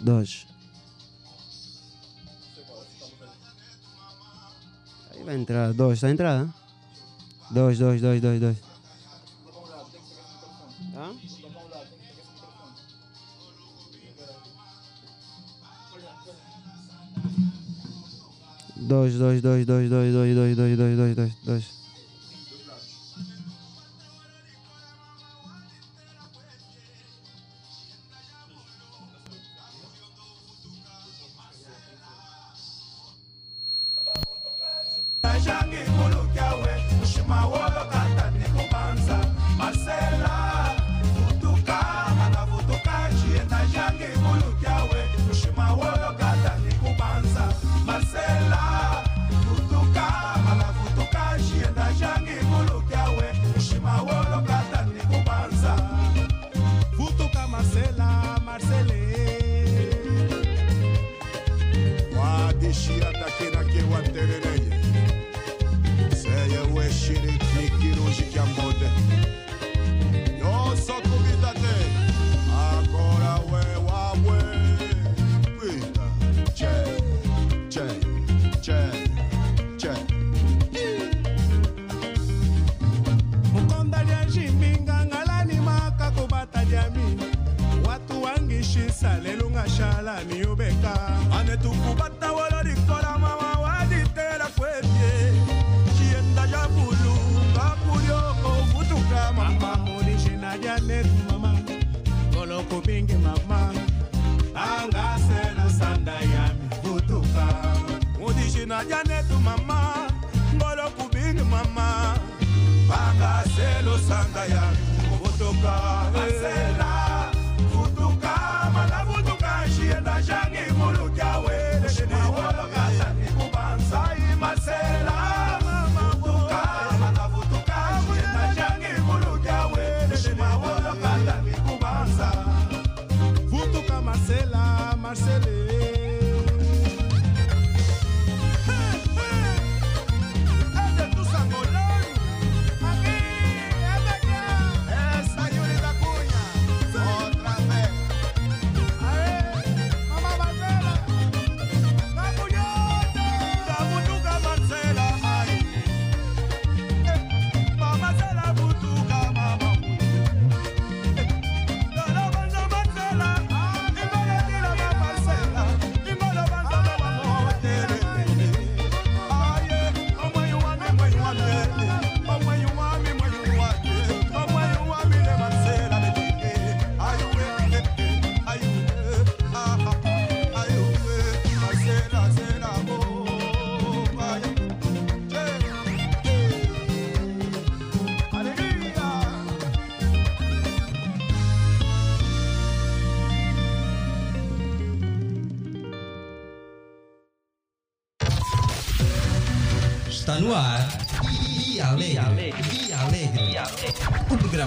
dois Aí vai entrar, dois, está a entrar, hein? Dois, dois, dois, dois, dois. Dois, dois, dois, dois, dois, dois, dois, dois, dois, dois, dois.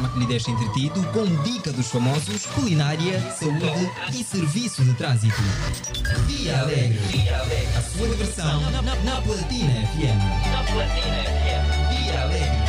programa que lhe deixa entretido com dica dos famosos, culinária, saúde e serviço de trânsito. Dia Alegre. A sua diversão na, na, na Platina FM. Na Platina FM. Via Alegre.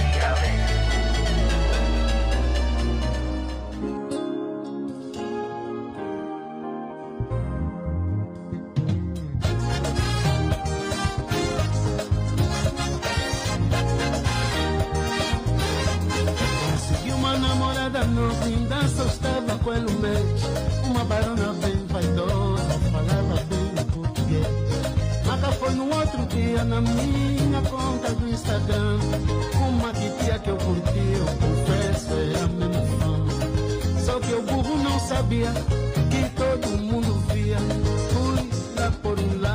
que todo el mundo via. Fui lá por um lado.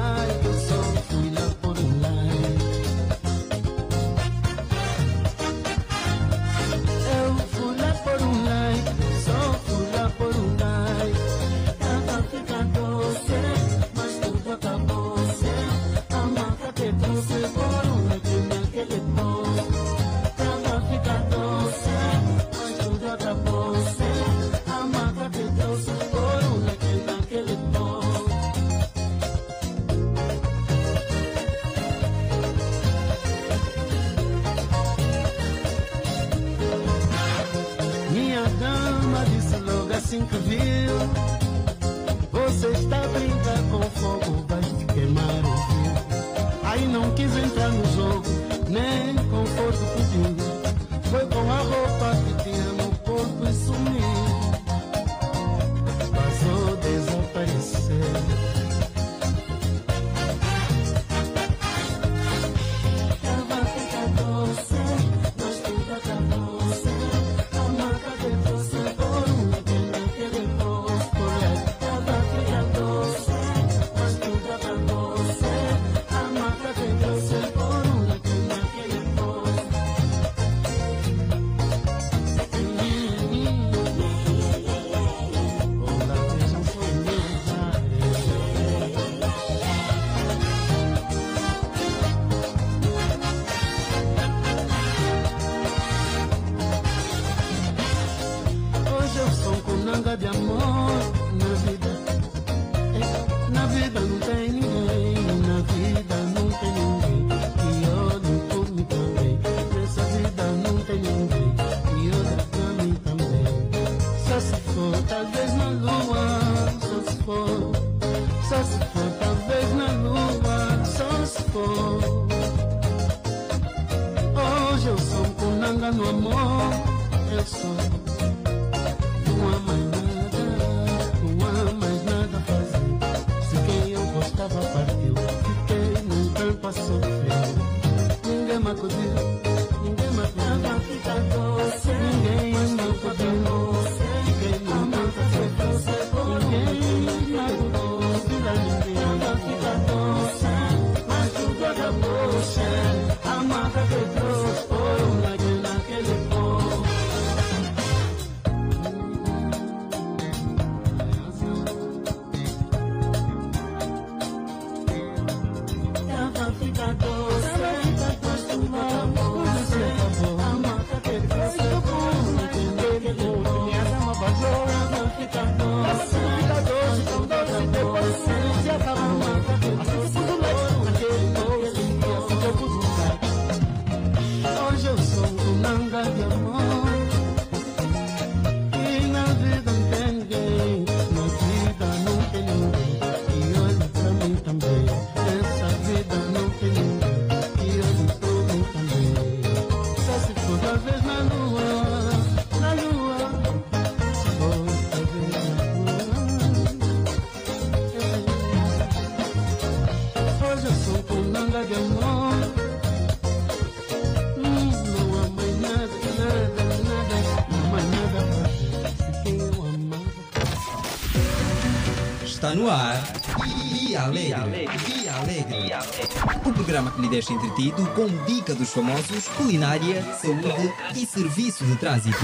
Está no ar e, alegre. e, alegre. alegre. E alegre. O programa que lhe deixa entretido com dica dos famosos, culinária, saúde e serviço de trânsito.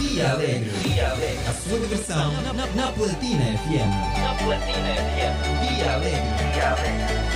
E alegre. E alegre. A sua diversão na, na, na Platina FM. Na Platina FM. E alegre. E alegre.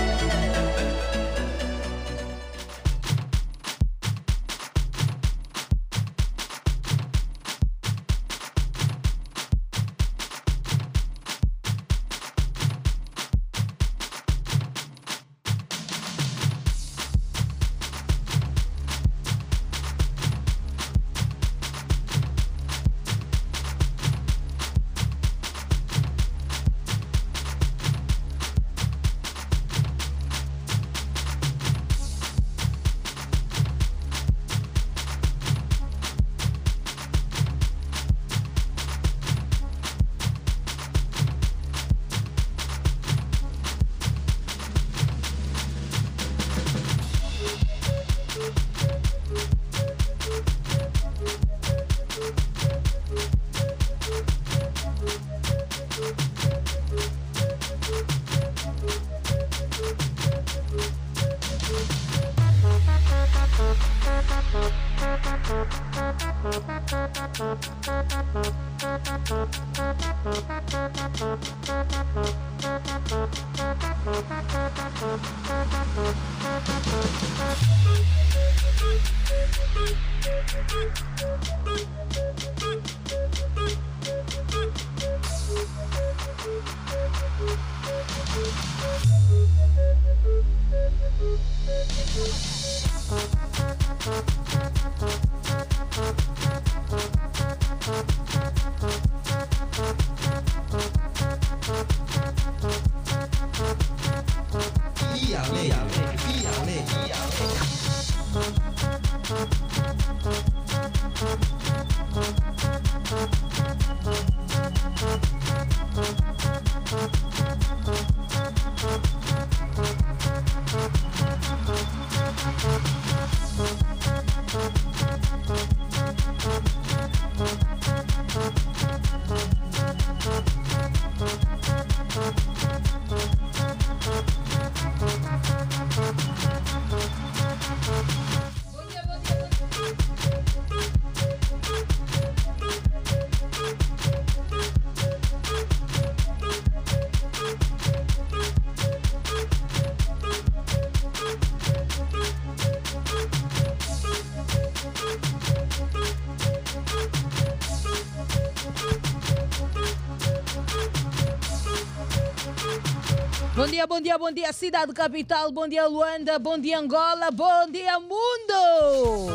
Dia, bom dia, bom dia, cidade capital, bom dia, Luanda, bom dia, Angola, bom dia, mundo!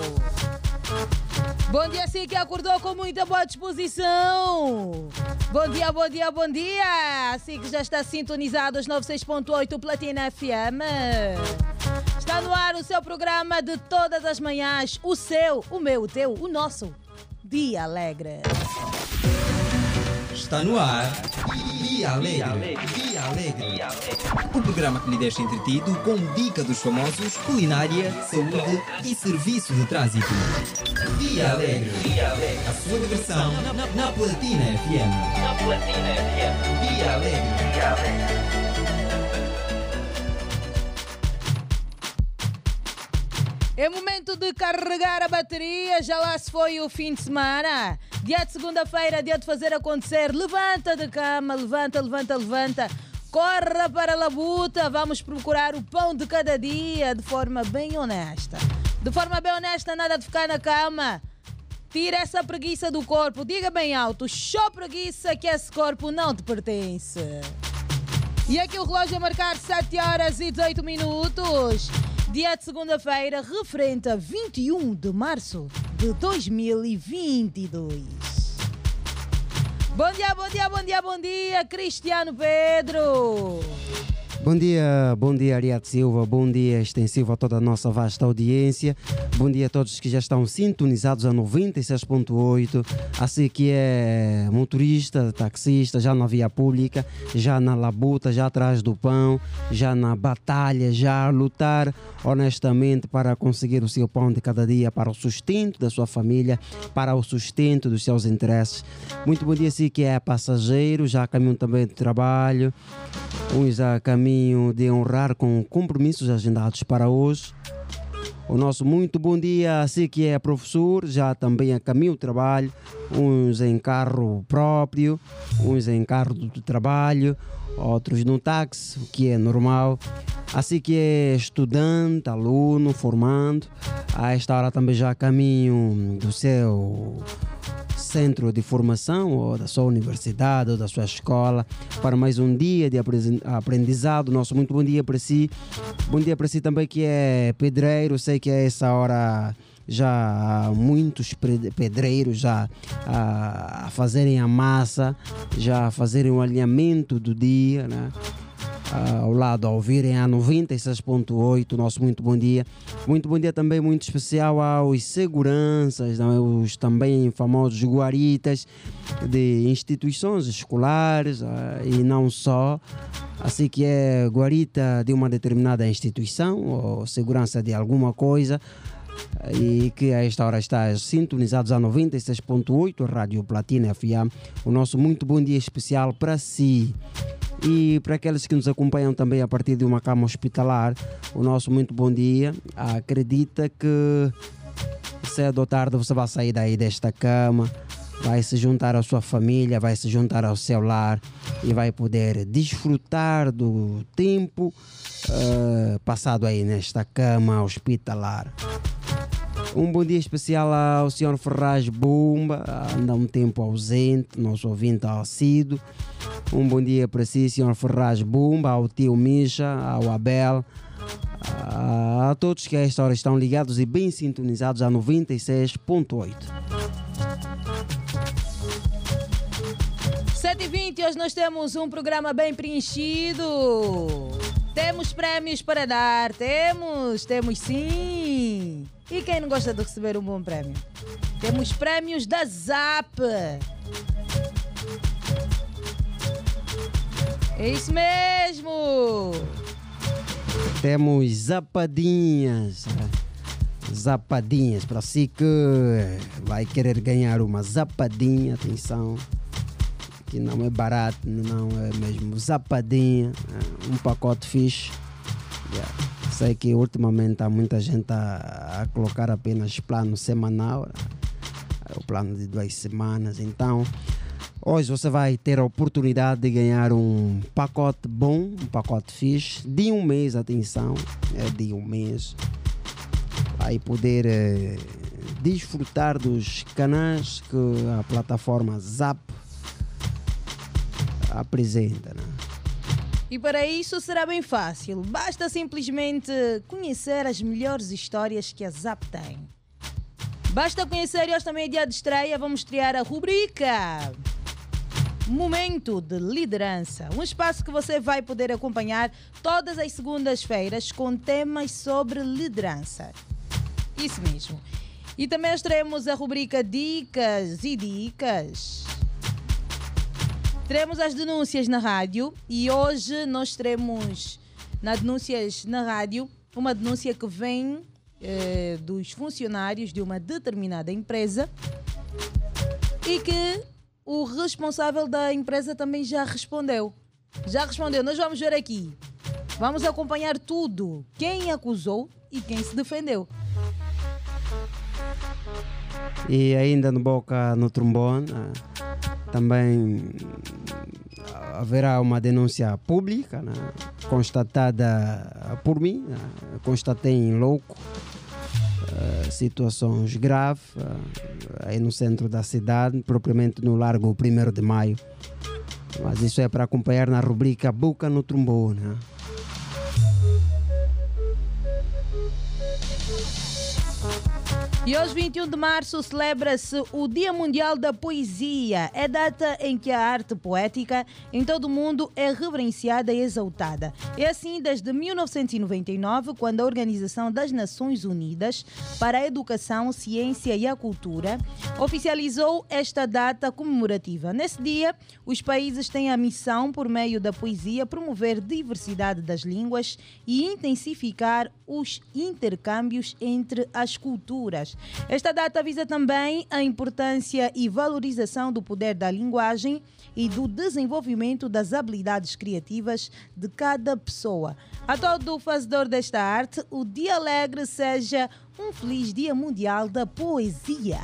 Bom dia, sim, que acordou com muita boa disposição. Bom dia, bom dia, bom dia. Assim que já está sintonizado aos 96.8 Platina FM. Está no ar o seu programa de todas as manhãs. O seu, o meu, o teu, o nosso. Dia Alegre. Está no ar. Dia Alegre. Dia Alegre. O programa que lhe deixa entretido com dica dos famosos, culinária, saúde e serviço de trânsito. Dia Alegre. A sua diversão na, na- na Platina FM. Na Platina FM. Dia Alegre. É momento de carregar a bateria, já lá se foi o fim de semana. Dia de segunda-feira, dia de fazer acontecer. Levanta da cama, levanta, levanta, levanta. Corra para a labuta, vamos procurar o pão de cada dia de forma bem honesta. De forma bem honesta, nada de ficar na cama. Tira essa preguiça do corpo, diga bem alto, só preguiça que esse corpo não te pertence. E aqui o relógio a marcar 7 horas e 18 minutos. Dia de segunda-feira, referente a 21 de março de 2022. Bom dia, bom dia, bom dia, bom dia, Cristiano Pedro. Bom dia, bom dia Ariadne Silva, bom dia extensivo a toda a nossa vasta audiência, bom dia a todos que já estão sintonizados a 96.8, assim que é motorista, taxista, já na via pública, já na labuta, já atrás do pão, já na batalha, já a lutar honestamente para conseguir o seu pão de cada dia, para o sustento da sua família, para o sustento dos seus interesses. Muito bom dia, sim, que é passageiro, já a caminho também de trabalho, uns a caminho de honrar com compromissos agendados para hoje. O nosso muito bom dia, assim que é professor, já também a caminho do trabalho, uns em carro próprio, uns em carro do trabalho, outros no táxi, o que é normal. Assim que é estudante, aluno, formando, a esta hora também já caminho do seu centro de formação ou da sua universidade ou da sua escola para mais um dia de aprendizado. Nosso muito bom dia para si. Bom dia para si também que é pedreiro. Sei que a essa hora já há muitos pedreiros já a, a fazerem a massa, já a fazerem o alinhamento do dia, né? Ao lado a ouvirem a 96.8, nosso muito bom dia. Muito bom dia também, muito especial aos seguranças, é? os também famosos guaritas de instituições escolares ah, e não só. Assim que é guarita de uma determinada instituição ou segurança de alguma coisa e que a esta hora está sintonizados a 96.8 Rádio Platina FM. O nosso muito bom dia especial para si. E para aqueles que nos acompanham também a partir de uma cama hospitalar, o nosso muito bom dia. Acredita que cedo ou tarde você vai sair daí desta cama, vai se juntar à sua família, vai se juntar ao seu lar e vai poder desfrutar do tempo eh, passado aí nesta cama hospitalar. Um bom dia especial ao Sr. Ferraz Bumba, anda um tempo ausente, nosso ouvinte assíduo. Um bom dia para si, Sr. Ferraz Bumba, ao tio Misha, ao Abel, a todos que a esta hora estão ligados e bem sintonizados a 96.8. 7h20, hoje nós temos um programa bem preenchido. Temos prémios para dar, temos, temos sim. E quem não gosta de receber um bom prémio? Temos prémios da ZAP. É isso mesmo. Temos zapadinhas. Zapadinhas, para si que vai querer ganhar uma zapadinha, atenção, que não é barato, não é mesmo zapadinha, eh, um pacote fixe. Yeah. Sei que ultimamente há muita gente a, a colocar apenas plano semanal, eh, o plano de duas semanas, então Hoje você vai ter a oportunidade de ganhar um pacote bom, um pacote fixe, de um mês, atenção, é de um mês. Vai poder eh, desfrutar dos canais que a plataforma Zap apresenta. Né? E para isso será bem fácil. Basta simplesmente conhecer as melhores histórias que a Zap tem. Basta conhecer e hoje também é dia de estreia. Vamos estrear a rubrica Momento de Liderança. Um espaço que você vai poder acompanhar todas as segundas-feiras com temas sobre liderança. Isso mesmo. E também estreamos a rubrica Dicas e Dicas. Teremos as denúncias na rádio e hoje nós teremos na denúncias na rádio uma denúncia que vem eh, dos funcionários de uma determinada empresa e que o responsável da empresa também já respondeu. Já respondeu. Nós vamos ver aqui. Vamos acompanhar tudo. Quem acusou e quem se defendeu. E ainda no Boca no Trombone, ah, também ah, haverá uma denúncia pública né, constatada por mim, né, constatei em louco ah, situações graves ah, aí no centro da cidade, propriamente no Largo 1 de Maio. Mas isso é para acompanhar na rubrica Boca no Trombone. né. E hoje, 21 de março, celebra-se o Dia Mundial da Poesia. É data em que a arte poética em todo o mundo é reverenciada e exaltada. É assim desde 1999, quando a Organização das Nações Unidas para a Educação, Ciência e a Cultura oficializou esta data comemorativa. Nesse dia, os países têm a missão, por meio da poesia, promover diversidade das línguas e intensificar os intercâmbios entre as culturas. Esta data visa também a importância e valorização do poder da linguagem e do desenvolvimento das habilidades criativas de cada pessoa. A todo fazedor desta arte, o Dia Alegre seja um feliz Dia Mundial da Poesia.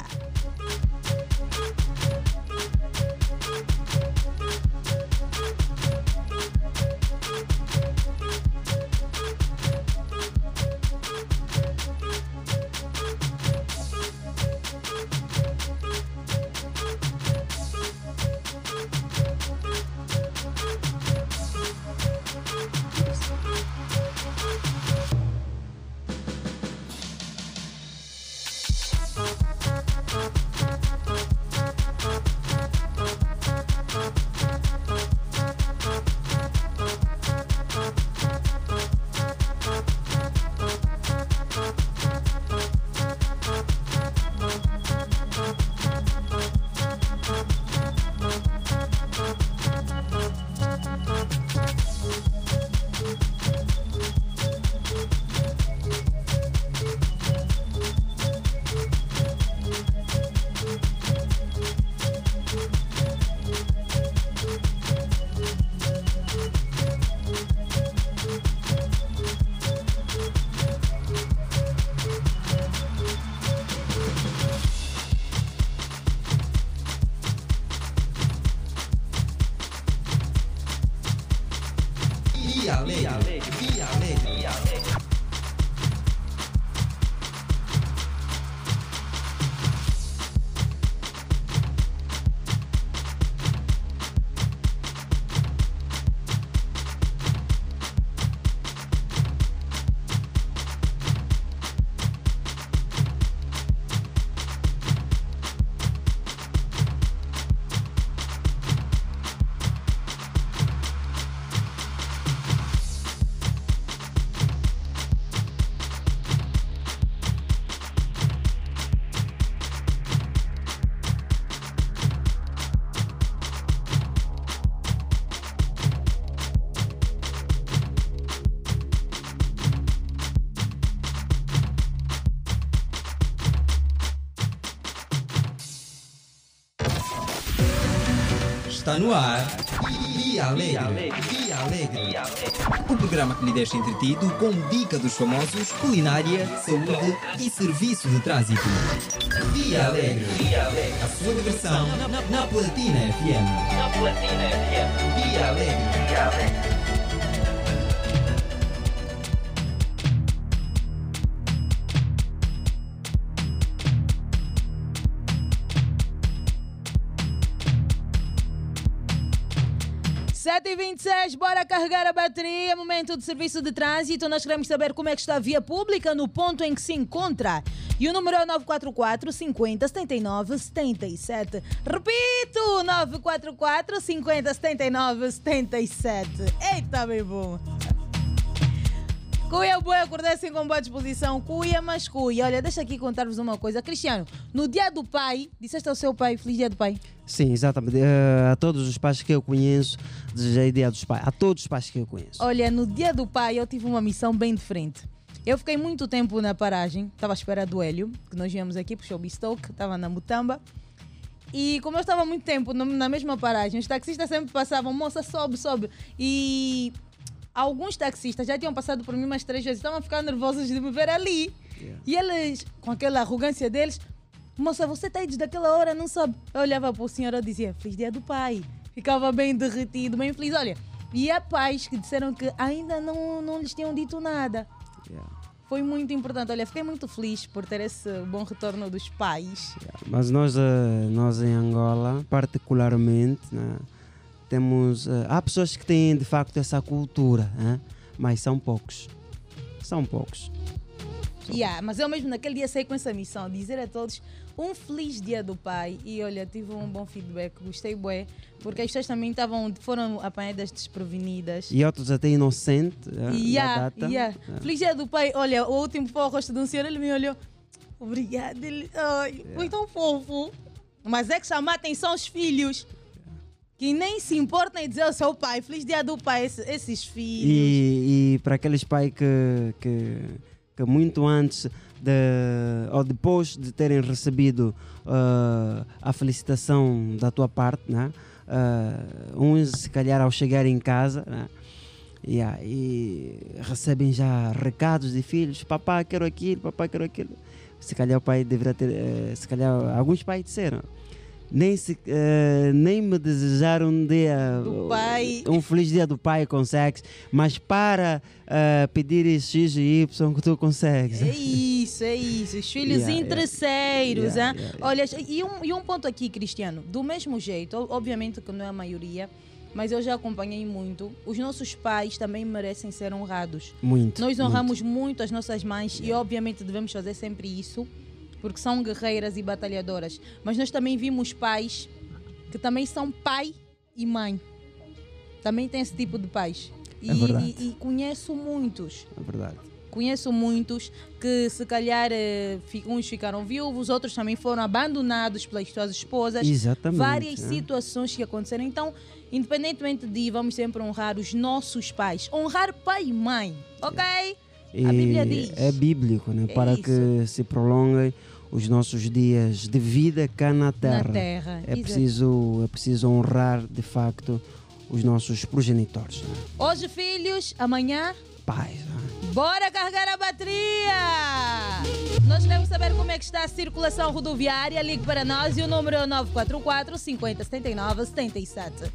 No ar. Via Alegre. Via Alegre. O programa que lhe deixa entretido com dica dos famosos, culinária, saúde e serviço de trânsito. Via Alegre. A sua diversão na Platina FM. Via Alegre. 7h26, bora carregar a bateria. Momento de serviço de trânsito. Nós queremos saber como é que está a via pública no ponto em que se encontra. E o número é o 944 50 79 77. Repito, 944 50 79 77. Eita, bem bom. Cuia, boi, acordei assim com boa disposição. Cuia, mas cuia. Olha, deixa aqui contar-vos uma coisa. Cristiano, no dia do pai, disseste ao seu pai, feliz dia do pai. Sim, exatamente. Eh, a todos os pais que eu conheço, desejei dia dos pais. A todos os pais que eu conheço. Olha, no dia do pai eu tive uma missão bem diferente. Eu fiquei muito tempo na paragem, estava à espera do Hélio, que nós viemos aqui para o Showbistoke, estava na Mutamba. E como eu estava muito tempo no- na mesma paragem, os taxistas sempre passavam, moça, sobe, sobe. E alguns taxistas já tinham passado por mim umas três vezes, estavam a ficar nervosos de me ver ali. E eles, com aquela arrogância deles, moça, você está aí desde aquela hora, não sabe? Eu olhava para o senhor e dizia, feliz dia do pai. Ficava bem derretido, bem feliz. Olha, e há pais que disseram que ainda não, não lhes tinham dito nada. Yeah. Foi muito importante. Olha, fiquei muito feliz por ter esse bom retorno dos pais. Mas nós, eh, nós em Angola, particularmente, né, temos. eh, há pessoas que têm de facto essa cultura, né, mas são poucos. São poucos. Yeah, mas eu mesmo naquele dia saí com essa missão, dizer a todos um feliz dia do pai. E olha, tive um bom feedback, gostei bué, porque as pessoas também estavam, foram apanhadas desprevenidas. E outros até inocentes Yeah, data. yeah. Eh, Feliz dia do pai. Olha, o último foi o rosto de um senhor, ele me olhou. Obrigada. Ele, ai, Foi tão fofo. Mas é que chamar atenção os filhos. Que nem se importam em dizer ao seu pai, feliz dia do pai, esse- esses filhos. E, e para aqueles pais que, que, que muito antes de, ou depois de terem recebido ah, a felicitação da tua parte, né? Ah, uns se calhar ao chegar em casa né? Yeah, e recebem já recados de filhos, papá quero aquilo, papá quero aquilo. Se calhar o pai deveria ter, eh, se calhar alguns pais disseram, nem, se, eh, nem me desejaram um dia, Do pai. um feliz dia do pai consegues, mas para eh, pedir X e Y que tu consegues. É isso, é isso. Os filhos Yeah, interesseiros. Yeah, yeah. Olha, e um, e um ponto aqui, Cristiano, do mesmo jeito, obviamente que não é a maioria, mas eu já acompanhei muito, os nossos pais também merecem ser honrados. Muito. Nós muito. honramos muito, as nossas mães e obviamente devemos fazer sempre isso, porque são guerreiras e batalhadoras. Mas nós também vimos pais que também são pai e mãe. Também tem esse tipo de pais. E, É e- e conheço muitos. É verdade. Conheço muitos que se calhar eh, uns ficaram viúvos, outros também foram abandonados pelas suas esposas. Exatamente, Várias é. situações que aconteceram. Então, independentemente de vamos sempre honrar os nossos pais, honrar pai e mãe, ok? E A Bíblia diz. É bíblico, né? É para isso. que se prolonguem os nossos dias de vida cá na terra. Na terra. É preciso, é preciso honrar de facto os nossos progenitores, né? Hoje, filhos, amanhã, pais. Bora carregar a bateria! Nós queremos saber como é que está a circulação rodoviária. Ligue para nós e o número é o 944 50 79 77.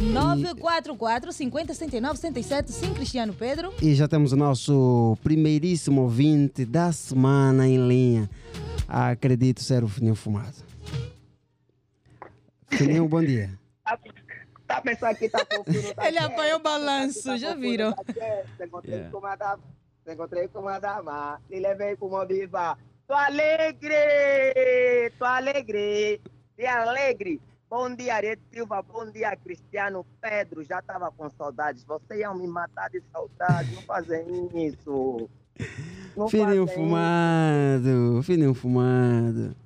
944 50 79 77. Sim, Cristiano Pedro. E já temos o nosso primeiríssimo ouvinte da semana em linha. Acredito ser o Fininho Fumado. Fininho, bom dia. Tá pensando que tá confuso. tá Ele quieto, apanhou o balanço, já tá confuso, viram? tá quieto. Encontrei Yeah. com dama, encontrei com uma dama, lhe levei com uma viva. Tô alegre, tô alegre, dia alegre. Bom dia, Arete Silva, bom dia, Cristiano Pedro. Já tava com saudades. Vocês iam me matar de saudade, não fazem isso. Não Fininho fazem Fumado, Fininho Fumado.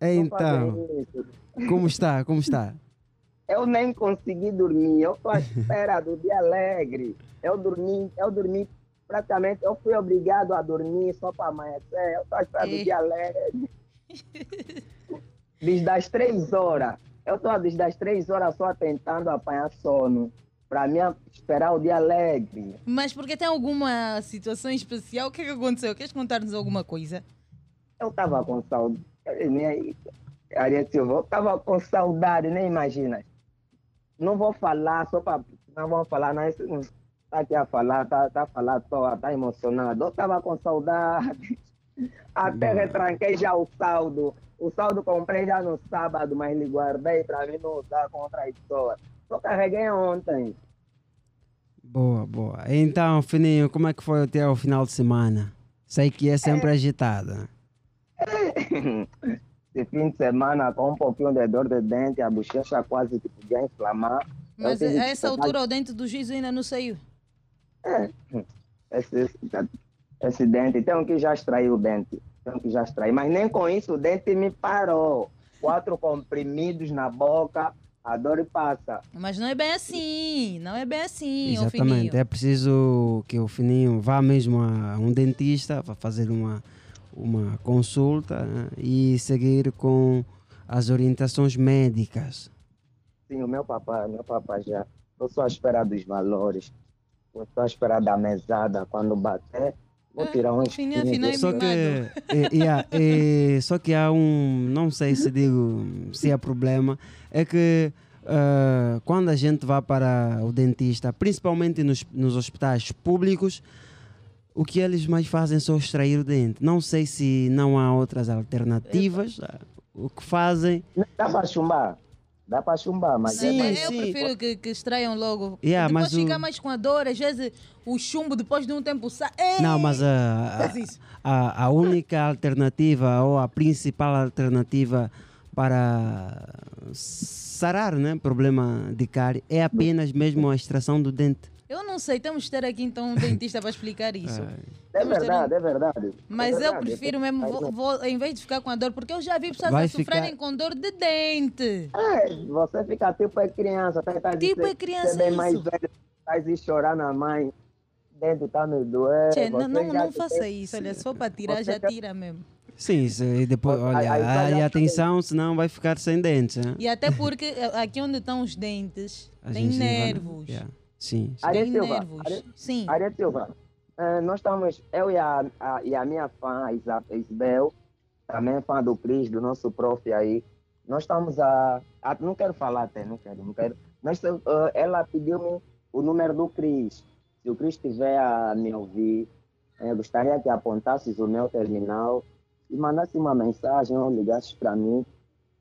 isso, não Então, fazem isso. como está? Como está? Eu nem consegui dormir, eu tô à espera do dia alegre. Eu dormi, eu dormi praticamente, eu fui obrigado a dormir só para amanhecer. Eu tô à espera do dia alegre. Desde as três horas. Eu tô desde as três horas só tentando apanhar sono. Para mim esperar o dia alegre. Mas porque tem alguma situação especial? O que é que aconteceu? Queres contar-nos alguma coisa? Eu tava com saudade. Nem, Ariel Silva, eu tava com saudade, nem imaginas. Não vou falar, só para. Não vou falar, não. Tá aqui a falar, tá, tá a falar toa, tá emocionado. Eu tava com saudade. Até retranquei já o saldo. O saldo comprei já no sábado, mas lhe guardei para mim não usar contra a história. Só carreguei ontem. Boa, boa. Então, Fininho, como é que foi o teu final de semana? Sei que é sempre agitado. né? Esse fim de semana com um pouquinho de dor de dente, a bochecha quase que podia inflamar. Mas a essa pegar altura o dente do juiz ainda não saiu. Esse, esse, esse dente, tenho que já extrair o dente. Tenho que já extrair. Mas nem com isso o dente me parou. Quatro comprimidos na boca, a dor passa. Mas não é bem assim. Não é bem assim, Exatamente. É preciso que o Fininho vá mesmo a um dentista para fazer uma, uma consulta né? e seguir com as orientações médicas. Sim, o meu papai, meu papai já. Eu sou à espera dos valores. Eu estou à espera da mesada. Quando bater, vou tirar um espinho afinal, desse- Só que, é, yeah, é, só que há um, não sei se digo se é problema, é que ah, quando a gente vai para o dentista, principalmente nos, nos hospitais públicos, o que eles mais fazem é só extrair o dente. Não sei se não há outras alternativas. ah, O que fazem Dá para chumbar. Dá para chumbar, mas Sim, é eu mais- sim. prefiro que, que extraiam logo. Yeah, depois mas o- fica mais com a dor, às vezes o chumbo depois de um tempo sai. Não, mas a, a, a única alternativa ou a principal alternativa para sarar né, problema de cárie é apenas mesmo a extração do dente. Eu não sei, temos que ter aqui então um dentista para explicar isso. É ter verdade, é verdade. Mas é eu verdade. prefiro mesmo, vou, vou- em vez de ficar com a dor, porque eu já vi pessoas Vai a sofrerem ficar- com dor de dente. É, você fica tipo é criança, tá, tá, Tipo você- é criança, Você é bem mais isso. velho, faz e chorar na mãe, dentro tá me doer. Tchê, não, não, não faça tem- isso, olha, se for para tirar, Você já já- tira mesmo. Sim, isso, e depois, olha, aí vai atenção, senão vai ficar sem dentes. Né? E até porque eh, aqui onde estão os dentes, A tem nervos. Yeah. Sim, sim. Tem Silva, nervos. Ariel- Sim. Ariel Silva, eh, nós estamos, eu e a, a- e a minha fã, a Isa- Isabel, também fã do Cris, do nosso prof aí, nós estamos a, a- não quero falar até, não quero, não quero. Nós, eh, ela pediu-me o número do Cris. Se o Cris estiver a me ouvir, eh, gostaria que apontasses o meu terminal e mandasse uma mensagem ou ligasses para mim,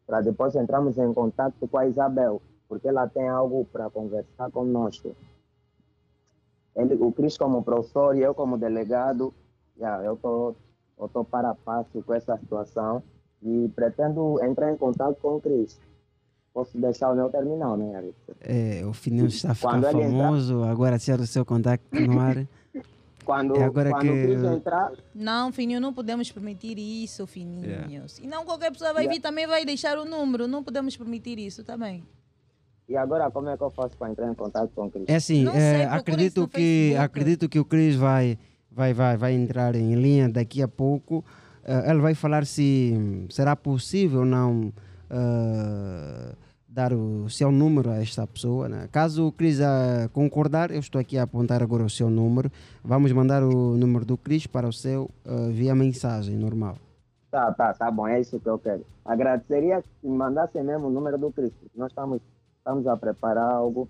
para depois entrarmos em contato com a Isabel, porque ela tem algo para conversar conosco. Ele, o Cris como professor e eu como delegado, já, eu tô, eu tô para a passo com essa situação e pretendo entrar em contato com o Cris. Posso deixar o meu terminal, né, Ari? É, o Fininho está Quando ele entrar- famoso, agora tirar o seu contacto no ar. Quando, É agora quando que- o Cris entrar, Não, Fininho, não podemos permitir isso, Fininho. Yeah. Senão qualquer pessoa vai vir também vai deixar o número. Não podemos permitir isso também. E agora como é que eu faço para entrar em contato com o Cris? É assim, é, acredito isso no que acredito que o Cris vai vai vai vai entrar em linha daqui a pouco. Eh, ele vai falar se será possível ou não eh, dar o seu número a esta pessoa. Né? Caso o Cris ah, concordar, eu estou aqui a apontar agora o seu número. Vamos mandar o número do Cris para o seu eh, via mensagem normal. Tá, tá, tá bom, é isso que eu quero. Agradeceria me mandassem mesmo o número do Cris. Nós estamos, estamos a preparar algo.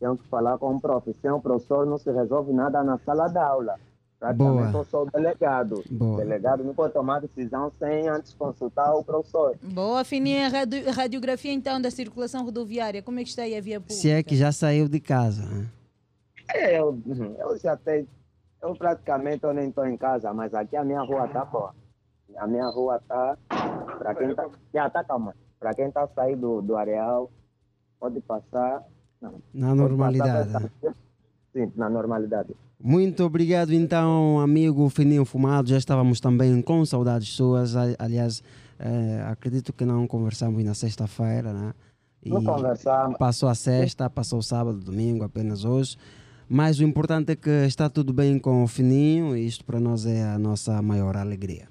Tenho que falar com o prof. Sem o professor não se resolve nada na sala de aula. Praticamente Boa. eu sou o delegado. Boa. O delegado não pode tomar decisão sem antes consultar o professor. Boa, Fininho. A radi- radiografia então da circulação rodoviária. Como é que está aí a via pública? Se é que já saiu de casa. né? É, Eu, eu já tenho. Eu praticamente eu nem estou em casa, mas aqui a minha rua tá boa. A minha rua tá. Para quem tá. Já tá calma. Para quem tá saindo do, do areal, pode passar. Não, Na normalidade. passar, sim, na normalidade. Muito obrigado, então, amigo Fininho Fumado. Já estávamos também com saudades suas. Aliás, eh, acredito que não conversamos na sexta-feira, né? E Não conversamos. passou a sexta, passou o sábado, domingo, apenas hoje. Mas o importante é que está tudo bem com o Fininho e isto para nós é a nossa maior alegria.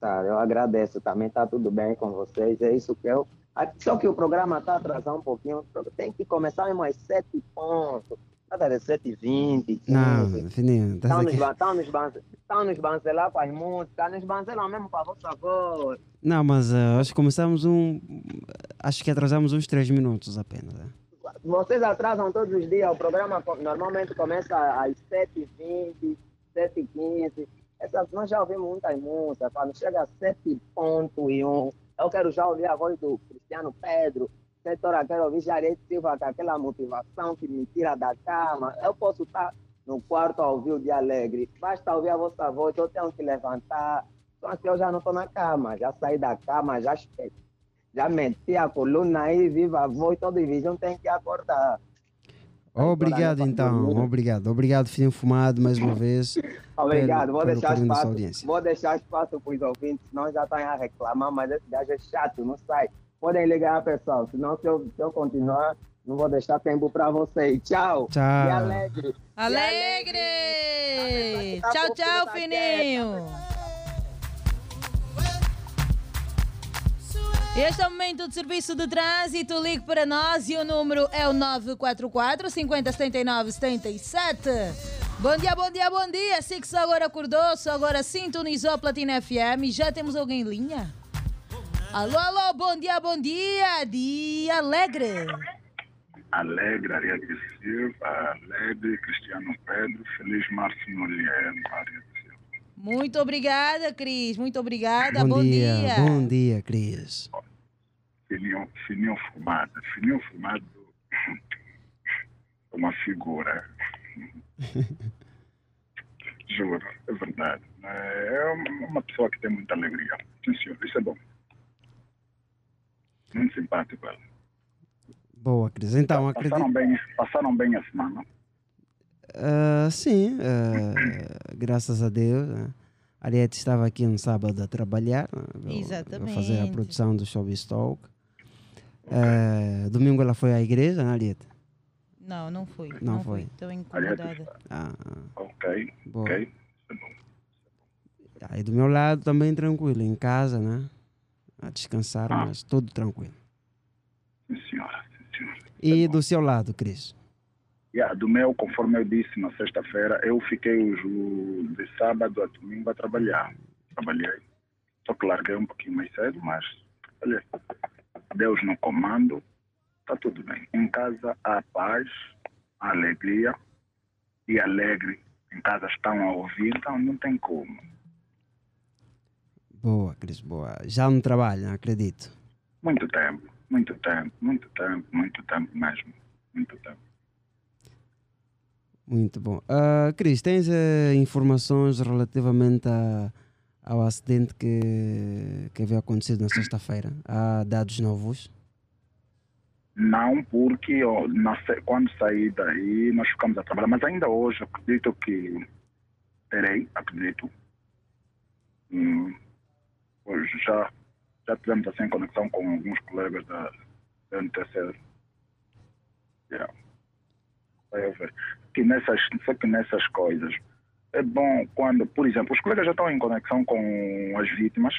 Tá, eu agradeço. Também tá tudo bem com vocês. É isso que eu. Só que o programa tá atrasando um pouquinho. Tem que começar mesmo às sete pontos. Nada de sete e vinte. Não, Fininho, estás Estão nos, tão nos, ban- tão nos bancelar com as músicas, nos bancelam mesmo para vossa voz. Não, mas eh, acho que começamos um. Acho que atrasamos uns três minutos apenas. né? Vocês atrasam todos os dias, o programa normalmente começa às 7h20, 7h15. Essas, nós já ouvimos muitas músicas, quando chega a 7 ponto e um, eu quero já ouvir a voz do Cristiano Pedro, certa hora quero ouvir Jarete Silva com aquela motivação que me tira da cama. Eu posso estar no quarto a ouvir o dia alegre. Basta ouvir a vossa voz, eu tenho que levantar. Então assim, eu já não estou na cama, já saí da cama, já já meti a coluna aí, viva a voz, todo divisão tem que acordar. Obrigado então, dormir. obrigado. Obrigado, Fininho Fumado, mais uma vez. Obrigado, pelo- vou pelo deixar espaço, vou deixar espaço para os ouvintes, senão já estão a reclamar, mas esse gajo é chato, não sai. Podem ligar, pessoal, senão se eu, se eu continuar, não vou deixar tempo para vocês. Tchau. Tchau. E alegre. Alegre! Tá Tchau, bom, tchau, tá fininho! Este é o momento de serviço de trânsito. Ligue para nós e o número é o 944 50 79 77. Bom dia, bom dia, bom dia. Sei que só agora acordou, só agora sintonizou Platina FM. Já temos alguém em linha? Alô, alô, bom dia, bom dia. Dia alegre. Alegre, Ariete Silva, Alegre, Cristiano Pedro, Feliz Márcio Ariete Silva. Muito obrigada, Cris. Muito obrigada. Bom, Bom, dia, dia. bom dia, Cris. Fininho, fininho Fumado. Fininho Fumado é uma figura. Juro, é verdade. É uma- pessoa que tem muita alegria. Sim, senhor, isso é bom. Muito simpático. ela. Boa, Cris. Então, acredito. Passaram bem, passaram bem a semana. Ah, sim, ah, graças a Deus. né? Ariete estava aqui no sábado a trabalhar, né? a fazer a produção do Showbiz Talk. Ah, domingo ela foi à igreja, né, Ariete? Não, não fui. Não Não, foi. fui. Estou incomodada. Ah, ah, Ok, boa. ok. É. Aí do meu lado também tranquilo, em casa, né? A descansar, Ah. mas tudo tranquilo. Sim, senhora. Sim, senhora. E do seu lado, Cris? Yeah, do meu, conforme eu disse na sexta-feira, eu fiquei os- o- de sábado a domingo a trabalhar. Trabalhei. Só que larguei um pouquinho mais cedo, mas olha, Deus no comando, está tudo bem. Em casa há paz, há alegria e alegre. Em casa estão a ouvir, então não tem como. Boa, Cris, boa. Já no trabalho, não acredito. Muito tempo, muito tempo, muito tempo, muito tempo mesmo. Muito tempo. Muito bom. Ah, Cris, tens eh, informações relativamente a- ao acidente que, que havia acontecido na sexta-feira? Há dados novos? Não, porque ó, na quando saí daí nós ficamos a trabalhar, mas ainda hoje acredito que terei, acredito. Hum, hoje já, já tivemos assim conexão com alguns colegas da, da NTC. Yeah. Vai haver. Que nessas, só que nessas coisas é bom quando, por exemplo, os colegas já estão em conexão com as vítimas,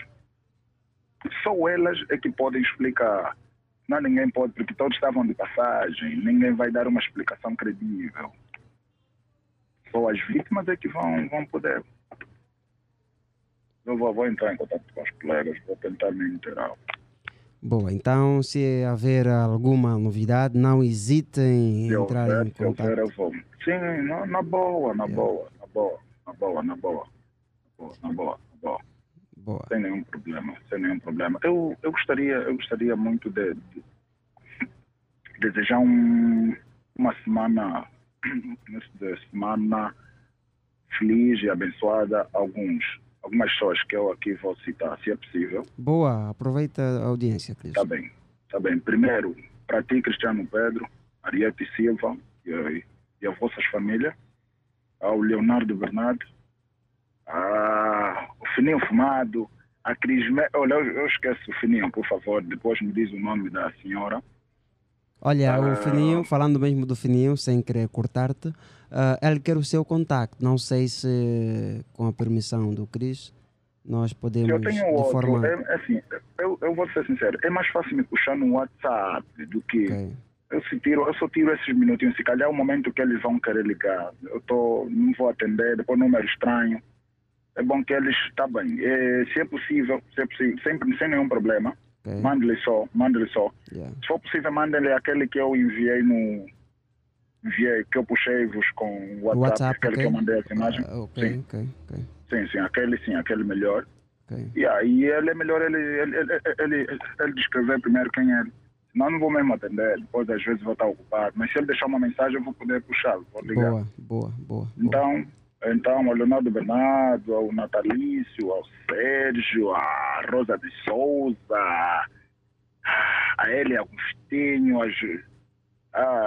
só elas é que podem explicar. Não, ninguém pode, porque todos estavam de passagem, ninguém vai dar uma explicação credível. Só as vítimas é que vão, vão poder. Eu vou, vou entrar em contato com os colegas, vou tentar me inteirar. Boa, então se haver alguma novidade, não hesitem em entrar em contato. eu vou. Sim, na, na boa, na boa, na boa, na boa, na boa, na boa, na boa, sem nenhum problema, sem nenhum problema. Eu, eu gostaria, eu gostaria muito de, de desejar um, uma semana, de semana feliz e abençoada a alguns, algumas pessoas que eu aqui vou citar, se é possível. Boa, aproveita a audiência, Cris. Tá bem, tá bem. Primeiro, para ti, Cristiano Pedro, Ariete Silva e, a- e as vossas famílias, ao Leonardo Bernardo, a, o Fininho Fumado, a Cris... Me- Olha, eu, eu esqueço o Fininho, por favor, depois me diz o nome da senhora. Olha, Ah. o Fininho, falando mesmo do Fininho, sem querer cortar-te, ah, ele quer o seu contacto. Não sei se com a permissão do Cris nós podemos eu tenho outro, forma. é, assim, eu, eu vou ser sincero, é mais fácil me puxar no WhatsApp do que... Ok. Eu, se tiro, eu só tiro esses minutinhos, se calhar é o momento que eles vão querer ligar. Eu tô, não vou atender, depois número estranho. É bom que eles, tá bem, é, se é possível, se é possível, sempre sem nenhum problema, ok, mande-lhe só, mande-lhe só. yeah. Se for possível, mande-lhe aquele que eu enviei no, enviei, que eu puxei-vos com o WhatsApp, WhatsApp, aquele ok. que eu mandei as imagens. Ah, ok, Sim, sim, sim, aquele sim, aquele melhor. ok. E aí ele é melhor ele, ele, ele, ele, ele descrever primeiro quem é. Senão eu não vou mesmo atender. Depois às vezes vou estar ocupado. Mas se ele deixar uma mensagem, eu vou poder. Vou ligar. Boa, boa, boa. boa. Então, então, ao Leonardo Bernardo, ao Natalício, ao Sérgio, a Rosa de Souza, a Elia Agostinho, a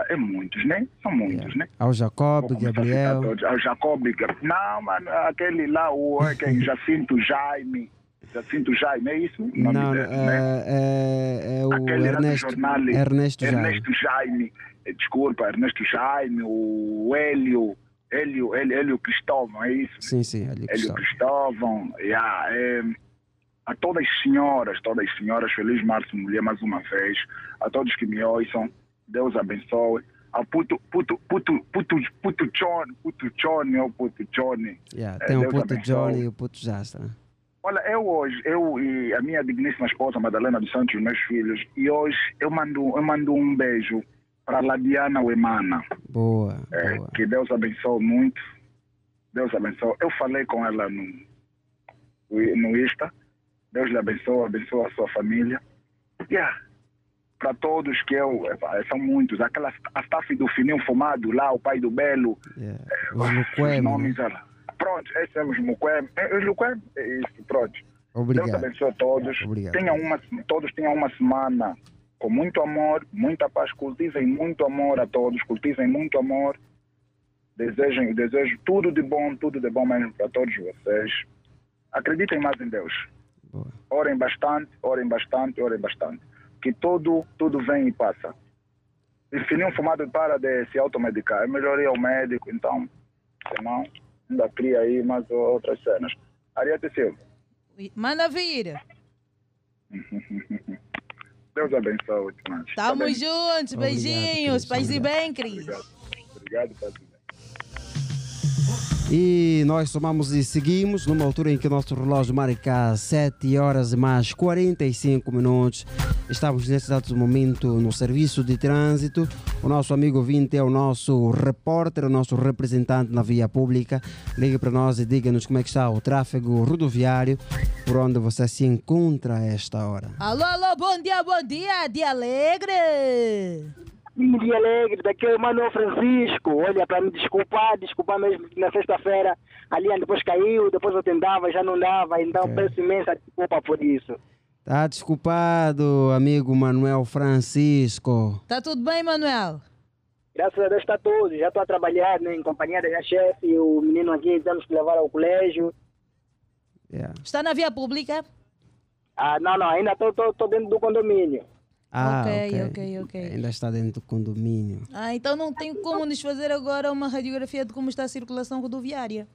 é muitos, né? São muitos, né? Ao Jacob, Gabriel. Ao Jacob, não, mano, aquele lá, o é quem? Jacinto Jaime. Jacinto Jaime, é isso? o nome Não, dele, né? é, é, é o Aquele Ernesto. jornal. Ernesto Jaime. Ernesto Jaime. Eh, Desculpa, Ernesto Jaime, o Hélio, Hélio, Hélio, Hélio Cristóvão, é isso? Sim, sim, que Hélio está. Cristóvão, yeah, é, a todas as senhoras, todas as senhoras, Feliz Março Mulher mais uma vez, a todos que me ouçam, Deus abençoe. Ao puto, puto, puto, puto, puto John, puto Johnny, ou puto Johnny. Yeah, É, tem o Deus puto abençoe. Johnny e o puto Jastra. Olha, eu hoje, eu e a minha digníssima esposa, Madalena dos Santos, meus filhos, e hoje eu mando, eu mando um beijo para a Ladiana Wemana. Boa, É, boa. que Deus abençoe muito. Deus abençoe. Eu falei com ela no, no Insta. Deus lhe abençoe, abençoe a sua família. Yeah. Para todos que eu, eh, são muitos. Aquela a staff do Fininho Fumado lá, o pai do Belo. Yeah. eh, Os os Luquem, nomes, né? Pronto, os Muquem. Eh, Os Luquem, é isso, pronto. Deus Obrigado. abençoe a todos. Obrigado. Tenham uma, todos tenham uma semana com muito amor, muita paz. Cultivem muito amor a todos. Cultivem muito amor. Desejem, desejo tudo de bom, tudo de bom mesmo para todos vocês. Acreditem mais em Deus. Boa. Orem bastante, orem bastante, orem bastante. Que tudo, tudo vem e passa. E se nenhum fumado para de se automedicar, é melhor ir ao médico, então, senão, ainda cria aí mais outras cenas. Ariete Silva. Manda vir. Deus abençoe, mas. Tamo bem? juntos. Obrigado, Beijinhos. Paz e bem, Cris. Obrigado. Obrigado, Padre. E nós somamos e seguimos numa altura em que o nosso relógio marca 7 horas e mais 45 minutos. Estamos nesse exato momento no serviço de trânsito. O nosso amigo ouvinte é o nosso repórter, o nosso representante na via pública. Ligue para nós e diga-nos como é que está o tráfego rodoviário, por onde você se encontra a esta hora. Alô, alô, bom dia, bom dia, dia alegre. Um dia alegre, daqui é o Manuel Francisco. Olha, para me desculpar, desculpar mesmo que na sexta-feira a linha depois caiu, depois eu tentava, já não dava, então Ok. peço imensa desculpa por isso. Tá desculpado, amigo Manuel Francisco. Tá tudo bem, Manuel? Graças a Deus está tudo, já estou a trabalhar né, em companhia da minha chefe, e o menino aqui temos que levar ao colégio. Yeah. Está na via pública? Ah, não, não, ainda estou dentro do condomínio. Ah, Ok, ok, ok. Ainda está dentro do condomínio. Ah, então não tem como nos fazer agora uma radiografia de como está a circulação rodoviária.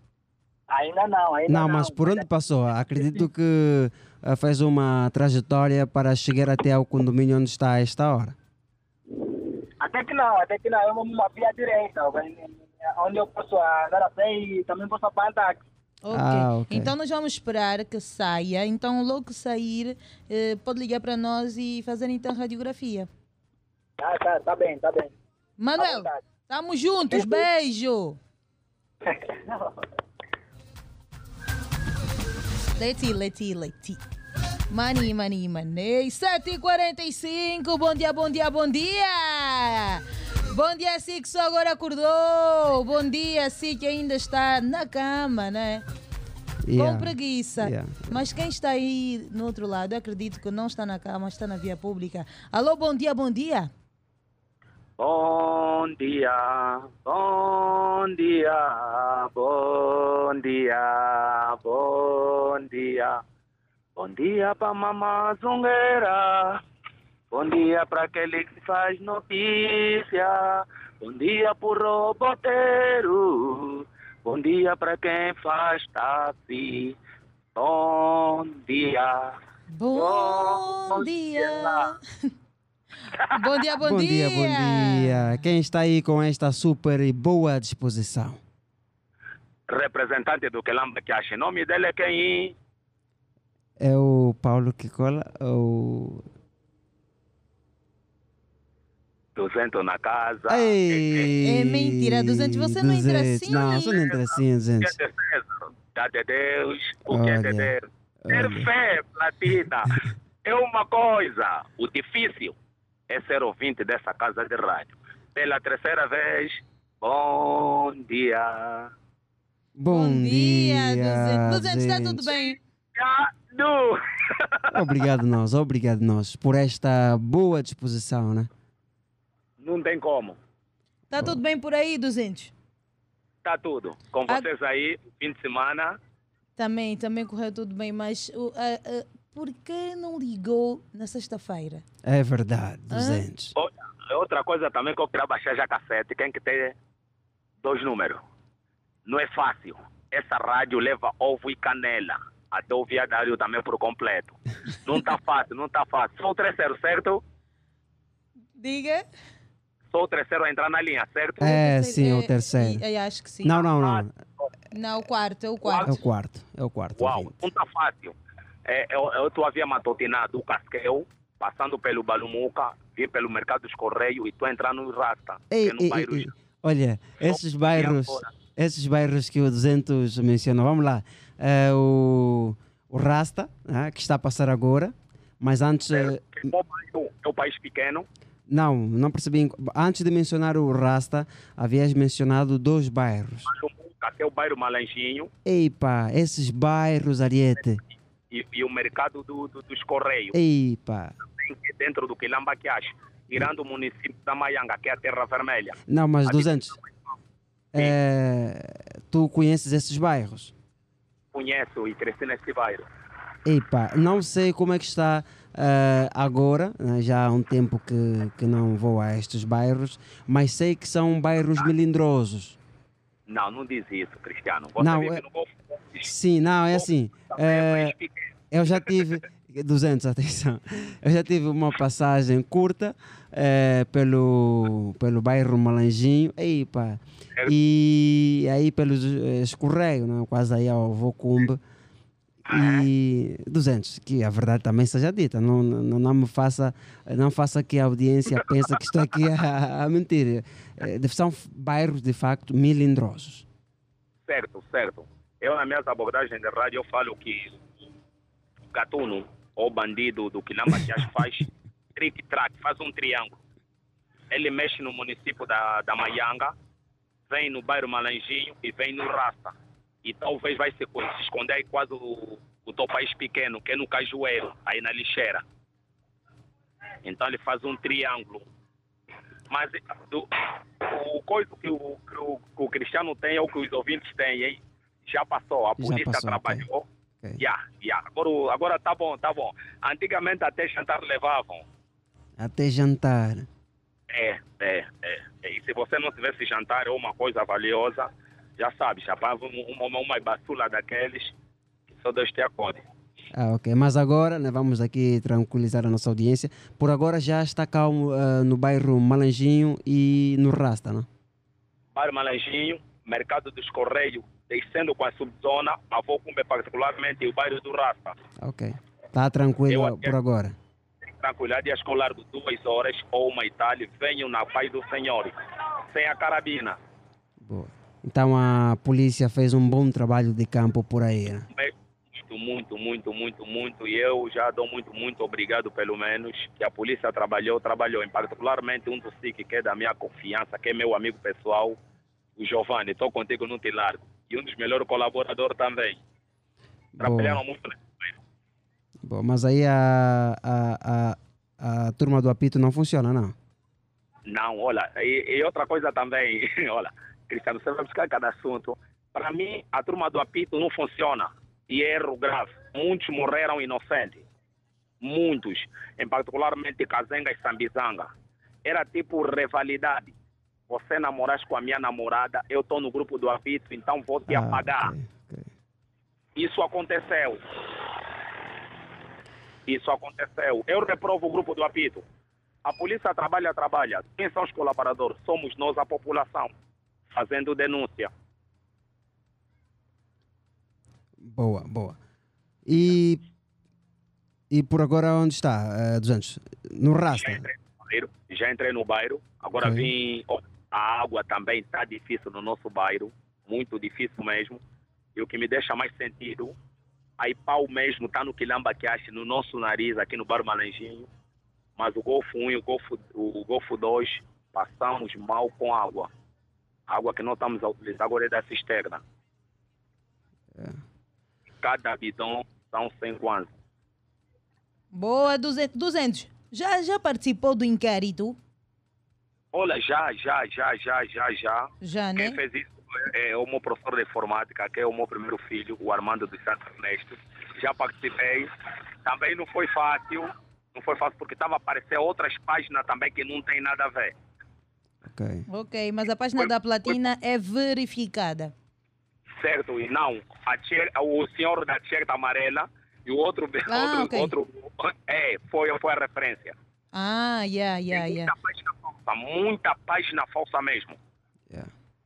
Ainda não, ainda Não, não. mas por onde passou? Acredito que ah, fez uma trajetória para chegar até ao condomínio onde está a esta hora. Até que não, até que não, é uma, uma via direita, onde eu posso andar a pé e também posso apanhar táxi. Ok. Ah, ok. Então nós vamos esperar que saia. Então, logo que sair, eh, pode ligar para nós e fazer então radiografia. Ah, tá, tá bem, tá bem. Manuel, estamos juntos. Beijo. Leti, Leti, Leti. Mani, mani, mani. 7h45. Bom dia, bom dia, bom dia. Bom dia, si que só agora acordou. Bom dia, si que ainda está na cama, né? Yeah. Com preguiça. Yeah. Mas quem está aí no outro lado, eu acredito que não está na cama, está na via pública. Alô, bom dia, bom dia. Bom dia, bom dia, bom dia, bom dia. Bom dia pra mamãe zungueira. Bom dia pra aquele que faz notícia. Bom dia pro roboteiro. Bom dia pra quem faz táxi. Bom dia. Bom, Bom dia. dia. bom dia, bom, Bom dia, bom dia. Quem está aí com esta super e boa disposição? Representante do Quelamba que acha. O nome dele é quem? É o Paulo que cola ou... 200 na casa. Ei, É mentira, 200, você não entra 200. assim? Não, você não entra assim, O que é 200. de César? Dá de Deus, o que é de Deus. Ter fé, Platina, é uma coisa. O difícil é ser ouvinte dessa casa de rádio. Pela terceira vez, bom dia. Bom, dia, Duzente. Duzente, está gente. tudo bem? Du. Obrigado nós, obrigado nós por esta boa disposição, né? Não tem como. Está tudo bem por aí, Duzente? Tá tudo. Com Ah. vocês aí, fim de semana. Também, também correu tudo bem, mas a- a- por que não ligou na sexta-feira? É verdade, 200. Olha, outra coisa também que eu queria baixar já cassete, tem que ter dois números. Não é fácil. Essa rádio leva ovo e canela. Até o viadário também por completo. Não tá fácil, não tá fácil. Sou o terceiro, certo? Diga. Sou o terceiro a entrar na linha, certo? É, sim, o terceiro. Eu acho que sim. Não, não, não. Não, o quarto, é o É quarto. o quarto, é o quarto. Uau, não tá fácil. É, eu, eu tô havia matotinado do Casquel, passando pelo Balumuca, vim pelo Mercado dos Correios e tô entrando no Rasta. Ei, é no ei, bairro ei. Olha, esses bairros, esses bairros que o 200 mencionou, vamos lá. É o, o Rasta, né, que está a passar agora, mas antes. eh, É o bairro, é o país pequeno. Não, não percebi. Antes de mencionar o Rasta, havias mencionado dois bairros. Até o bairro Malanjinho Eipa, esses bairros, Ariete. e, e o Mercado do, do- dos Correios. Eipa. Dentro do Quilamba Quiache, tirando o município da Maianga, que é a Terra Vermelha. Não, mas 200. É, tu conheces esses bairros? Conheço e cresci nesse bairro. Eipa, não sei como é que está eh, agora, né, já há um tempo que, que não vou a estes bairros, mas sei que são bairros melindrosos. Não, não diz isso, Cristiano. Você Não, vive é- no Golfo Sim, não, é assim. eh, eu já tive. 200, atenção. Eu já tive uma passagem curta eh, pelo, pelo bairro Malanjinho. Eipa. E aí pelos eh, escorreios, né, quase aí ao Vocumbe. E 200, que a verdade também seja dita, não, não, não me faça, não faça que a audiência pense que estou aqui a, a mentir. Eh, São bairros de facto melindrosos. Certo, certo. Eu, na minha abordagem de rádio, eu falo que o gatuno, ou bandido do Quilamba que faz trick-track, faz um triângulo. Ele mexe no município da, da Maianga, vem no bairro Malanjinho e vem no Rasta. E talvez vai se, se esconder aí quase o, o teu país pequeno, que é no Cajueiro, aí na lixeira. Então ele faz um triângulo. Mas eh, do, o coisa que o, que, o, que o Cristiano tem é o que os ouvintes têm, hein? Já passou, a polícia passou, trabalhou. ok. Já, já. Agora, agora tá bom, tá bom. Antigamente até jantar levavam. Até jantar. É, é, é. é. E se você não tivesse jantar ou uma coisa valiosa, já sabe, chapava um- uma, uma basula daqueles que só Deus te acorde. Ah, ok. Mas agora, né, vamos aqui tranquilizar a nossa audiência. Por agora já está calmo ah, no bairro Malanjinho e no Rasta, não? Bairro Malanjinho, Mercado dos Correios, descendo com a subzona, Avocumbe particularmente e o bairro do Rasta. Ok. Está tranquilo Eu- por agora. Tranquilidade escolar de duas horas ou uma Itália, venham na paz do Senhor, sem a carabina. Boa. Então a polícia fez um bom trabalho de campo por aí, né? Muito, muito, muito, muito, muito. E eu já dou muito, muito obrigado, pelo menos, que a polícia trabalhou, trabalhou. Em particularmente um do SIC, que é da minha confiança, que é meu amigo pessoal, o Giovanni. Estou contigo, não te largo. E um dos melhores colaboradores também. Trabalharam Boa. muito. Boa. Mas aí a, a, a, a turma do apito não funciona, não? Não, olha, e, e outra coisa também, olha, Cristiano, você vai buscar cada assunto. Para mim, a turma do apito não funciona. E é erro grave. Muitos morreram inocentes. Muitos. Em particularmente Kazenga e Sambizanga. Era tipo rivalidade. Você namoras com a minha namorada, eu estou no grupo do apito, então vou te Ah, apagar. Isso aconteceu. Isso aconteceu. Eu reprovo o grupo do apito. A polícia trabalha, trabalha. Quem são os colaboradores? Somos nós, a população, fazendo denúncia. Boa, boa. E, e por agora onde está, eh, 200? No Rasta? bairro, já entrei no bairro, agora Ok. vim. ó, A água também está difícil no nosso bairro, muito difícil mesmo. E o que me deixa mais sentido, a Ipau mesmo está no Quilamba Quiache, no nosso nariz, aqui no Bar Malanjinho. mas o Golfo 1 e o Golfo, o Golfo 2 passamos mal com água. A água que nós estamos a utilizar agora é da cisterna. Cada bidão são 100 kwanza. Boa, 200. 200. Já, já participou do inquérito? Olha, já, já, já, já, já, já. Já, né? Quem fez isso é o meu professor de informática, que é o meu primeiro filho, o Armando dos Santos Ernesto. Já participei. Também não foi fácil. Não foi fácil porque estava a aparecer outras páginas também que não tem nada a ver. Ok. Ok, mas a página da platina é verificada. Certo? E não. O senhor da t-shirt amarela e o outro, Ah, outro, ok. outro é, foi, foi a referência. Ah, yeah, yeah, yeah. Muita página falsa, muita página falsa mesmo.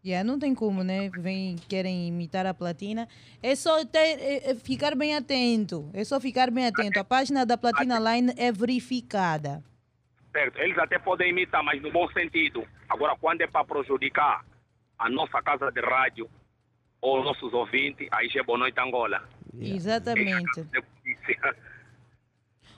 Yeah, não tem como, né? Vem, querem imitar a platina. É só ter, é- é ficar bem atento. É só ficar bem atento. A página da Platina Line é verificada. Certo? Eles até podem imitar, mas no bom sentido. Agora, quando é para prejudicar a nossa casa de rádio ou os nossos ouvintes, aí já é boa noite, Angola. Exatamente. É polícia.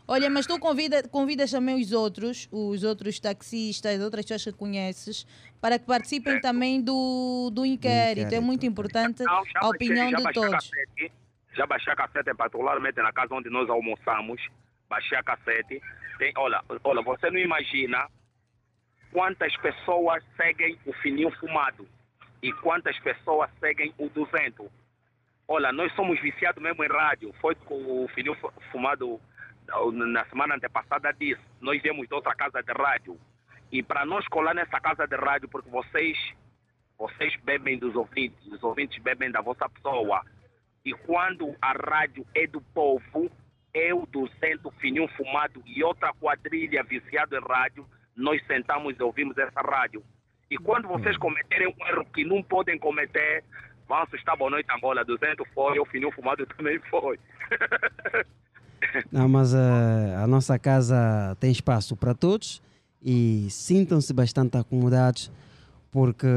Olha, mas tu convida, convidas também os outros, os outros taxistas, outras pessoas que conheces, para que participem também do, do inquérito. É muito importante Não, a opinião baixei- de todos. cassete, já baixei a cassete, particularmente na casa onde nós almoçamos. Baixei a cassete. Tem, olha, olha, você não imagina quantas pessoas seguem o fininho fumado e quantas pessoas seguem o 200. Olha, nós somos viciados mesmo em rádio. Foi com o fininho fu- fumado na semana antepassada disse. Nós viemos de outra casa de rádio. E para nós colar nessa casa de rádio, porque vocês vocês bebem dos ouvintes, os ouvintes bebem da vossa pessoa. E quando a rádio é do povo, eu, do centro fininho fumado e outra quadrilha viciado em rádio, nós sentamos e ouvimos essa rádio. E quando vocês cometerem um erro que não podem cometer, vão assustar boa noite Angola, 200 foi, o fininho fumado também foi. Não, mas eh, a nossa casa tem espaço para todos e sintam-se bastante acomodados porque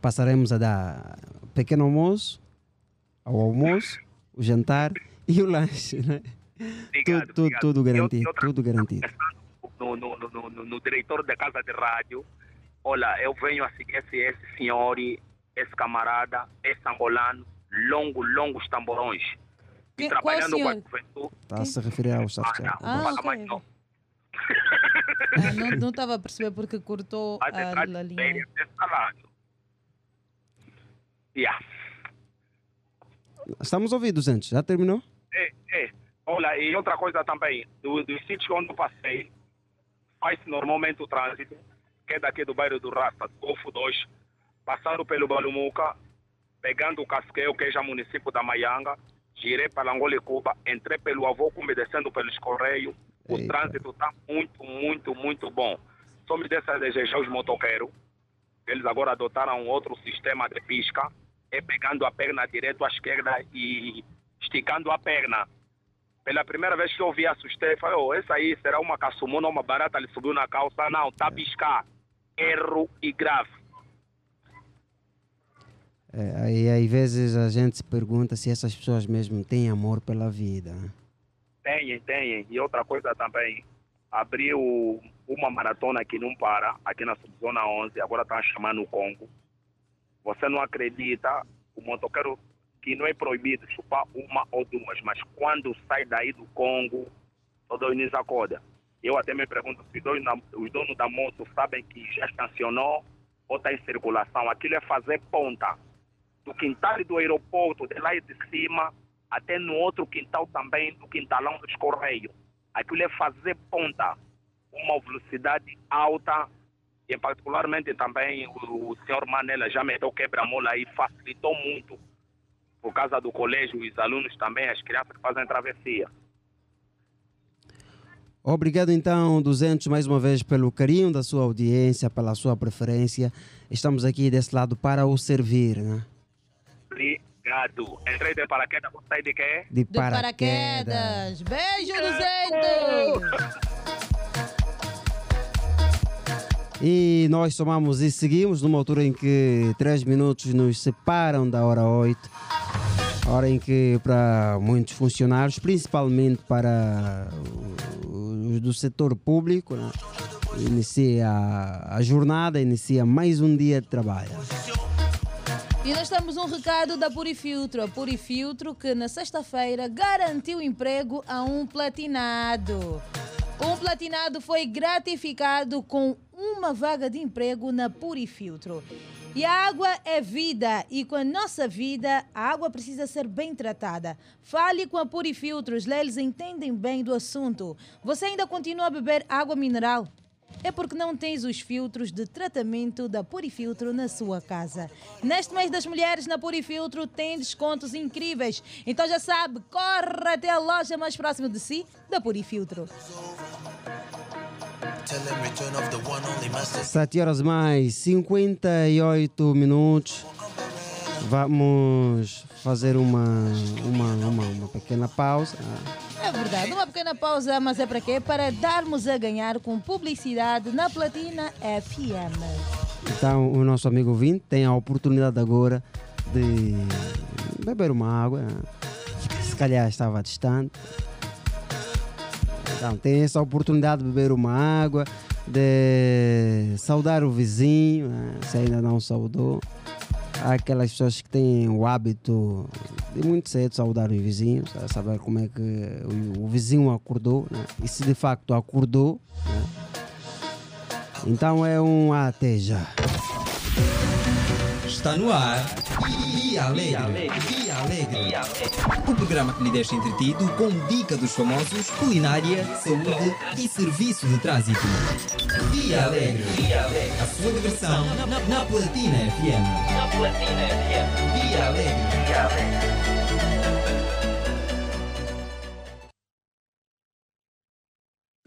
passaremos a dar pequeno almoço, ao almoço, o jantar e o lanche, né? tudo, tudo, tudo garantido, tudo garantido. no, no, no, no, no diretor da casa de rádio, olha, eu venho a seguir esse, esse senhor, esse camarada, esse angolano, longo, longos tamborões. E qual trabalhando com a juventude. Está a se referir ao Safchá. Ah, fala ok, mais ok. não. Ah, não estava a perceber porque cortou a, rádio a linha. Yeah. Estamos ouvidos antes, já terminou? É, é. Olha, e outra coisa também, do, dos sítios onde eu passei, faz-se normalmente o trânsito, que é daqui do bairro do Raça, Golfo 2, passando pelo Balumuca, pegando o Casqueio, que é já município da Maianga, girei para Angola e Cuba, entrei pelo Avô Cume, descendo pelos Correios, o Eita. trânsito está muito, muito, muito bom. Só me dessa a desejar os motoqueiros, eles agora adotaram outro sistema de pisca, é pegando a perna direito à esquerda e esticando a perna. Pela primeira vez que eu vi, assustei, falei, oh, essa aí será uma caçumuna, uma barata, ele subiu na calça. Não, tá a piscar. Erro e grave. É, aí, às vezes a gente se pergunta se essas pessoas mesmo têm amor pela vida. Tem, tem. E outra coisa também, abriu uma maratona que não para, aqui na Subzona 11, agora estão chamando o Congo. Você não acredita, o motoqueiro que não é proibido chupar uma ou duas, mas quando sai daí do Congo, todo mundo acorda. Eu até me pergunto se os donos da- moto sabem que já estacionou ou está em circulação. Aquilo é fazer ponta. Do quintal do aeroporto, de lá de cima, até no outro quintal também, do quintalão dos Correios. Aquilo é fazer ponta. Uma velocidade alta. E particularmente também o, o senhor Manela já meteu quebra-mola aí, facilitou muito. Por causa do colégio, os alunos também, as crianças que fazem travessia. Obrigado então, 200, mais uma vez pelo carinho da sua audiência, pela sua preferência. Estamos aqui desse lado para o servir, né? Obrigado. Entrei de paraquedas, gostei de quê? De De paraquedas. Beijo, 200! E nós somamos e seguimos numa altura em que três minutos nos separam da hora 8. Hora em que para muitos funcionários, principalmente para os do setor público, né? inicia a jornada, inicia mais um dia de trabalho. E nós temos um recado da Purifiltro. A Purifiltro que na sexta-feira garantiu emprego a um platinado. Um platinado foi gratificado com uma vaga de emprego na Purifiltro. E a água é vida e com a nossa vida a água precisa ser bem tratada. Fale com a Purifiltros, lá eles entendem bem do assunto. Você ainda continua a beber água mineral? É porque não tens os filtros de tratamento da Purifiltro na sua casa. Neste mês das mulheres, na Purifiltro tem descontos incríveis. Então já sabe, corre até a loja mais próxima de si da Purifiltro. 7 horas mais 58 minutos. Vamos fazer uma, uma, uma, uma pequena pausa. É verdade, uma pequena pausa, mas é para quê? Para darmos a ganhar com publicidade na Platina FM. Então, o nosso amigo Vinte tem a oportunidade agora de beber uma água. Se calhar estava distante. Então, tem essa oportunidade de beber uma água, de saudar o vizinho, né? se ainda não saudou. Há aquelas pessoas que têm o hábito de muito cedo saudar os vizinhos, saber como é que o vizinho acordou, né? e se de facto acordou. Né? Então é um até já. Está no ar e alegre. E alegre. O programa que lhe deixa entretido com dica dos famosos, culinária, saúde e serviço de trânsito. Dia Alegre. A sua diversão na Platina FM. Na Platina FM. Dia Alegre. Dia Alegre.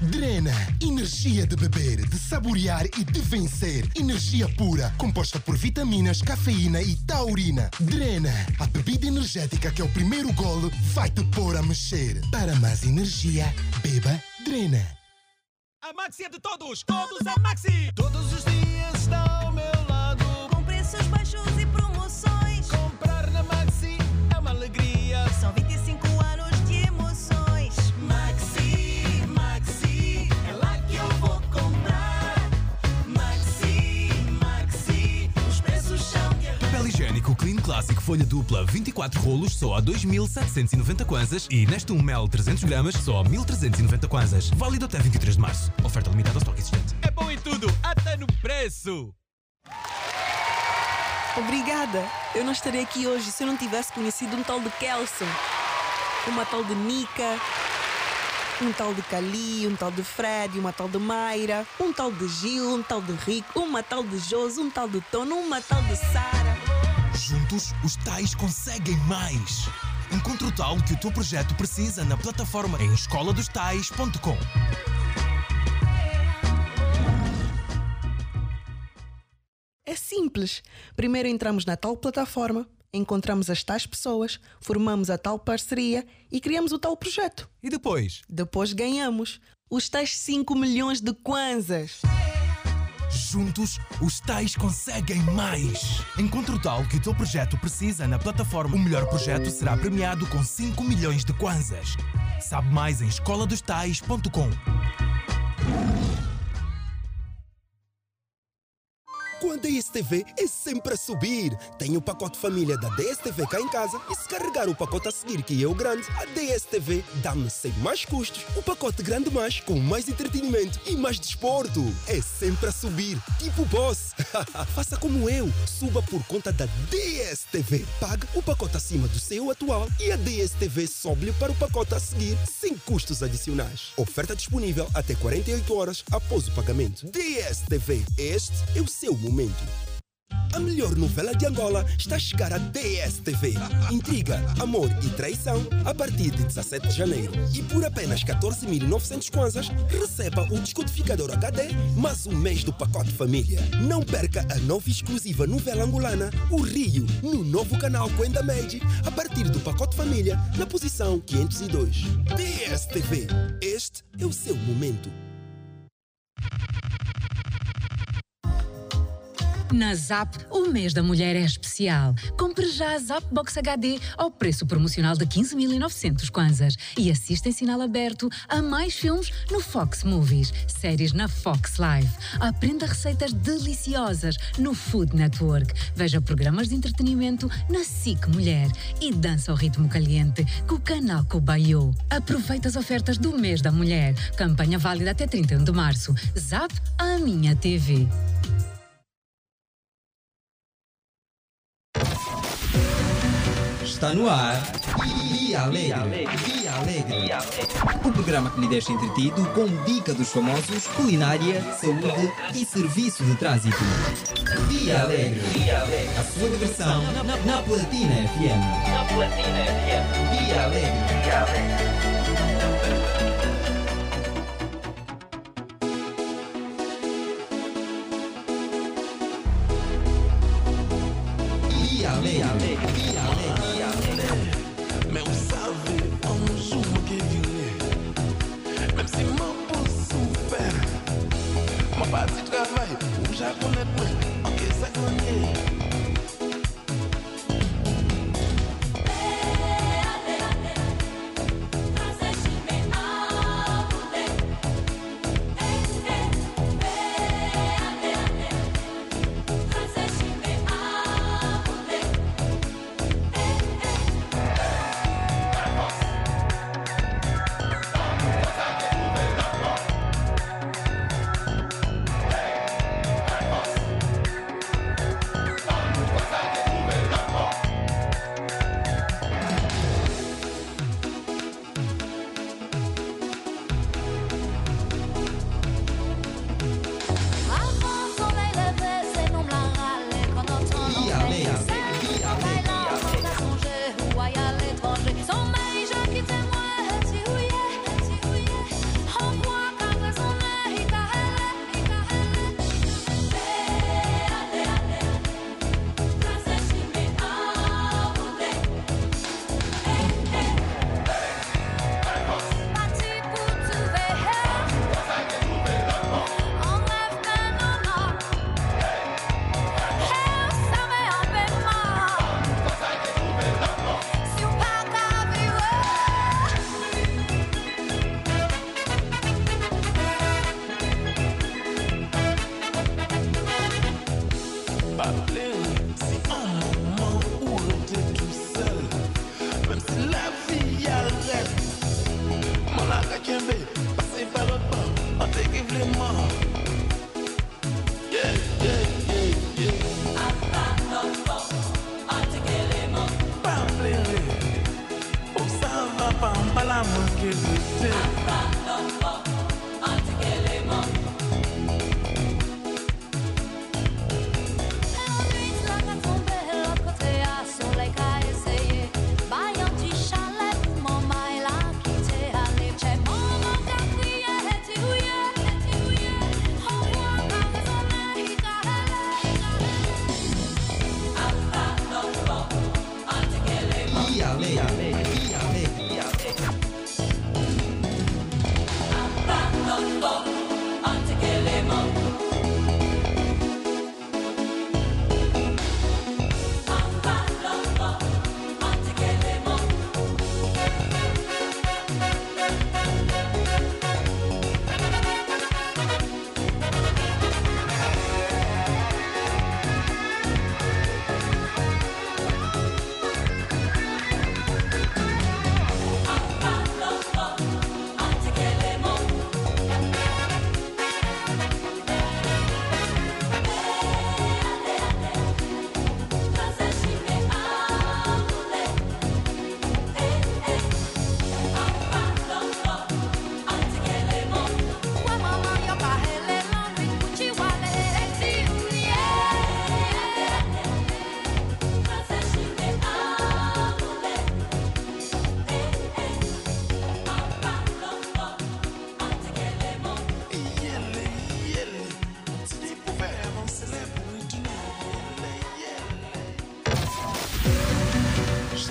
Drena, energia de beber, de saborear e de vencer. Energia pura, composta por vitaminas, cafeína e taurina. Drena, a bebida energética que é o primeiro golo vai te pôr a mexer. Para mais energia, beba Drena. A Maxi é de todos, todos a Maxi. Todos os dias folha dupla 24 rolos só a 2.790 kwanzas e Nestum Mel 300 gramas só a 1.390 kwanzas. Válido até 23 de março. Oferta limitada ao estoque existente. É bom em tudo, até no preço. Obrigada. Eu não estaria aqui hoje se eu não tivesse conhecido um tal de Kelson, uma tal de Nika, um tal de Cali, um tal de Fred, uma tal de Mayra, um tal de Gil, um tal de Rico, uma tal de Josi, um tal de Tono, uma tal de Sara. Juntos, os tais conseguem mais. Encontre o tal que o teu projeto precisa na plataforma em escoladostais.com. É simples. Primeiro entramos na tal plataforma, encontramos as tais pessoas, formamos a tal parceria e criamos o tal projeto. E depois? Depois ganhamos os tais 5 milhões de kwanzas. Juntos, os tais conseguem mais. Encontre o tal que o teu projeto precisa na plataforma. O melhor projeto será premiado com 5 milhões de kwanzas. Sabe mais em escoladostais.com. Com a DSTV é sempre a subir. Tem o pacote família da DSTV cá em casa e se carregar o pacote a seguir, que é o grande, a DSTV dá-me sem mais custos o pacote grande mais, com mais entretenimento e mais desporto. É sempre a subir, tipo boss. Faça como eu, suba por conta da DSTV. Pague o pacote acima do seu atual e a DSTV sobe para o pacote a seguir, sem custos adicionais. Oferta disponível até 48 horas após o pagamento. DSTV, este é o seu momento. A melhor novela de Angola está a chegar à DSTV. Intriga, amor e traição a partir de 17 de janeiro. E por apenas 14.900 kwanzas, receba o descodificador HD mais um mês do pacote família. Não perca a nova exclusiva novela angolana O Rio, no novo canal Coenda Magic, a partir do pacote família, na posição 502. DSTV. Este é o seu momento. Na Zap, o mês da mulher é especial. Compre já a Zap Box HD ao preço promocional de 15.900 kwanzas e assista em sinal aberto a mais filmes no Fox Movies, séries na Fox Live. Aprenda receitas deliciosas no Food Network. Veja programas de entretenimento na SIC Mulher e dança ao ritmo caliente com o canal Cobayo. Aproveita as ofertas do mês da mulher. Campanha válida até 31 de março. Zap, a minha TV. Está no ar Dia Alegre. Dia Alegre. O programa que lhe deixa entretido com dica dos famosos, culinária, saúde e serviço de trânsito. Dia Alegre. A sua diversão na Platina FM. Na Platina FM. Dia Alegre. Alegre. Dia Alegre. pa ti travay, ou jan konet mwen, anke sa konye I'm gonna give you tip.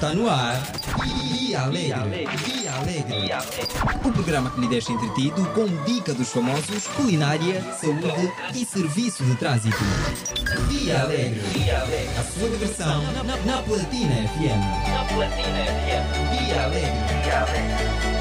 Está no ar. E alegre. E alegre. O programa que lhe deixa entretido com dica dos famosos, culinária, saúde e serviço de trânsito. E alegre. E alegre. A sua diversão na, na, na Platina FM. Na Platina FM. E alegre. E alegre.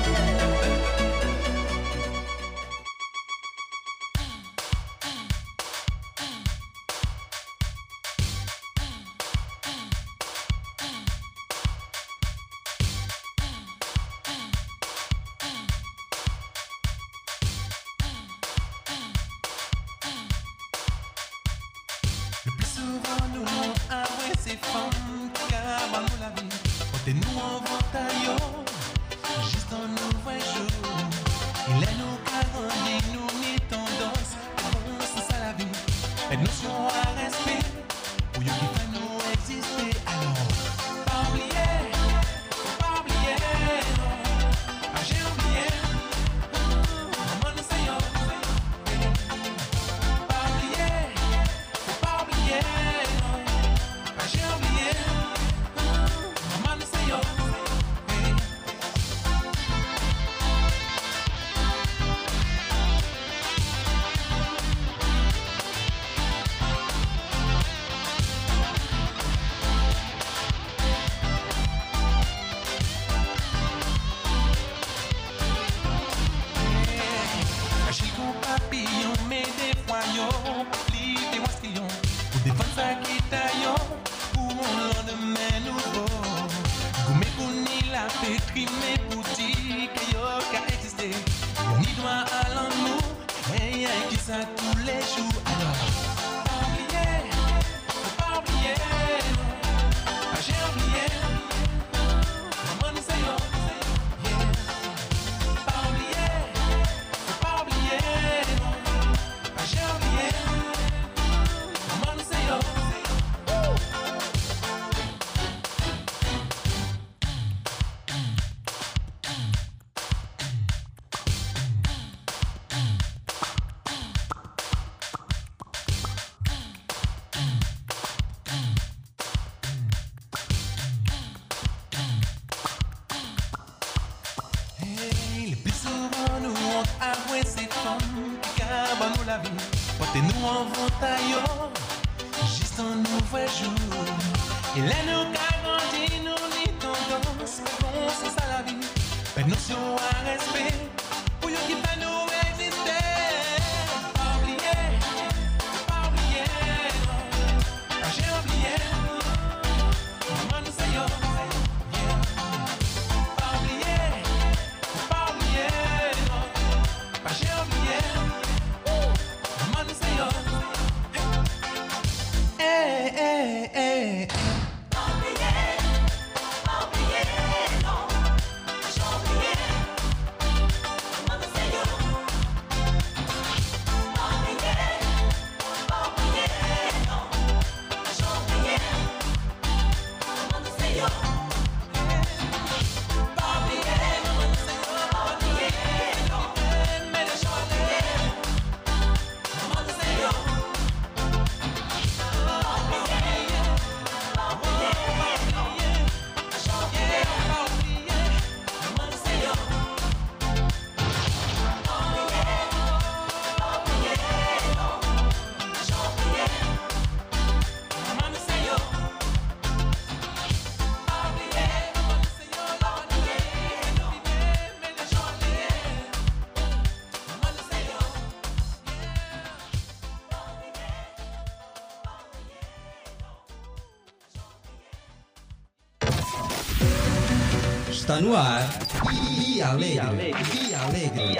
No ar e alegre. e alegre.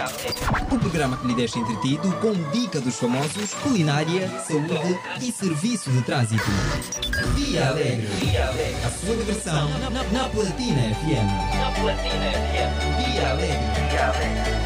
O programa que lhe deixa entretido com dica dos famosos, culinária, saúde e serviço de trânsito. e Alegre. A sua diversão na, Platina FM. Na Platina FM. Alegre. Alegre.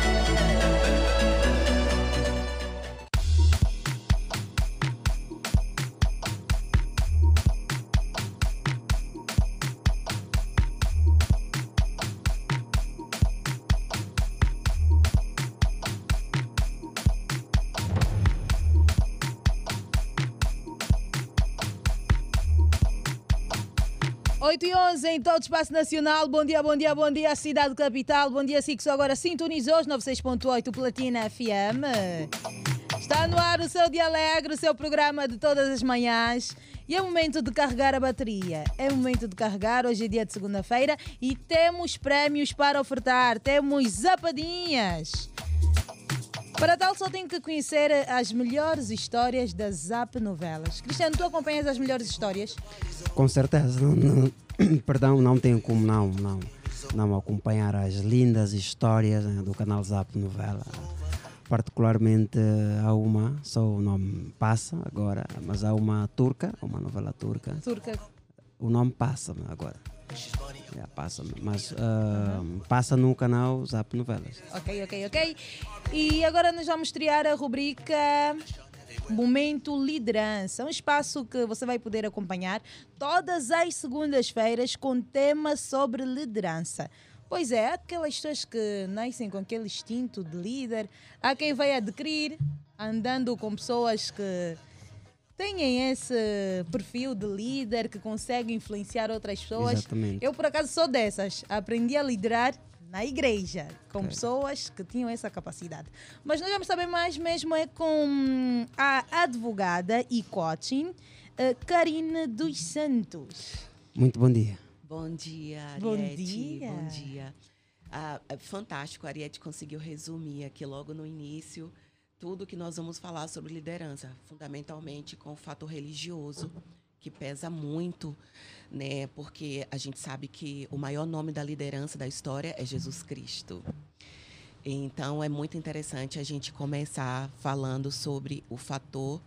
Em todo o espaço nacional. Bom dia, bom dia, bom dia, cidade capital. Bom dia, Sixo. Agora sintonizou os 96.8 Platina FM. Está no ar o seu Dia Alegre, o seu programa de todas as manhãs. E é momento de carregar a bateria. É momento de carregar. Hoje é dia de segunda-feira e temos prémios para ofertar. Temos zapadinhas. Para tal, só tenho que conhecer as melhores histórias das Zap Novelas. Cristiano, tu acompanhas as melhores histórias? Com certeza. Não- perdão, não tenho como não, não, não acompanhar as lindas histórias né, do canal Zap Novela. Particularmente eh, há uma, só o nome passa agora, mas há uma turca, uma novela turca. Turca. O nome passa-me agora. Já passa-me, mas ah, passa no canal Zap Novelas. Ok, ok, ok. E agora nós vamos estrear a rubrica Momento Liderança, um espaço que você vai poder acompanhar todas as segundas-feiras com tema sobre liderança. Pois é, há aquelas pessoas que nascem com aquele instinto de líder, há quem vai adquirir andando com pessoas que têm esse perfil de líder, que conseguem influenciar outras pessoas. Exatamente. Eu, por acaso, sou dessas. Aprendi a liderar na igreja, com Ok. pessoas que tinham essa capacidade. Mas nós vamos saber mais mesmo é com a advogada e coaching, eh, Karine dos Santos. Muito bom dia. Bom dia, Bom Ariete. dia. Bom dia. Ah, é fantástico, a Ariete conseguiu resumir aqui logo no início tudo que nós vamos falar sobre liderança, fundamentalmente com o fator religioso, que pesa muito, né? Porque a gente sabe que o maior nome da liderança da história é Jesus Cristo. Então é muito interessante a gente começar falando sobre o fator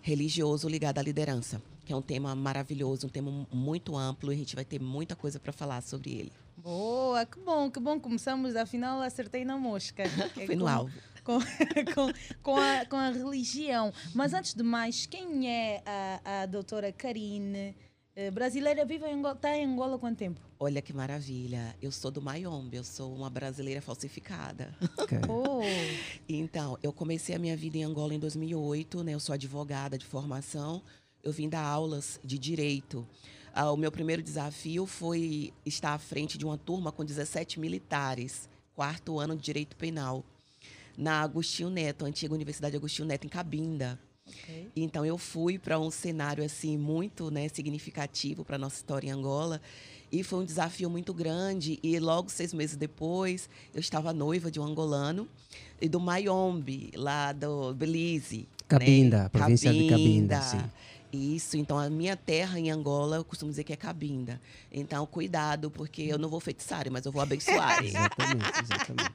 religioso ligado à liderança, que é um tema maravilhoso, um tema muito amplo e a gente vai ter muita coisa para falar sobre ele. Boa, que bom, que bom. Começamos, afinal acertei na mosca. É Foi no com- alvo. Com, com, com, a, com a religião. Mas antes de mais, quem é a, a doutora Karine? Eh, Brasileira, vive em Angola, está em Angola há quanto tempo? Olha que maravilha. Eu sou do Mayombe, eu sou uma brasileira falsificada. Oh. Então, eu comecei a minha vida em Angola em 2008, né? Eu sou advogada de formação. Eu vim dar aulas de direito. Ah, o meu primeiro desafio foi estar à frente de uma turma com 17 militares, quarto ano de direito penal, na Agostinho Neto, antiga Universidade Agostinho Neto, em Cabinda. Então eu fui para um cenário assim muito, né, significativo para nossa história em Angola e foi um desafio muito grande. E logo seis meses depois eu estava noiva de um angolano e do Mayombe lá do Belize. Cabinda, né? província de Cabinda, sim. Isso, então a minha terra em Angola, eu costumo dizer que é Cabinda. Então, cuidado, porque eu não vou feitiçar, mas eu vou abençoar. Exatamente, exatamente.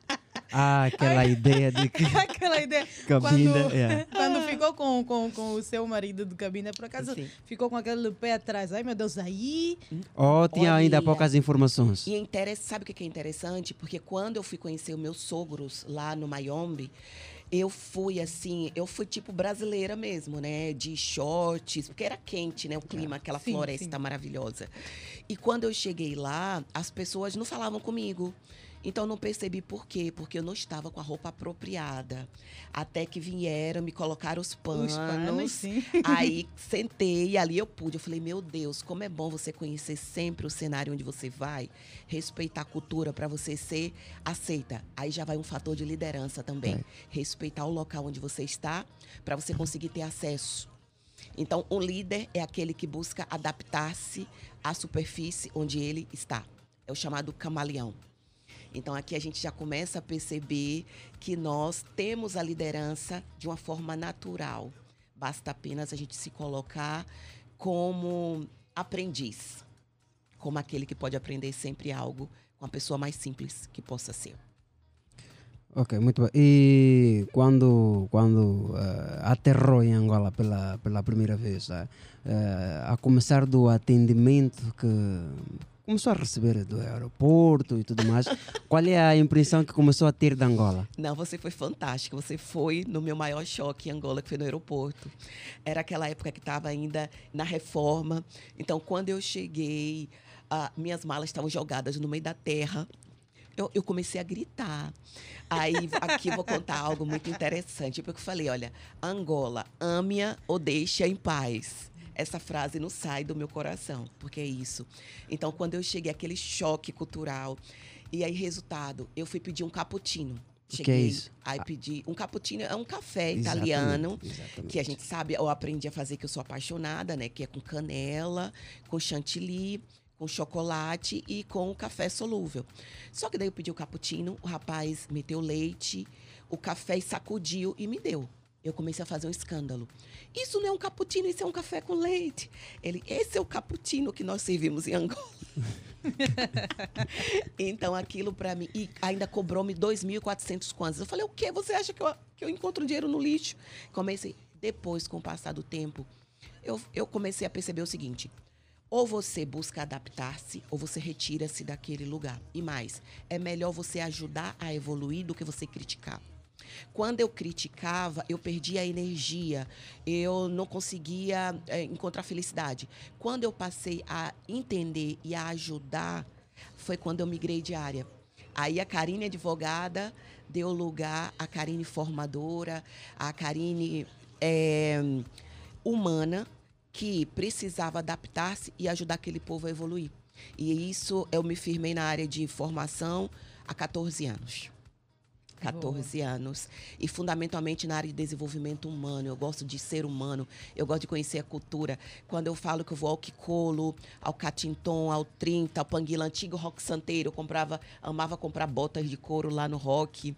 Ah, aquela ideia de que. Aquela ideia. Cabinda, quando, é. quando ficou com, com, com o seu marido de cabina, por acaso Sim. ficou com aquele pé atrás. Ai, meu Deus, aí. Oh, tinha ainda Olha. poucas informações. E é interess- sabe o que é interessante? Porque quando eu fui conhecer os meus sogros lá no Mayombe, eu fui assim, eu fui tipo brasileira mesmo, né? De shorts, porque era quente, né? O clima, aquela Sim, floresta maravilhosa. E quando eu cheguei lá, as pessoas não falavam comigo. Então não percebi por quê, porque eu não estava com a roupa apropriada. Até que vieram, me colocaram os panos. panos, sim. Aí sentei e ali eu pude. Eu falei, meu Deus, como é bom você conhecer sempre o cenário onde você vai, respeitar a cultura para você ser aceita. Aí já vai um fator de liderança também. Respeitar o local onde você está para você conseguir ter acesso. Então, o líder é aquele que busca adaptar-se à superfície onde ele está. É o chamado camaleão. Então, aqui a gente já começa a perceber que nós temos a liderança de uma forma natural. Basta apenas a gente se colocar como aprendiz, como aquele que pode aprender sempre algo com a pessoa mais simples que possa ser. Ok, muito bem. E quando, quando eh, aterrou em Angola pela, pela primeira vez, eh, a começar do atendimento que começou a receber do aeroporto e tudo mais, qual é a impressão que começou a ter de Angola? Não, você foi fantástica. Você foi no meu maior choque em Angola, que foi no aeroporto. Era aquela época que estava ainda na reforma. Então, quando eu cheguei, ah, minhas malas estavam jogadas no meio da terra. Eu, eu comecei a gritar. Aí, aqui vou contar algo muito interessante. Porque eu falei, olha, Angola, ame-a ou deixe-a em paz. Essa frase não sai do meu coração, porque é isso. Então, quando eu cheguei, aquele choque cultural. E aí, resultado, eu fui pedir um cappuccino. O que é Cheguei, isso? aí pedi um cappuccino, é um café Exatamente, italiano, exatamente. que a gente sabe, eu aprendi a fazer que eu sou apaixonada, né? Que é com canela, com chantilly, com chocolate e com café solúvel. Só que daí eu pedi o cappuccino, o rapaz meteu leite, o café sacudiu e me deu. Eu comecei a fazer um escândalo. Isso não é um cappuccino, isso é um café com leite. Ele, esse é o cappuccino que nós servimos em Angola. então aquilo para mim e ainda cobrou-me 2.400 kwanzas. Eu falei: "O quê? Você acha que eu, que eu encontro dinheiro no lixo?" Comecei depois com o passar do tempo, eu, eu comecei a perceber o seguinte: ou você busca adaptar-se, ou você retira-se daquele lugar. E mais, é melhor você ajudar a evoluir do que você criticar. Quando eu criticava, eu perdia a energia, eu não conseguia eh, encontrar felicidade. Quando eu passei a entender e a ajudar, foi quando eu migrei de área. Aí a Karine advogada deu lugar à Karine formadora, à Karine eh, humana, que precisava adaptar-se e ajudar aquele povo a evoluir. E isso eu me firmei na área de formação há 14 anos. 14 anos. E fundamentalmente na área de desenvolvimento humano. Eu gosto de ser humano, eu gosto de conhecer a cultura. Quando eu falo que eu vou ao Kikolo, ao Catinton, ao 30, ao Panguila, antigo rock santeiro, eu comprava, amava comprar botas de couro lá no rock.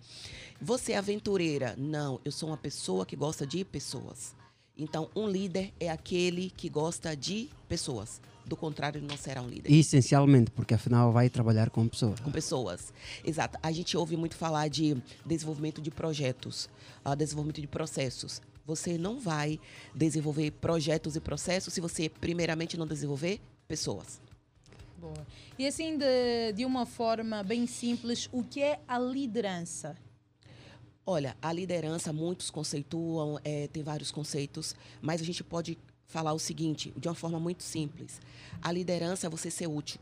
Você é aventureira? Não, eu sou uma pessoa que gosta de pessoas. Então, um líder é aquele que gosta de pessoas. Do contrário, ele não será um líder Essencialmente, porque afinal vai trabalhar com pessoas. com pessoas. Exato. A gente ouve muito falar de desenvolvimento de projetos, ah, desenvolvimento de processos. Você não vai desenvolver projetos e processos se você, primeiramente, não desenvolver pessoas. Boa. E assim, de, de uma forma bem simples, o que é a liderança? Olha, a liderança, muitos conceituam, eh, tem vários conceitos, mas a gente pode falar o seguinte, de uma forma muito simples. A liderança é você ser útil.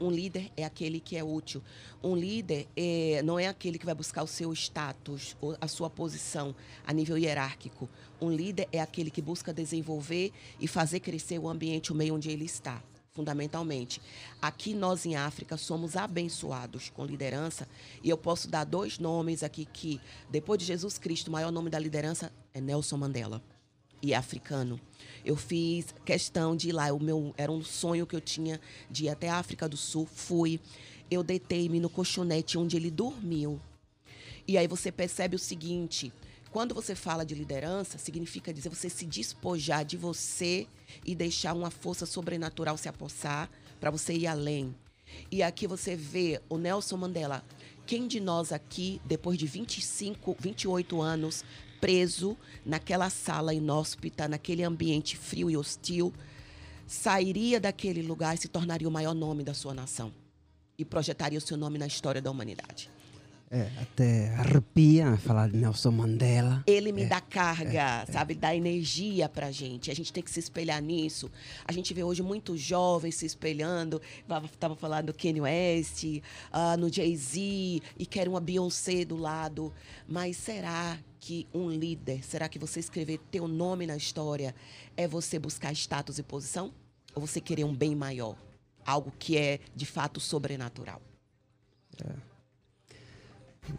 Um líder é aquele que é útil. Um líder é, não é aquele que vai buscar o seu status, ou a sua posição a nível hierárquico. Um líder é aquele que busca desenvolver e fazer crescer o ambiente, o meio onde ele está, fundamentalmente. Aqui nós em África somos abençoados com liderança e eu posso dar dois nomes aqui que, depois de Jesus Cristo, o maior nome da liderança é Nelson Mandela e africano. Eu fiz questão de ir lá, o meu era um sonho que eu tinha de ir até a África do Sul, fui. Eu deitei-me no colchonete onde ele dormiu. E aí você percebe o seguinte, quando você fala de liderança, significa dizer você se despojar de você e deixar uma força sobrenatural se apossar para você ir além. E aqui você vê o Nelson Mandela. Quem de nós aqui, depois de 25, 28 anos, preso naquela sala inóspita, naquele ambiente frio e hostil, sairia daquele lugar e se tornaria o maior nome da sua nação e projetaria o seu nome na história da humanidade. É, até arrepia falar de Nelson Mandela. Ele me dá carga, sabe? Dá energia pra gente. A gente tem que se espelhar nisso. A gente vê hoje muitos jovens se espelhando. Estava falando do Kanye West, ah, no Jay-Z, e quer uma Beyoncé do lado. Mas será que um líder, será que você escrever teu nome na história é você buscar status e posição? Ou você querer um bem maior? Algo que é, de fato, sobrenatural.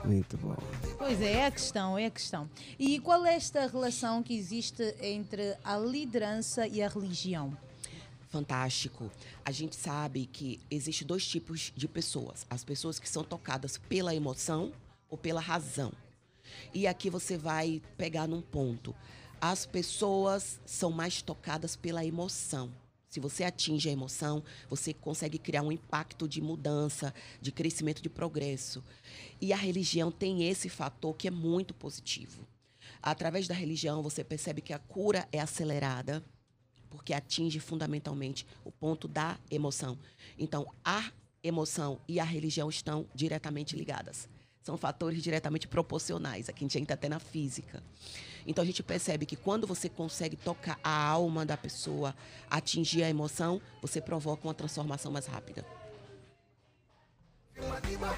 Muito bom. Pois é, é a questão, é a questão. E qual é esta relação que existe entre a liderança e a religião? Fantástico. A gente sabe que existe dois tipos de pessoas: as pessoas que são tocadas pela emoção ou pela razão. E aqui você vai pegar num ponto. As pessoas são mais tocadas pela emoção. Se você atinge a emoção, você consegue criar um impacto de mudança, de crescimento, de progresso. E a religião tem esse fator que é muito positivo. Através da religião, você percebe que a cura é acelerada, porque atinge fundamentalmente o ponto da emoção. Então, a emoção e a religião estão diretamente ligadas. São fatores diretamente proporcionais. Aqui a gente entra até na física. Então, a gente percebe que quando você consegue tocar a alma da pessoa, atingir a emoção, você provoca uma transformação mais rápida. Madiba,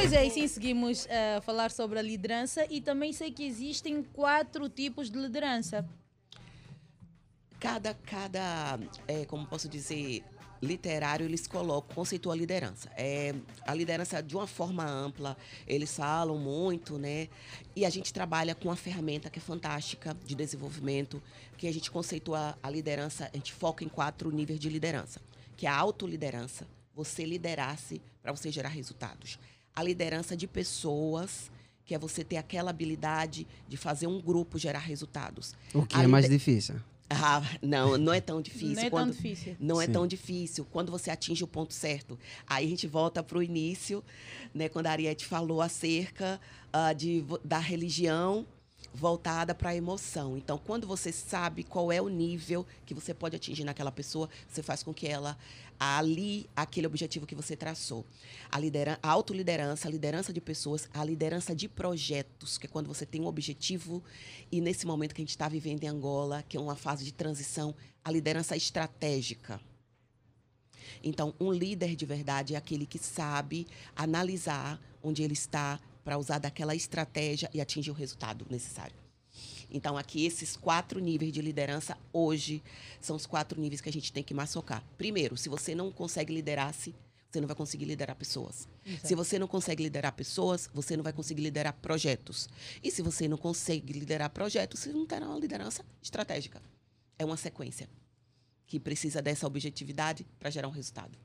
Pois é, e sim seguimos a falar sobre a liderança e também sei que existem quatro tipos de liderança. Cada, cada é, como posso dizer, literário, eles colocam, conceitua a liderança. É, a liderança, de uma forma ampla, eles falam muito, né? E a gente trabalha com uma ferramenta que é fantástica de desenvolvimento, que a gente conceitua a liderança, a gente foca em quatro níveis de liderança, que é a autoliderança, você liderar-se para você gerar resultados. A liderança de pessoas, que é você ter aquela habilidade de fazer um grupo gerar resultados. O que A é mais lide- difícil? ah, não, não é tão difícil. Não é tão Quando- difícil. Não é Sim. tão difícil. Quando você atinge o ponto certo. Aí a gente volta para o início, né, quando a Ariete falou acerca ah, de, da religião voltada para a emoção. Então, quando você sabe qual é o nível que você pode atingir naquela pessoa, você faz com que ela ali aquele objetivo que você traçou. A, lideran a autoliderança, a liderança de pessoas, a liderança de projetos, que é quando você tem um objetivo e nesse momento que a gente está vivendo em Angola, que é uma fase de transição, a liderança estratégica. Então, um líder de verdade é aquele que sabe analisar onde ele está para usar daquela estratégia e atingir o resultado necessário. Então, aqui, esses quatro níveis de liderança, hoje, são os quatro níveis que a gente tem que maçocar. Primeiro, se você não consegue liderar-se, você não vai conseguir liderar pessoas. Exato. Se você não consegue liderar pessoas, você não vai conseguir liderar projetos. E se você não consegue liderar projetos, você não terá uma liderança estratégica. É uma sequência que precisa dessa objetividade para gerar um resultado.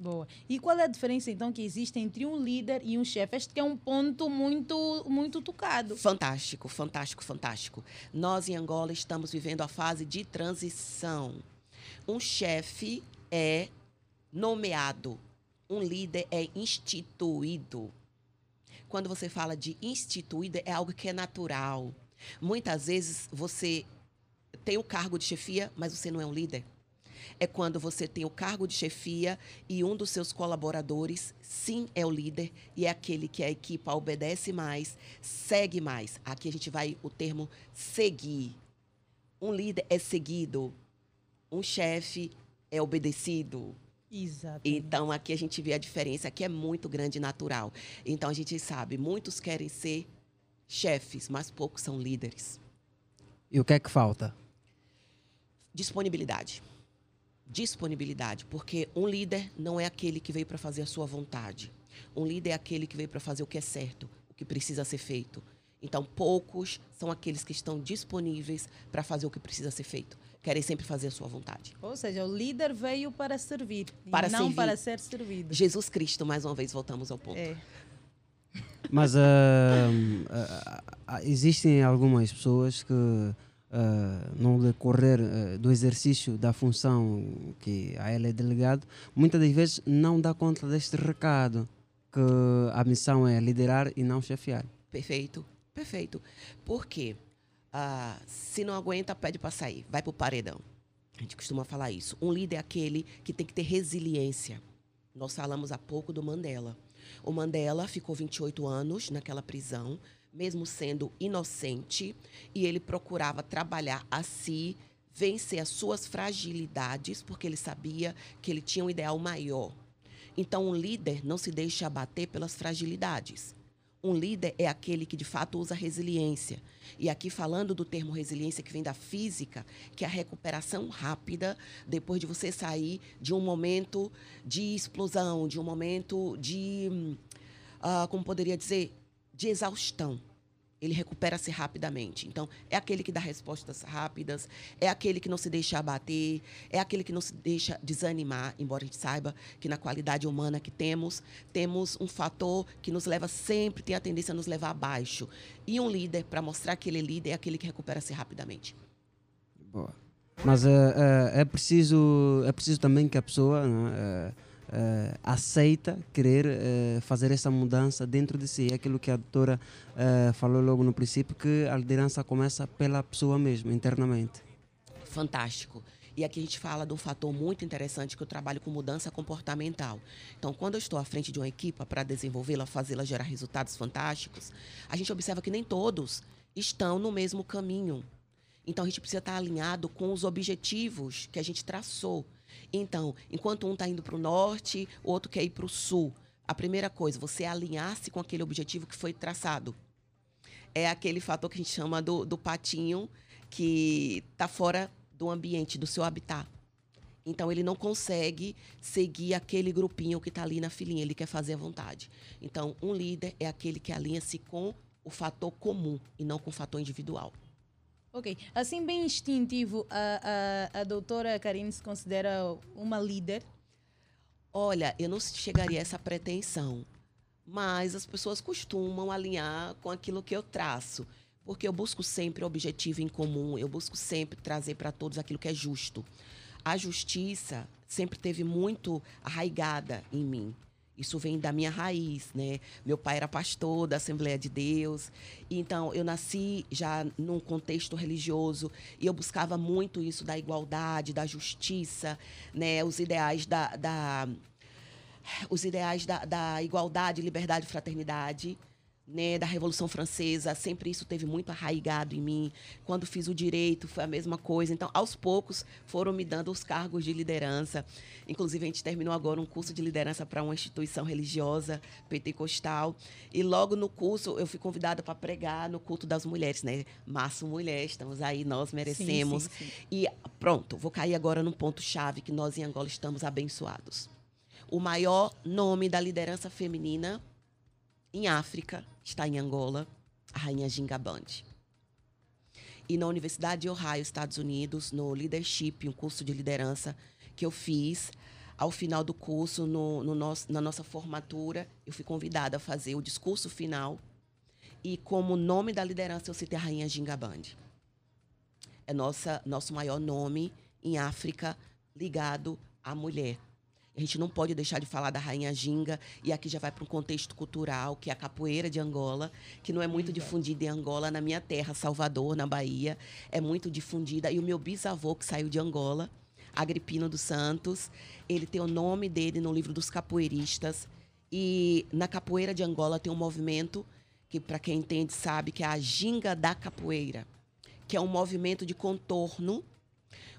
Boa. E qual é a diferença então que existe entre um líder e um chefe? Este é um ponto muito muito tocado. Fantástico, fantástico, fantástico. Nós em Angola estamos vivendo a fase de transição. Um chefe é nomeado, um líder é instituído. Quando você fala de instituído, é algo que é natural. Muitas vezes você tem o cargo de chefia, mas você não é um líder. É quando você tem o cargo de chefia e um dos seus colaboradores, sim, é o líder e é aquele que a equipa obedece mais, segue mais. Aqui a gente vai o termo seguir. Um líder é seguido, um chefe é obedecido. Exato. Então aqui a gente vê a diferença que é muito grande e natural. Então a gente sabe, muitos querem ser chefes, mas poucos são líderes. E o que é que falta? Disponibilidade. Disponibilidade, porque um líder não é aquele que veio para fazer a sua vontade. Um líder é aquele que veio para fazer o que é certo, o que precisa ser feito. Então, poucos são aqueles que estão disponíveis para fazer o que precisa ser feito. Querem sempre fazer a sua vontade. Ou seja, o líder veio para servir, Para e não servir. para ser servido. Jesus Cristo, mais uma vez, voltamos ao ponto. É. Mas ah, ah, ah, existem algumas pessoas que, ah, no decorrer ah, do exercício da função que a ela é delegado, muitas das vezes não dá conta deste recado, que a missão é liderar e não chefiar. Perfeito, perfeito. Por quê? Ah, se não aguenta, pede para sair, vai para o paredão. A gente costuma falar isso. Um líder é aquele que tem que ter resiliência. Nós falamos há pouco do Mandela. O Mandela ficou 28 anos naquela prisão, mesmo sendo inocente, e ele procurava trabalhar a si, vencer as suas fragilidades, porque ele sabia que ele tinha um ideal maior. Então, um líder não se deixa abater pelas fragilidades. Um líder é aquele que de fato usa resiliência. E aqui falando do termo resiliência que vem da física, que é a recuperação rápida depois de você sair de um momento de explosão, de um momento de, ah, como poderia dizer, de exaustão. Ele recupera-se rapidamente. Então, é aquele que dá respostas rápidas, é aquele que não se deixa abater, é aquele que não se deixa desanimar, embora a gente saiba que na qualidade humana que temos, temos um fator que nos leva sempre, tem a tendência a nos levar abaixo. E um líder, para mostrar que ele é líder, é aquele que recupera-se rapidamente. Boa. Mas ah, ah, é, preciso, é preciso também que a pessoa ah, aceita querer ah, fazer essa mudança dentro de si. É aquilo que a doutora ah, falou logo no princípio, que a liderança começa pela pessoa mesmo, internamente. fantástico. E aqui a gente fala de um fator muito interessante que eu trabalho com mudança comportamental. Então, quando eu estou à frente de uma equipa para desenvolvê-la, fazê-la gerar resultados fantásticos, a gente observa que nem todos estão no mesmo caminho. Então, a gente precisa estar alinhado com os objetivos que a gente traçou. Então, enquanto um está indo para o norte, o outro quer ir para o sul. a primeira coisa, você alinhar-se com aquele objetivo que foi traçado. É aquele fator que a gente chama do, do patinho que está fora do ambiente, do seu habitat. Então, ele não consegue seguir aquele grupinho que está ali na filinha, ele quer fazer à vontade. Então, um líder é aquele que alinha-se com o fator comum e não com o fator individual. Ok. Assim, bem instintivo, a, a, a doutora Karine se considera uma líder? Olha, eu não chegaria a essa pretensão, mas as pessoas costumam alinhar com aquilo que eu traço, porque eu busco sempre o objetivo em comum, eu busco sempre trazer para todos aquilo que é justo. A justiça sempre teve muito arraigada em mim. Isso vem da minha raiz, né? Meu pai era pastor da Assembleia de Deus, então eu nasci já num contexto religioso e eu buscava muito isso da igualdade, da justiça, né? Os ideais da, da os ideais da, da igualdade, liberdade fraternidade. Né, da Revolução Francesa, sempre isso teve muito arraigado em mim. Quando fiz o direito, foi a mesma coisa. Então, aos poucos, foram me dando os cargos de liderança. Inclusive, a gente terminou agora um curso de liderança para uma instituição religiosa pentecostal. E logo no curso, eu fui convidada para pregar no culto das mulheres, né? Março Mulher, estamos aí, nós merecemos. sim, sim. E pronto, vou cair agora num ponto-chave que nós em Angola estamos abençoados. O maior nome da liderança feminina em África está em Angola, a rainha Ginga Band. E na Universidade de Ohio, Estados Unidos, no Leadership, um curso de liderança que eu fiz, ao final do curso, no, no nosso, na nossa formatura, eu fui convidada a fazer o discurso final. E como nome da liderança, eu citei a rainha Ginga Band. É nossa, nosso maior nome em África ligado à mulher. A gente não pode deixar de falar da Rainha Ginga, e aqui já vai para um contexto cultural, que é a capoeira de Angola, que não é muito difundida em Angola, na minha terra, Salvador, na Bahia, é muito difundida. E o meu bisavô, que saiu de Angola, Agripino dos Santos, ele tem o nome dele no livro dos capoeiristas. E na capoeira de Angola tem um movimento que, para quem entende, sabe que é a Ginga da Capoeira, que é um movimento de contorno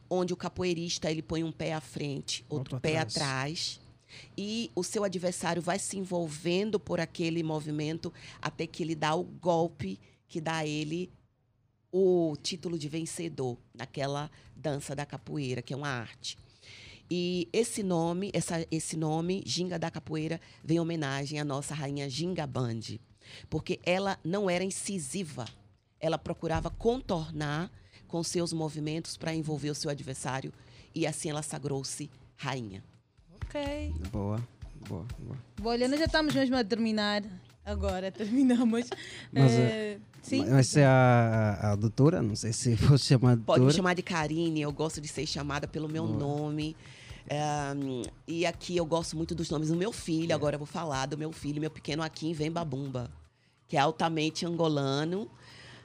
onde o capoeirista ele põe um pé à frente, outro pé atrás. atrás, e o seu adversário vai se envolvendo por aquele movimento até que ele dá o golpe que dá a ele o título de vencedor naquela dança da capoeira, que é uma arte. E esse nome, essa, esse nome, Ginga da Capoeira, vem em homenagem à nossa rainha Ginga Band, porque ela não era incisiva, ela procurava contornar com seus movimentos para envolver o seu adversário e assim ela sagrou-se rainha. Ok. Boa, boa, boa. Bom, olha, nós já estamos mesmo a terminar. Agora terminamos. Mas, Eh, sim. Mas é a, a, a doutora, não sei se pode chamar de Pode me chamar de Karine, eu gosto de ser chamada pelo meu Boa. nome. Ahn, e aqui eu gosto muito dos nomes do meu filho, agora eu vou falar do meu filho, meu pequeno Akin Vem Babumba, que é altamente angolano,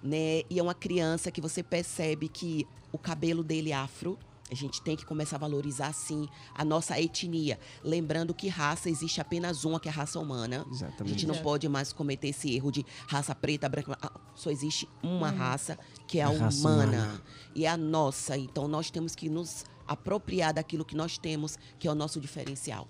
né? E é uma criança que você percebe que o cabelo dele é afro. A gente tem que começar a valorizar, sim, a nossa etnia. Lembrando que raça existe apenas uma, que é a raça humana. A Exatamente. gente não Exato. pode mais cometer esse erro de raça preta, branca. ah, Só existe uma Uhum. raça, que é a, A humana. humana. E é a nossa. Então nós temos que nos apropriar daquilo que nós temos, que é o nosso diferencial.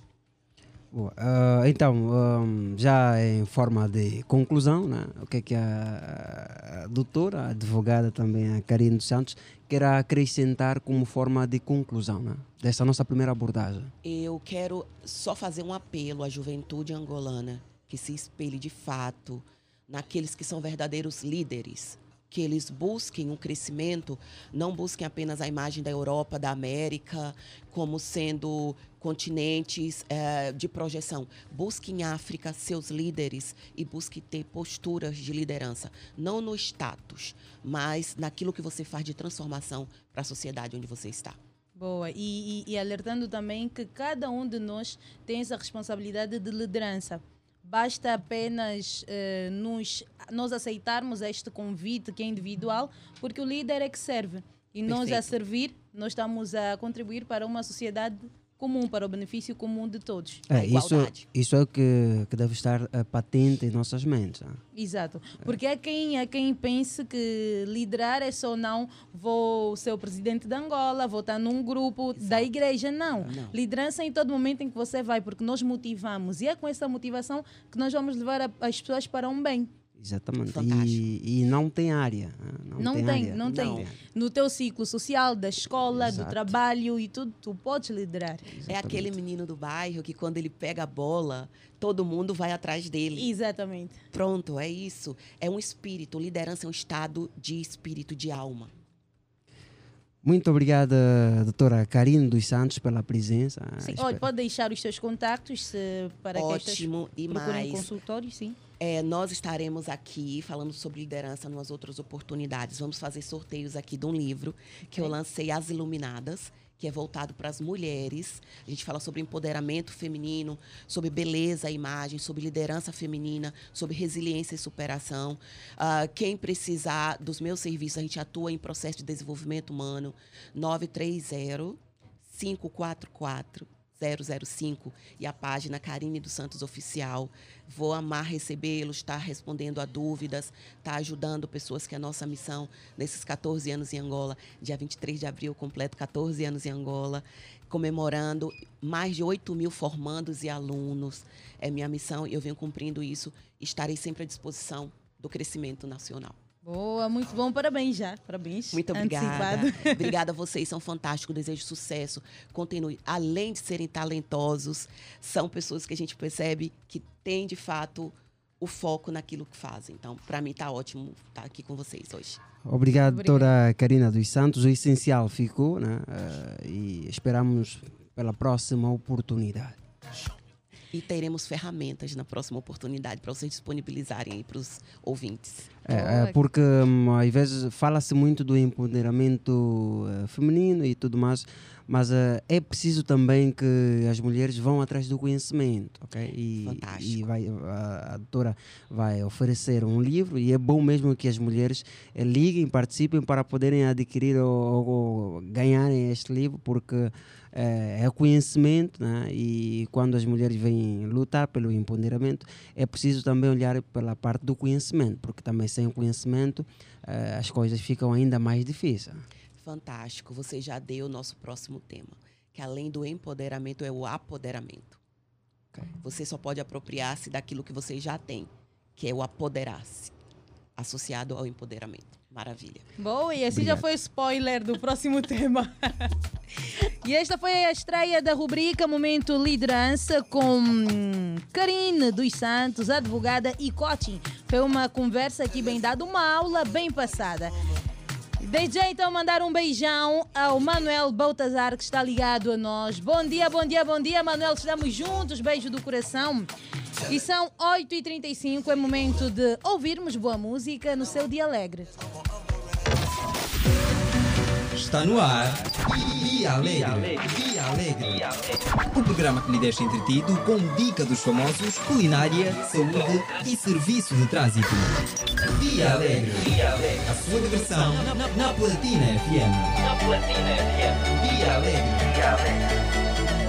Boa. Ah, então, ahm, já em forma de conclusão, né? o que é que a, a doutora, a advogada também, a Karine dos Santos, quer acrescentar como forma de conclusão né? dessa nossa primeira abordagem? Eu quero só fazer um apelo à juventude angolana que se espelhe de fato naqueles que são verdadeiros líderes, que eles busquem um crescimento, não busquem apenas a imagem da Europa, da América, como sendo continentes eh, de projeção. Busque em África seus líderes e busque ter posturas de liderança, não no status, mas naquilo que você faz de transformação para a sociedade onde você está. Boa. E, e- e alertando também que cada um de nós tem essa responsabilidade de liderança. Basta apenas eh, nos, nós aceitarmos este convite que é individual, porque o líder é que serve. E nós, a Perfeito. servir, nós estamos a contribuir para uma sociedade comum, para o benefício comum de todos. É, a isso, isso é o que, que deve estar eh, patente em nossas mentes. ah. Exato. Porque há quem, há quem pense que liderar é só não vou ser o presidente de Angola, vou estar num grupo da igreja. Não. Liderança em todo momento em que você vai, porque nós motivamos. E é com essa motivação que nós vamos levar a- as pessoas para um bem. Exatamente. E, e não tem área. ah, Não, Não, tem, área. não tem. No teu ciclo social, da escola, do trabalho e tudo, tu podes liderar. É aquele menino do bairro que quando ele pega a bola, todo mundo vai atrás dele. Exatamente. Pronto, é isso. É um espírito. Liderança é um estado de espírito, de alma. Muito obrigada, doutora Karine dos Santos, pela presença. Ah, Sim. espero- Olha, pode deixar os seus contactos se, para Ótimo. que E estas procurem mais. consultórios, sim. É, nós estaremos aqui falando sobre liderança em outras oportunidades. Vamos fazer sorteios aqui de um livro que eu lancei, As Iluminadas, que é voltado para as mulheres. A gente fala sobre empoderamento feminino, sobre beleza, imagem, sobre liderança feminina, sobre resiliência e superação. Ah, quem precisar dos meus serviços, a gente atua em processo de desenvolvimento humano. 930 544 005 e a página Karine dos Santos Oficial. Vou amar recebê-los, estar respondendo a dúvidas, estar ajudando pessoas que é a nossa missão nesses 14 anos em Angola. Dia 23 de abril, completo 14 anos em Angola, comemorando mais de 8 mil formandos e alunos. É minha missão e eu venho cumprindo isso. Estarei sempre à disposição do crescimento nacional. Boa, muito bom. Parabéns já. Parabéns. Muito obrigada. Antecipado. obrigada a vocês, são fantásticos. Desejo sucesso. Continue. Além de serem talentosos, são pessoas que a gente percebe que têm, de fato, o foco naquilo que fazem. Então, para mim, está ótimo estar aqui com vocês hoje. Obrigado, doutora Karina dos Santos. O essencial ficou, né? Ah, e esperamos pela próxima oportunidade. E teremos ferramentas na próxima oportunidade para vocês disponibilizarem para os ouvintes. É, é, porque hum, às vezes fala-se muito do empoderamento eh, feminino e tudo mais, mas eh, é preciso também que as mulheres vão atrás do conhecimento, ok? E, e vai, a, a doutora vai oferecer um livro e é bom mesmo que as mulheres eh, liguem, participem para poderem adquirir ou, ou- ganharem este livro, porque é conhecimento, né? e quando as mulheres vêm lutar pelo empoderamento, é preciso também olhar pela parte do conhecimento, porque também sem o conhecimento eh, as coisas ficam ainda mais difíceis. Fantástico. Você já deu o nosso próximo tema, que além do empoderamento é o apoderamento. Você só pode apropriar-se daquilo que você já tem, que é o apoderar-se, associado ao empoderamento. Maravilha. Boa, e esse já Obrigado. foi o spoiler do próximo tema. e esta foi a estreia da rubrica Momento Liderança com Karine dos Santos, advogada e coaching. Foi uma conversa aqui bem dada, uma aula bem passada. DJ, então, mandar um beijão ao Manuel Baltazar, que está ligado a nós. Bom dia, bom dia, bom dia, Manuel. Estamos juntos, beijo do coração. E são 8h35, é momento de ouvirmos boa música no seu dia alegre. Está no ar Dia Alegre. Dia Alegre. O programa que lhe deixa entretido com dica dos famosos, culinária, saúde e serviço de trânsito. Dia Alegre. A sua diversão na Platina FM. Na Platina FM. Dia Alegre. Dia Alegre.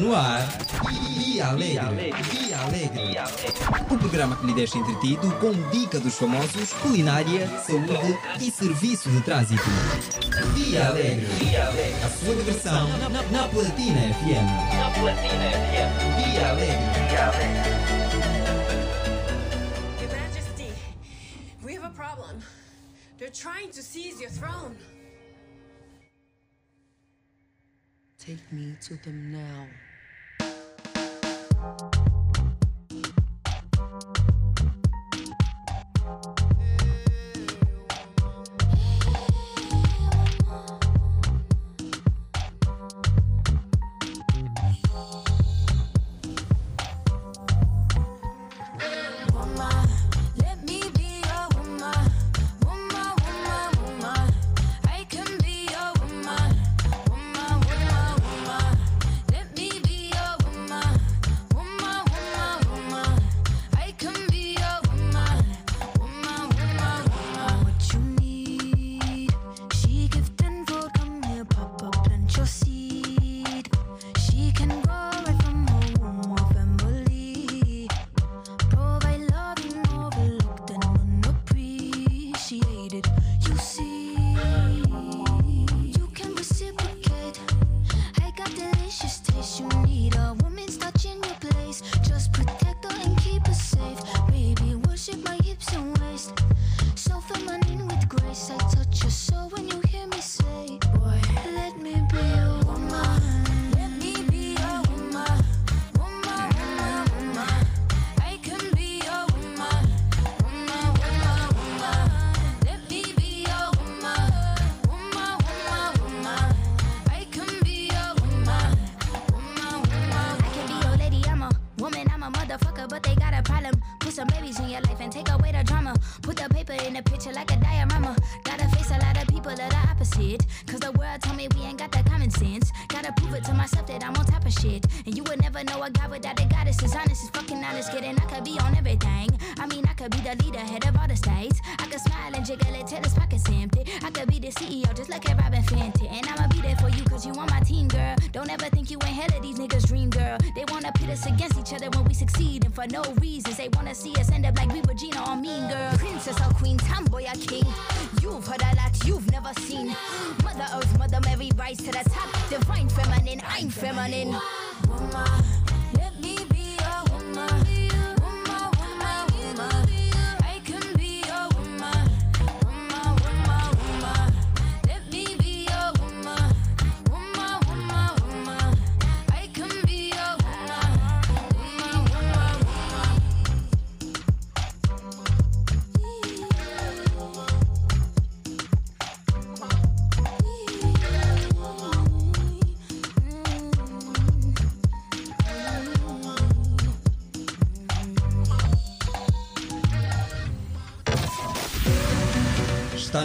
No ar. E Alegre. E Alegre. O programa que lhe deixa entretido com dica dos famosos, culinária, saúde e serviço de trânsito. E Alegre. A sua diversão na, Platina FM. Na Platina FM. Alegre. E Alegre. Your Majesty, we have a problem. They're trying to seize your throne. Take me to them now.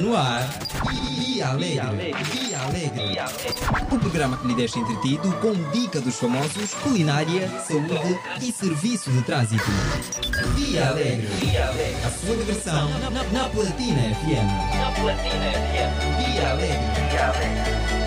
no ar. E alegre. E alegre. O programa que lhe deixa entretido com dica dos famosos, culinária, saúde e serviço de trânsito. E alegre. A sua diversão na, Platina FM. Na Platina FM. E alegre. E alegre.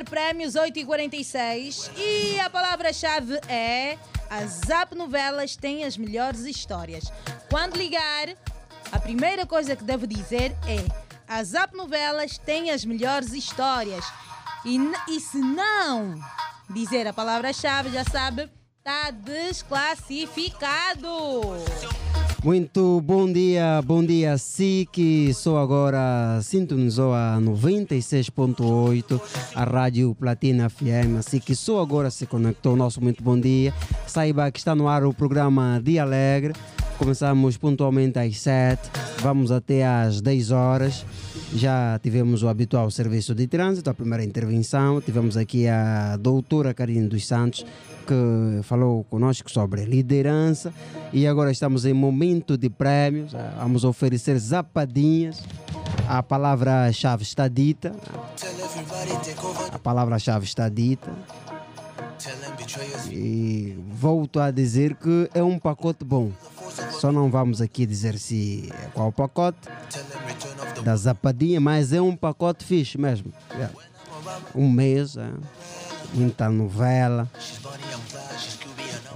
Dar prémios 8h46 e a palavra-chave é a Zap Novelas tem as melhores histórias. Quando ligar, a primeira coisa que devo dizer é a Zap Novelas tem as melhores histórias. E, e se não dizer a palavra-chave, já sabe, está desclassificado. Muito bom dia, bom dia, si que só agora sintonizou a 96.8, a Rádio Platina FM, assim que só agora se conectou, nosso muito bom dia. Saiba que está no ar o programa Dia Alegre, começamos pontualmente às 7, vamos até às 10 horas. Já tivemos o habitual serviço de trânsito, a primeira intervenção, tivemos aqui a doutora Karine dos Santos, que falou conosco sobre liderança e agora estamos em momento de prémios. eh, Vamos oferecer zapadinhas. A palavra-chave está dita. A palavra-chave está dita. E volto a dizer que é um pacote bom. Só não vamos aqui dizer se é qual pacote da zapadinha, mas é um pacote fixe mesmo. É. Um mês, é. Muita novela.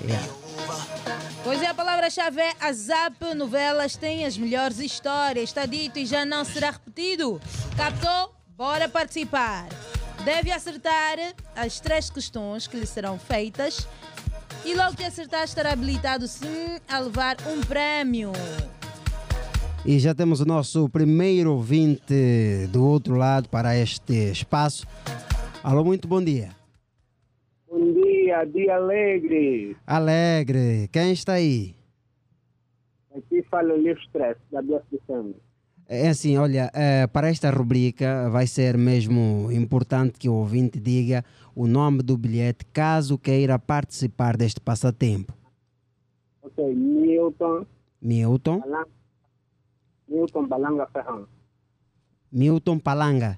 É. Pois é, a palavra-chave é a Zap Novelas tem as melhores histórias. Está dito e já não será repetido. Captou? Bora participar. Deve acertar as três questões que lhe serão feitas. E logo que acertar, estará habilitado sim a levar um prémio. E já temos o nosso primeiro ouvinte do outro lado para este espaço. Alô, muito bom dia. Bom dia, dia alegre. Alegre, quem está aí? Aqui fala o Livro Stress, da de Samba. É assim, olha, eh, para esta rubrica vai ser mesmo importante que o ouvinte diga o nome do bilhete caso queira participar deste passatempo. Ok, Milton. Milton, Milton Balanga Ferrão. Milton Palanga.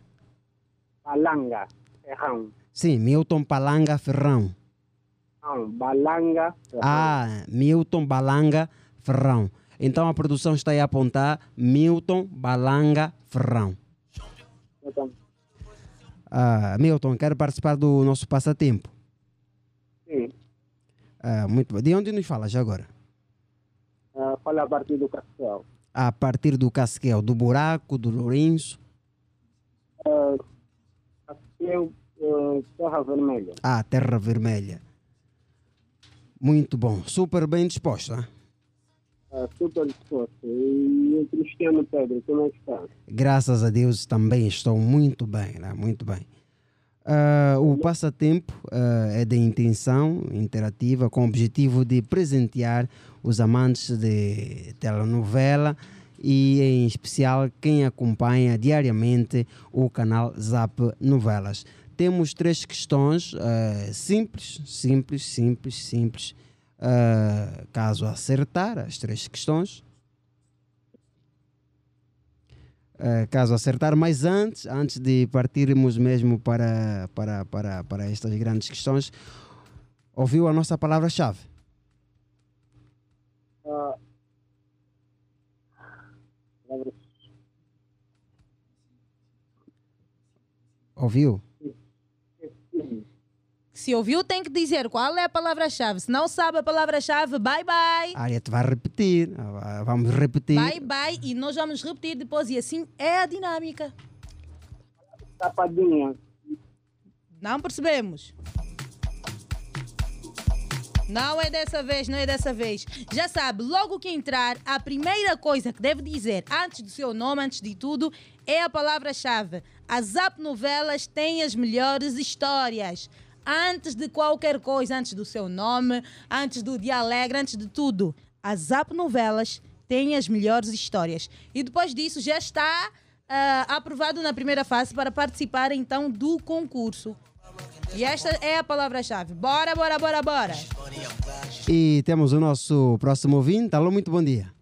Balanga Ferrão. Sim, Milton Palanga Ferrão. Não, Balanga Ferrão. Ah, Milton Balanga Ferrão. Então a produção está aí a apontar Milton Balanga Ferrão. Milton. Ah, Milton, quer participar do nosso passatempo? Sim. Ah, muito bom. De onde nos falas agora? Ah, fala a partir do Castelo. A partir do Casquel, do Buraco, do Lourenço. Uh, eu, uh, Terra Vermelha. Ah, Terra Vermelha. Muito bom. Super bem disposto. hein? Uh, super disposto. E o Cristiano Pedro, como é que está? Graças a Deus também estou muito bem, né? muito bem. Ah, o passatempo ah, é de intenção interativa com o objetivo de presentear os amantes de telenovela e em especial quem acompanha diariamente o canal Zap Novelas. Temos três questões ah, simples, simples, simples, simples. Ah, caso acertar as três questões, eh, caso acertar, mas antes, antes de partirmos mesmo para, para, para, para estas grandes questões, ouviu a nossa palavra-chave? Uh, Ouviu? Se ouviu, tem que dizer qual é a palavra-chave. Se não sabe a palavra-chave, bye bye. A Ariete vai repetir, ah, vamos repetir. Bye bye. E nós vamos repetir depois. E assim é a dinâmica. Tapadinha. Não percebemos. Não é dessa vez, não é dessa vez. Já sabe, logo que entrar, a primeira coisa que deve dizer antes do seu nome, antes de tudo, é a palavra-chave. As Zap Novelas têm as melhores histórias. Antes de qualquer coisa, antes do seu nome, antes do dia alegre, antes de tudo, as Zap Novelas têm as melhores histórias. E depois disso já está ah, aprovado na primeira fase para participar então do concurso. E esta é a palavra-chave. Bora, bora, bora, bora. E temos o nosso próximo ouvinte. Alô, muito bom dia.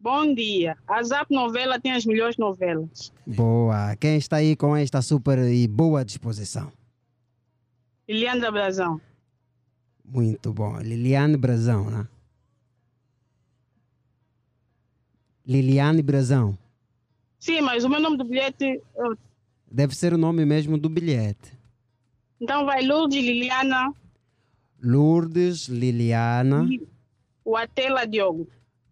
Bom dia. A Zap Novela tem as melhores novelas. Boa. Quem está aí com esta super e boa disposição? Liliana Brazão. Muito bom. Liliane Brazão, né? Liliane Brazão. Sim, mas o meu nome do bilhete. eu- Deve ser o nome mesmo do bilhete. Então vai Lourdes Liliana Lourdes Liliana. Watela Diogo.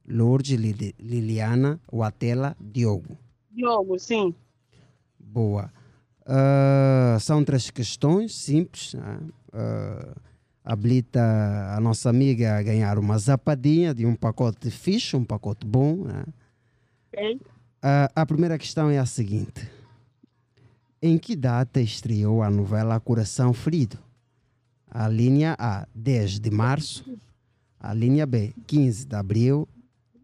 Lourdes Lili- Liliana Watela Diogo. Diogo, sim. Boa. Ah, são três questões simples. né? Ah, habilita a nossa amiga a ganhar uma zapadinha de um pacote fixe, um pacote bom. né? Ah, a primeira questão é a seguinte: Em que data estreou a novela Coração Ferido? A linha A, 10 de março. A linha B, 15 de abril.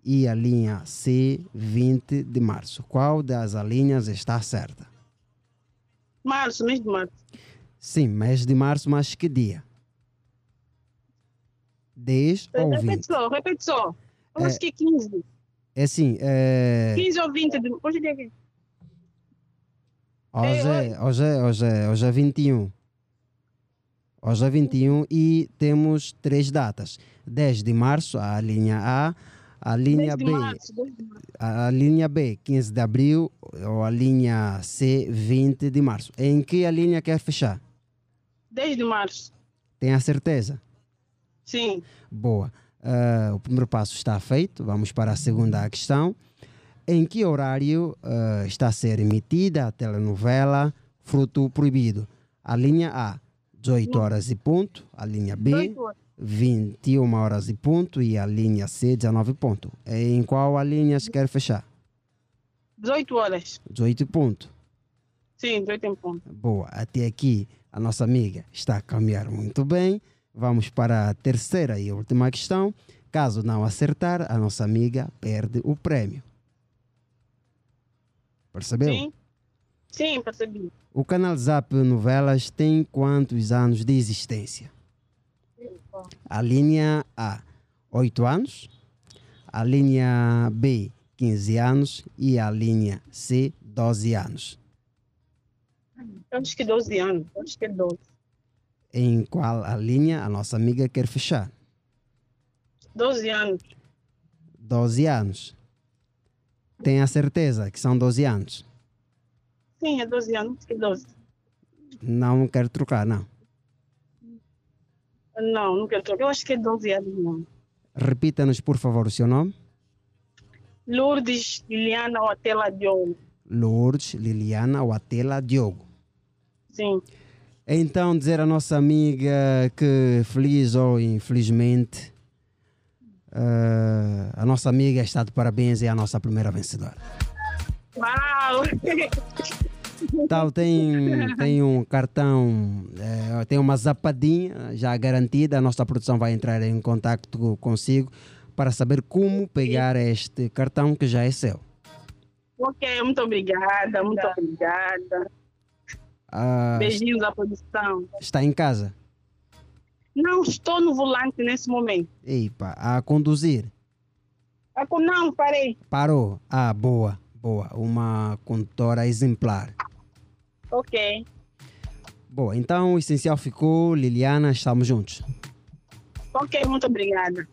E a linha C, 20 de março. Qual das linhas está certa? Março, mês de março. Sim, mês de março, mas que dia? 10 ou 20? Repete só, repete só. Eu É. acho que 15. É assim, é... 15 ou 20. De... Hoje é dia que- Hoje, é- hoje, é- hoje, é- hoje é 21. Hoje é 21 e temos três datas. 10 de março, a linha A, a linha 10 de B, março, 10 de março. a, a linha B, 15 de abril, ou a linha C, 20 de março. Em que a linha quer fechar? 10 de março. Tem a certeza? Sim. Boa. Ah, o primeiro passo está feito. Vamos para a segunda questão. Em que horário ah, está a ser emitida a telenovela Fruto Proibido? A linha A, 18 horas e ponto. A linha B, 18 horas. 21 horas e ponto. E a linha C, 19 ponto. Em qual a linha se quer fechar? 18 horas. 18 ponto. Sim, 18 em ponto. Boa, até aqui a nossa amiga está a caminhar muito bem. Vamos para a terceira e última questão. Caso não acertar, a nossa amiga perde o prêmio. Percebeu? Sim. Sim, percebi. O canal Zap Novelas tem quantos anos de existência? A linha A, 8 anos. A linha B, 15 anos. E a linha C, 12 anos. Eu acho que 12 anos. Eu acho que é 12. Em qual a linha a nossa amiga quer fechar? 12 anos. 12 anos. Tem a certeza que são 12 anos? Sim, é 12 anos. É 12. Não quero trocar, não. Não, quero trocar. Eu acho que é 12 anos, não. Repita-nos, por favor, o seu nome. Lourdes Liliana Otela Diogo. Lourdes Liliana Watela Diogo. Sim. Então, dizer à nossa amiga que, feliz ou infelizmente, eh, a nossa amiga está de parabéns e é a nossa primeira vencedora. Uau! Tal, tem, tem um cartão, eh, tem uma zapadinha já garantida. A nossa produção vai entrar em contato consigo para saber como pegar este cartão que já é seu. ok, muito obrigada, muito obrigada. Ah, Beijinhos à produção. está em casa? Não estou no volante nesse momento. Epa, a conduzir? Com- Não, parei. Parou? Ah, boa, boa. Uma condutora exemplar. Ok. Boa, então o essencial ficou. Liliana, estamos juntos. Ok, muito obrigada.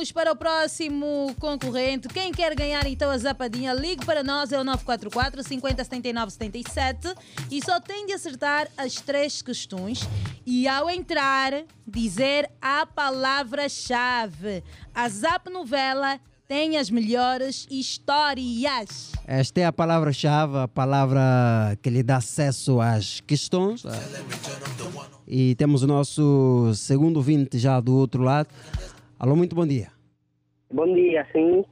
Vamos para o próximo concorrente. Quem quer ganhar então a zapadinha, ligue para nós, é o 944 50 79 77 e só tem de acertar as três questões e ao entrar dizer a palavra-chave. A Zap Novela tem as melhores histórias. Esta é a palavra-chave, a palavra que lhe dá acesso às questões. E temos o nosso segundo ouvinte já do outro lado. Alô, muito bom dia. Bom dia, sim.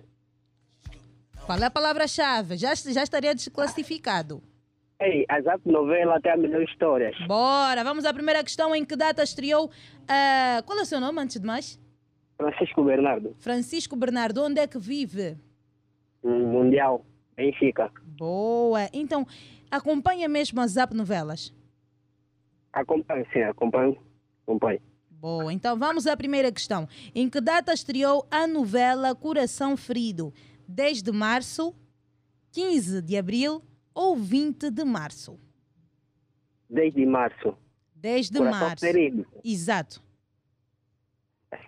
Qual é a palavra-chave? Já, já estaria desclassificado. Ei, a Zap Novela tem as melhores histórias. Bora, vamos à primeira questão. Em que data estreou? ah, qual é o seu nome, antes de mais? Francisco Bernardo, Francisco Bernardo. Onde é que vive? um Mundial, Benfica. Boa. Então, acompanha mesmo as Zap Novelas. Acompanho, sim, acompanho. Acompanho. Boa. Então, vamos à primeira questão. Em que data estreou a novela Coração Ferido? 10 de março, 15 de abril ou 20 de março? Desde março. 10 de Coração março. Ferido. Exato.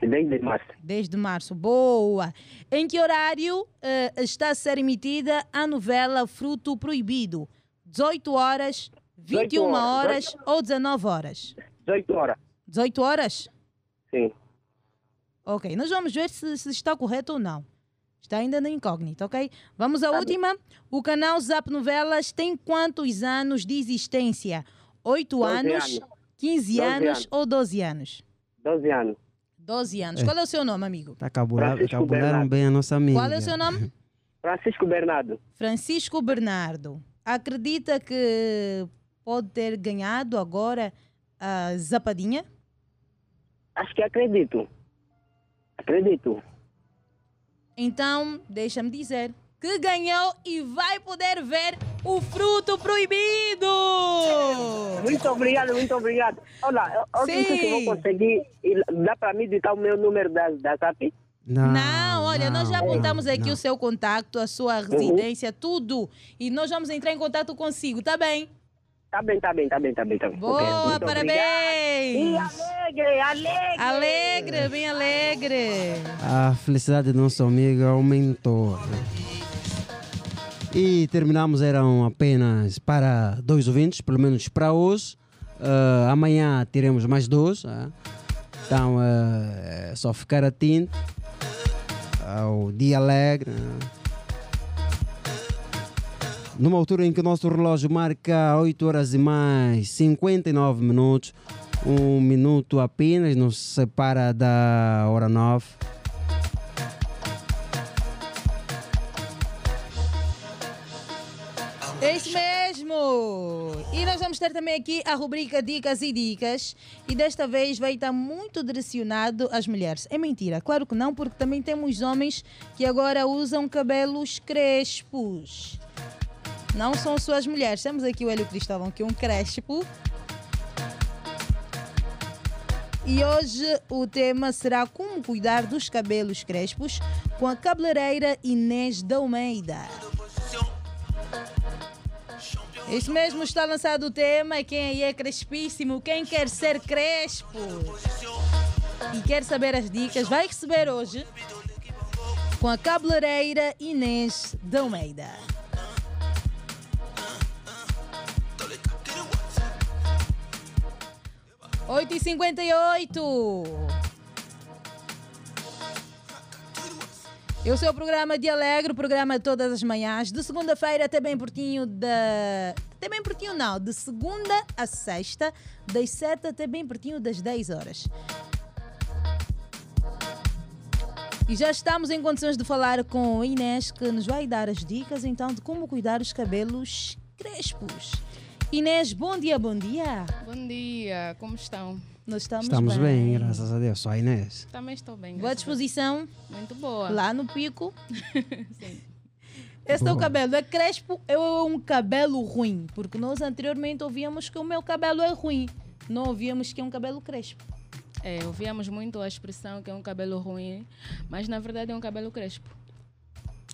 Desde março. Desde março. Boa! Em que horário eh, está a ser emitida a novela Fruto Proibido? 18 horas, 21 18 horas, horas 18 ou 19 horas? 18 horas. 18 horas? Sim. Ok, nós vamos ver se, se está correto ou não. Está ainda na incógnita, ok? Vamos à última. O canal Zap Novelas tem quantos anos de existência? 8 12 anos, anos. 15 12 anos, anos. ou 12 anos? 12 anos. 12 anos. É. Qual é o seu nome, amigo? Tá cabula- Francisco cabularam bem a nossa amiga. Qual é o seu nome? Francisco Bernardo. Francisco Bernardo. Acredita que pode ter ganhado agora a Zapadinha? Acho que acredito. Acredito. Então, deixa-me dizer que ganhou e vai poder ver o fruto proibido! Muito obrigado, muito obrigado. Olha, eu, eu não sei se vou conseguir. ir- Dá para mim ditar o meu número da, da ZAP? Não, Não, olha, nós já apontamos aqui não. o seu contato, a sua residência, tudo. E nós vamos entrar em contato consigo, tá bem? Tá bem, tá bem, tá bem, tá bem. Tá bem. Boa, muito parabéns! E alegre, alegre! Alegre, bem alegre! A felicidade do nosso amigo aumentou. E terminamos, eram apenas para dois ouvintes, pelo menos para hoje. Ah, amanhã teremos mais dois. ah. Então ah, é só ficar atento ao dia alegre. ah. Numa altura em que o nosso relógio marca 8 horas e mais 59 minutos, um minuto apenas nos separa da hora 9. É isso mesmo! E nós vamos ter também aqui a rubrica Dicas e Dicas. E desta vez vai estar muito direcionado às mulheres. É mentira, claro que não, porque também temos homens que agora usam cabelos crespos. Não são só as mulheres. Temos aqui o Hélio Cristóvão, que é um crespo. E hoje o tema será como cuidar dos cabelos crespos com a cabeleireira Inês da Almeida. Isso mesmo, está lançado o tema. Quem aí é crespíssimo, quem quer ser crespo e quer saber as dicas, vai receber hoje com a cabeleireira Inês da Almeida. Oito e o programa de Alegre, o programa todas as manhãs, de segunda-feira até bem pertinho da. Até bem pertinho não, de segunda a sexta, das 7 até bem pertinho das 10 horas. E já estamos em condições de falar com a Inês, que nos vai dar as dicas então de como cuidar os cabelos crespos. Inês, bom dia, bom dia. Bom dia, como estão? Nós estamos, Estamos bem, graças a Deus. Só a Inês. Também estou bem. Boa disposição. Muito boa. Lá no pico. Sim. Esse teu Boa. cabelo é crespo ou é um cabelo ruim? Porque nós anteriormente ouvíamos que o meu cabelo é ruim. Não ouvíamos que é um cabelo crespo. É, ouvíamos muito a expressão que é um cabelo ruim, mas na verdade é um cabelo crespo.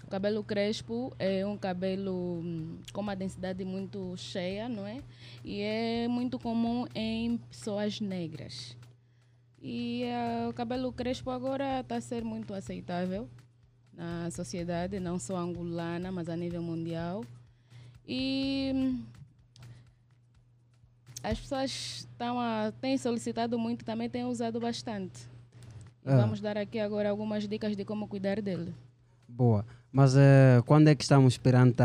O cabelo crespo é um cabelo hum, com uma densidade muito cheia, não é? E é muito comum em pessoas negras. E ah, o cabelo crespo agora está a ser muito aceitável na sociedade, não só angolana, mas a nível mundial. E hum, as pessoas estão a, têm solicitado muito, também têm usado bastante. Ah. vamos dar aqui agora algumas dicas de como cuidar dele. Boa. Mas eh, quando é que estamos perante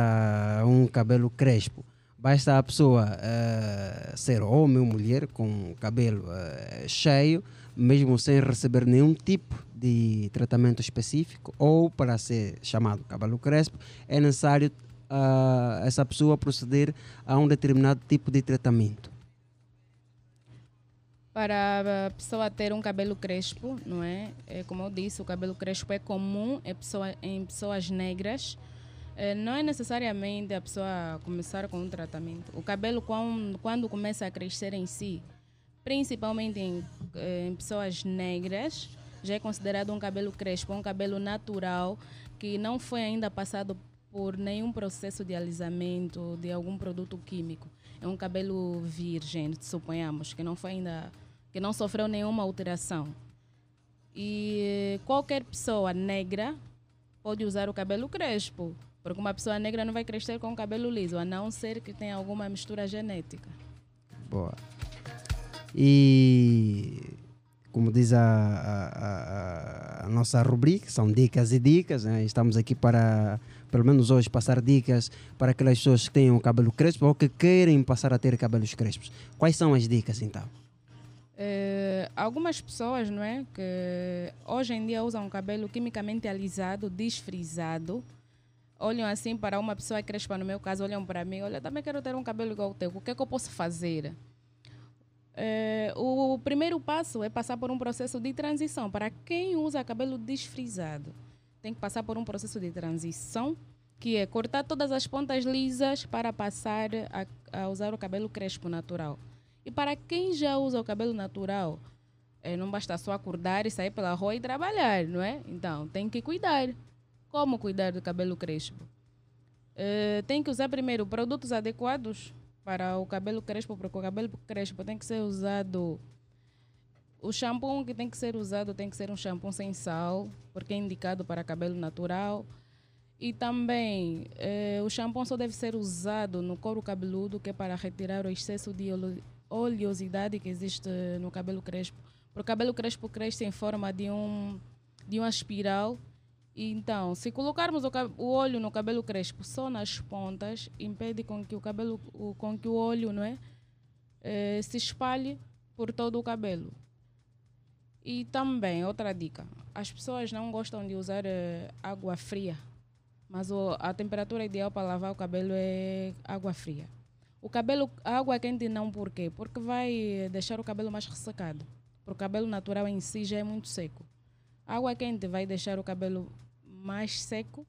um cabelo crespo? Basta a pessoa eh, ser homem ou mulher com cabelo eh, cheio, mesmo sem receber nenhum tipo de tratamento específico, ou para ser chamado cabelo crespo, é necessário ah, essa pessoa proceder a um determinado tipo de tratamento. Para a pessoa ter um cabelo crespo, não é? é como eu disse, o cabelo crespo é comum em, pessoa, em pessoas negras. Eh, não é necessariamente a pessoa começar com um tratamento. O cabelo, quando, começa a crescer em si, principalmente em, eh, em pessoas negras, já é considerado um cabelo crespo, um cabelo natural que não foi ainda passado por nenhum processo de alisamento de algum produto químico. É um cabelo virgem, suponhamos, que não foi ainda, que não sofreu nenhuma alteração. E qualquer pessoa negra pode usar o cabelo crespo. Porque uma pessoa negra não vai crescer com o cabelo liso, a não ser que tenha alguma mistura genética. Boa. E como diz a, a- a- a nossa rubrica, são dicas e dicas. né? Estamos aqui para, pelo menos hoje, passar dicas para aquelas pessoas que tenham cabelo crespo ou que querem passar a ter cabelos crespos. Quais são as dicas então? Eh, algumas pessoas, não é, que hoje em dia usam cabelo quimicamente alisado, desfrisado, olham assim para uma pessoa crespa, no meu caso, olham para mim, olha, também quero ter um cabelo igual ao teu, o que é que eu posso fazer? Eh, o primeiro passo é passar por um processo de transição. Para quem usa cabelo desfrisado, tem que passar por um processo de transição, que é cortar todas as pontas lisas para passar a, a usar o cabelo crespo natural. E para quem já usa o cabelo natural, eh, não basta só acordar e sair pela rua e trabalhar, não é? Então, tem que cuidar. Como cuidar do cabelo crespo? Eh, tem que usar primeiro produtos adequados para o cabelo crespo, porque o cabelo crespo tem que ser usado. O shampoo que tem que ser usado tem que ser um shampoo sem sal, porque é indicado para cabelo natural. E também eh, o shampoo só deve ser usado no couro cabeludo, que é para retirar o excesso de ole- oleosidade que existe no cabelo crespo. Porque o cabelo crespo cresce em forma de, um, de uma espiral. Então, se colocarmos o, o óleo no cabelo crespo só nas pontas, impede com que o cabelo, com que o óleo, não é, eh, se espalhe por todo o cabelo. E também, outra dica, as pessoas não gostam de usar eh, água fria, mas o- a temperatura ideal para lavar o cabelo é água fria. O cabelo, a água quente não, por quê? Porque vai deixar o cabelo mais ressecado. Porque o cabelo natural em si já é muito seco. A água quente vai deixar o cabelo mais seco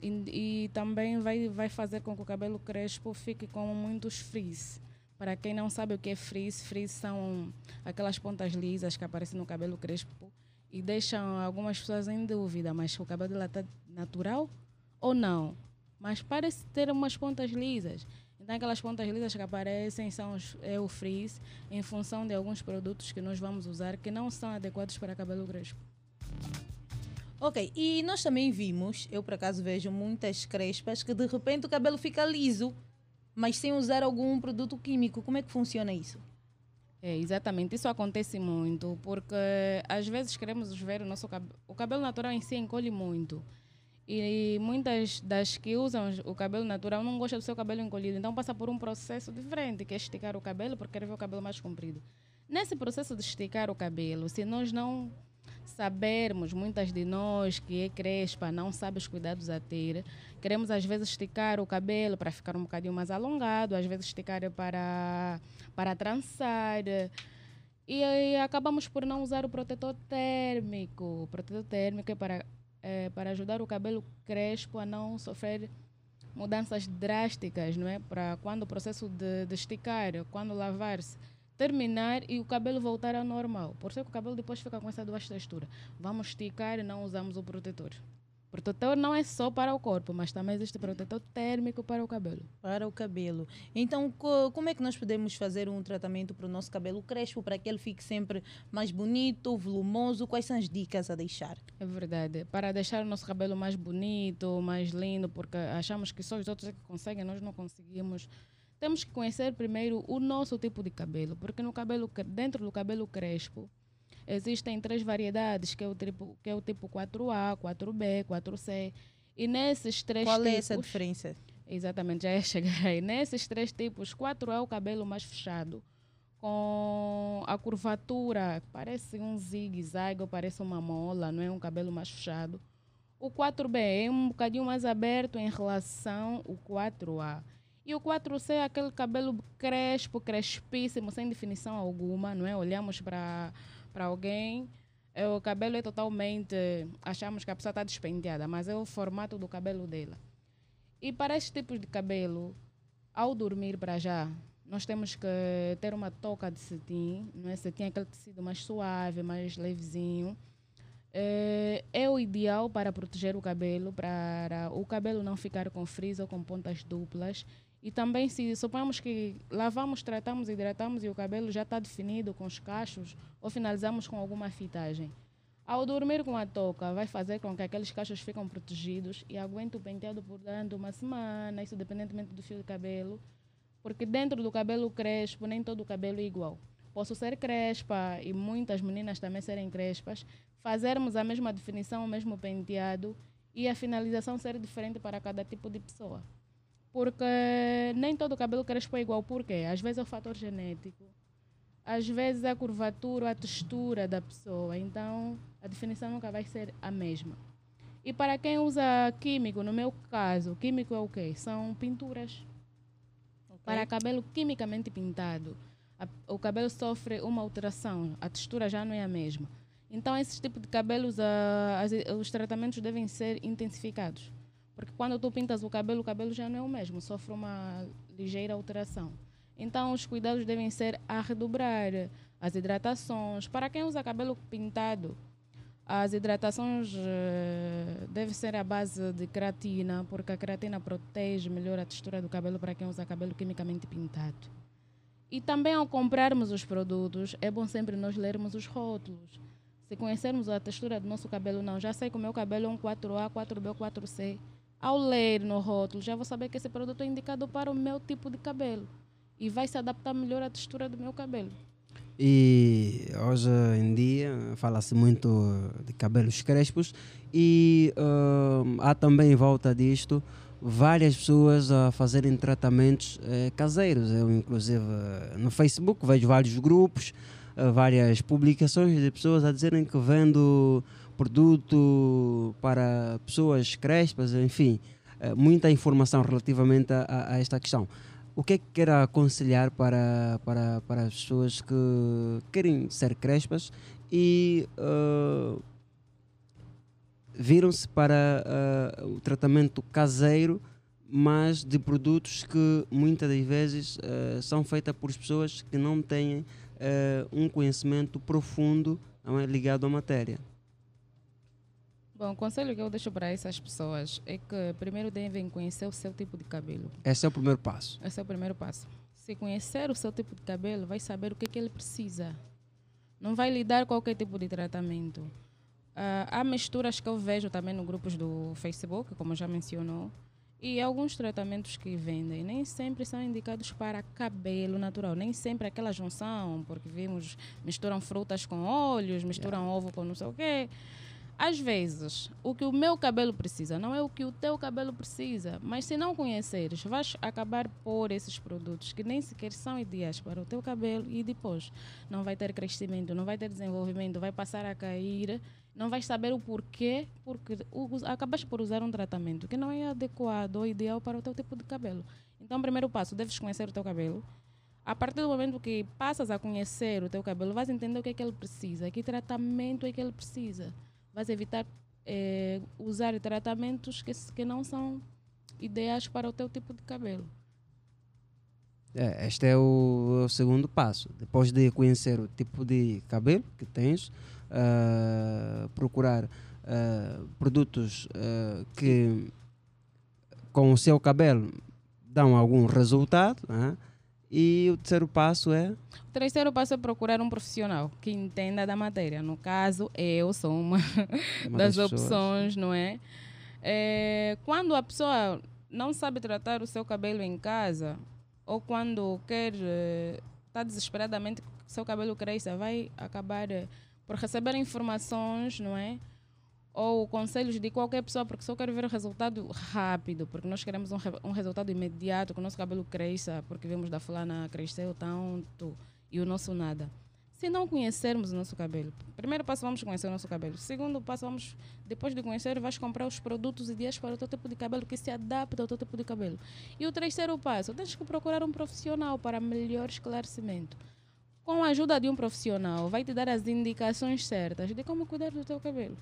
e, e também vai, vai fazer com que o cabelo crespo fique com muitos frizz. Para quem não sabe o que é frizz, frizz são aquelas pontas lisas que aparecem no cabelo crespo e deixam algumas pessoas em dúvida, mas o cabelo dela está natural ou não? Mas parece ter umas pontas lisas. Então aquelas pontas lisas que aparecem são os, é o frizz em função de alguns produtos que nós vamos usar que não são adequados para cabelo crespo. Ok, e nós também vimos, eu por acaso vejo muitas crespas que de repente o cabelo fica liso, mas sem usar algum produto químico. Como é que funciona isso? É, exatamente, isso acontece muito, porque às vezes queremos ver o nosso cabelo. O cabelo natural em si encolhe muito. E muitas das que usam o cabelo natural não gostam do seu cabelo encolhido, então passa por um processo diferente, que é esticar o cabelo, porque quer ver o cabelo mais comprido. Nesse processo de esticar o cabelo, se nós não sabermos, muitas de nós que é crespa, não sabe os cuidados a ter, queremos às vezes esticar o cabelo para ficar um bocadinho mais alongado, às vezes esticar para, para trançar. E acabamos por não usar o protetor térmico. O protetor térmico é para, é para ajudar o cabelo crespo a não sofrer mudanças drásticas, não é? Para quando o processo de, de esticar, quando lavar-se, terminar e o cabelo voltar ao normal. Por isso que o cabelo depois fica com essa duas textura. Vamos esticar e não usamos o protetor. Protetor não é só para o corpo, mas também existe protetor térmico para o cabelo. Para o cabelo. Então, co- como é que nós podemos fazer um tratamento para o nosso cabelo crespo, para que ele fique sempre mais bonito, volumoso? Quais são as dicas a deixar? É verdade. Para deixar o nosso cabelo mais bonito, mais lindo, porque achamos que só os outros é que conseguem, nós não conseguimos. Temos que conhecer primeiro o nosso tipo de cabelo, porque no cabelo, dentro do cabelo crespo, existem três variedades, que é o tipo, que é o tipo 4A, 4B, 4C. E nesses três Qual tipos... é essa diferença? Exatamente, já ia chegar aí. Nesses três tipos, 4A é o cabelo mais fechado, com a curvatura, parece um zigue-zague, ou parece uma mola, não é um cabelo mais fechado. O 4B é um bocadinho mais aberto em relação ao 4A. E o 4C é aquele cabelo crespo, crespíssimo, sem definição alguma, não é? Olhamos para alguém, é, o cabelo é totalmente. Achamos que a pessoa está despenteada, mas é o formato do cabelo dela. E para estes tipos de cabelo, ao dormir para já, nós temos que ter uma touca de cetim, não é? Cetim é aquele tecido mais suave, mais levezinho. É, é o ideal para proteger o cabelo, para o cabelo não ficar com frizz ou com pontas duplas. E também, se suponhamos que lavamos, tratamos, hidratamos e o cabelo já está definido com os cachos, ou finalizamos com alguma fitagem. Ao dormir com a touca, vai fazer com que aqueles cachos fiquem protegidos e aguentem o penteado por durante uma semana, isso independentemente do fio de cabelo. Porque dentro do cabelo crespo, nem todo o cabelo é igual. Posso ser crespa e muitas meninas também serem crespas, fazermos a mesma definição, o mesmo penteado e a finalização ser diferente para cada tipo de pessoa. Porque nem todo cabelo crespo é igual. Por quê? Às vezes é o fator genético, às vezes é a curvatura, a textura da pessoa. Então, a definição nunca vai ser a mesma. E para quem usa químico, no meu caso, químico é o quê? São pinturas. Para cabelo quimicamente pintado, a- o cabelo sofre uma alteração, a textura já não é a mesma. Então, esses tipos de cabelos, ah, as- os tratamentos devem ser intensificados. Porque quando tu pintas o cabelo, o cabelo já não é o mesmo, sofre uma ligeira alteração. Então, os cuidados devem ser a redobrar, as hidratações. Para quem usa cabelo pintado, as hidratações eh, devem ser à base de creatina, porque a creatina protege melhor a textura do cabelo para quem usa cabelo quimicamente pintado. E também ao comprarmos os produtos, é bom sempre nós lermos os rótulos. Se conhecermos a textura do nosso cabelo, não, já sei que o meu cabelo é um 4A, 4B, 4C. Ao ler no rótulo, já vou saber que esse produto é indicado para o meu tipo de cabelo. E vai se adaptar melhor à textura do meu cabelo. E hoje em dia fala-se muito de cabelos crespos e hum, há também em volta disto várias pessoas a fazerem tratamentos eh, caseiros. Eu, inclusive, no Facebook vejo vários grupos, eh, várias publicações de pessoas a dizerem que vendo produto para pessoas crespas, enfim, eh, muita informação relativamente a, a- esta questão. O que é que quer aconselhar para, para, para as pessoas que querem ser crespas e eh, viram-se para eh, o tratamento caseiro, mas de produtos que muitas das vezes eh, são feitas por pessoas que não têm um conhecimento profundo é, ligado à matéria? Bom, o conselho que eu deixo para essas pessoas é que primeiro devem conhecer o seu tipo de cabelo. Esse é o primeiro passo. Esse é o primeiro passo. Se conhecer o seu tipo de cabelo, vai saber o que, que ele precisa. Não vai lhe dar qualquer tipo de tratamento. Ah, há misturas que eu vejo também no grupos do Facebook, como já mencionou, e alguns tratamentos que vendem nem sempre são indicados para cabelo natural, nem sempre aquela junção, porque vimos misturam frutas com óleos, misturam ovo com não sei o quê. Às vezes, o que o meu cabelo precisa não é o que o teu cabelo precisa, mas se não conheceres, vais acabar por esses produtos que nem sequer são ideais para o teu cabelo e depois não vai ter crescimento, não vai ter desenvolvimento, vai passar a cair, não vais saber o porquê, porque acabas por usar um tratamento que não é adequado ou ideal para o teu tipo de cabelo. Então, primeiro passo, deves conhecer o teu cabelo. A partir do momento que passas a conhecer o teu cabelo, vais entender o que é que ele precisa, que tratamento é que ele precisa. Vais evitar eh, usar tratamentos que, que não são ideais para o teu tipo de cabelo. É, este é o, o segundo passo. Depois de conhecer o tipo de cabelo que tens, ah, procurar ah, produtos ah, que com o seu cabelo dão algum resultado. né? E o terceiro passo é O terceiro passo é procurar um profissional que entenda da matéria. No caso, eu sou uma, Uma das, das opções, não é? É, Quando a pessoa não sabe tratar o seu cabelo em casa, ou quando quer, está desesperadamente que o seu cabelo cresça, vai acabar eh, por receber informações, não é? Ou conselhos de qualquer pessoa, porque só quero ver o resultado rápido, porque nós queremos um, um resultado imediato, que o nosso cabelo cresça, porque vimos da fulana cresceu tanto e o nosso nada. Se não conhecermos o nosso cabelo, primeiro passo vamos conhecer o nosso cabelo. Segundo passo vamos, depois de conhecer, vais comprar os produtos ideais para o teu tipo de cabelo que se adapta ao teu tipo de cabelo. E o terceiro passo, tens que procurar um profissional para melhor esclarecimento. Com a ajuda de um profissional, vai te dar as indicações certas de como cuidar do teu cabelo.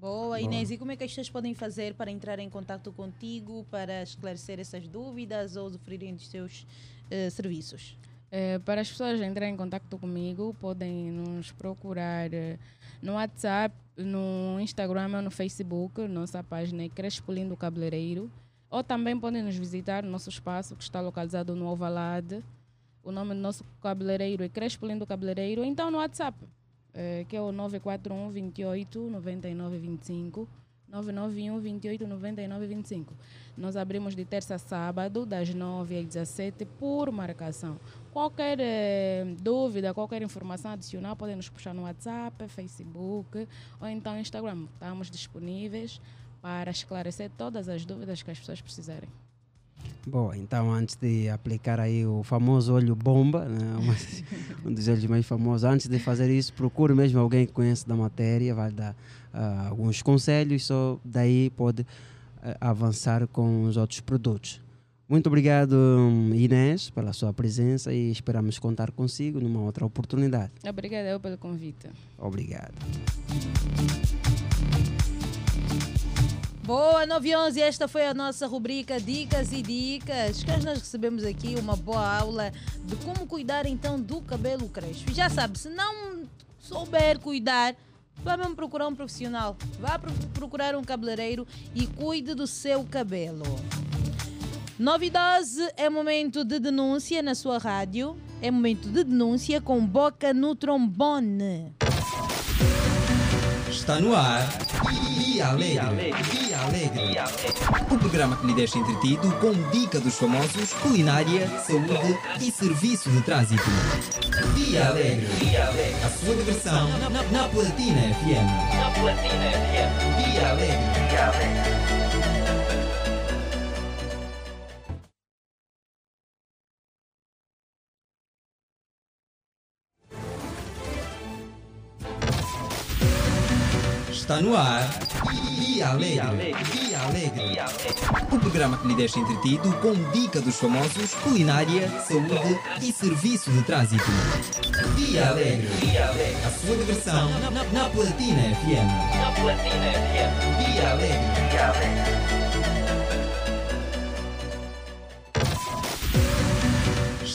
Boa, Inês. E como é que as pessoas podem fazer para entrar em contato contigo, para esclarecer essas dúvidas ou usufruírem dos seus eh, serviços? Eh, para as pessoas entrarem em contato comigo, podem nos procurar eh, no WhatsApp, no Instagram ou no Facebook. Nossa página é Crespo Lindo Cabeleireiro. Ou também podem nos visitar no nosso espaço, que está localizado no Ovalade. O nome do nosso cabeleireiro é Crespo Lindo Cabeleireiro. Então, no WhatsApp. Eh, que é o 941 28 99 25. 991 28 99 25. Nós abrimos de terça a sábado, das 9 às 17, por marcação. Qualquer eh, dúvida, qualquer informação adicional, podem nos puxar no WhatsApp, Facebook ou então Instagram. Estamos disponíveis para esclarecer todas as dúvidas que as pessoas precisarem. Bom, então antes de aplicar aí o famoso olho bomba, né, um dos olhos mais famosos, antes de fazer isso, procure mesmo alguém que conhece da matéria, vai dar ah, alguns conselhos, só daí pode ah, avançar com os outros produtos. Muito obrigado, Inês, pela sua presença e esperamos contar consigo numa outra oportunidade. Obrigada eu pelo convite. Obrigado. Boa, 9 e 11, esta foi a nossa rubrica Dicas e Dicas, que nós recebemos aqui uma boa aula de como cuidar então do cabelo crespo. Já sabe, se não souber cuidar, vá mesmo procurar um profissional, vá pro- procurar um cabeleireiro e cuide do seu cabelo. 9 e 12 é momento de denúncia na sua rádio, é momento de denúncia com boca no trombone. Está no ar. Dia Alegre. Dia Alegre. O programa que lhe deixa entretido com dica dos famosos, culinária, saúde e serviço de trânsito. Dia Alegre. A sua diversão na Platina FM. Na Platina FM. Dia Alegre. Dia Alegre. Está no ar. Dia Alegre. Alegre. O programa que lhe deixa entretido com dica dos famosos, culinária, saúde e serviço de trânsito. Dia Alegre. A sua diversão na Platina FM. Na Platina FM. Dia Alegre. Alegre.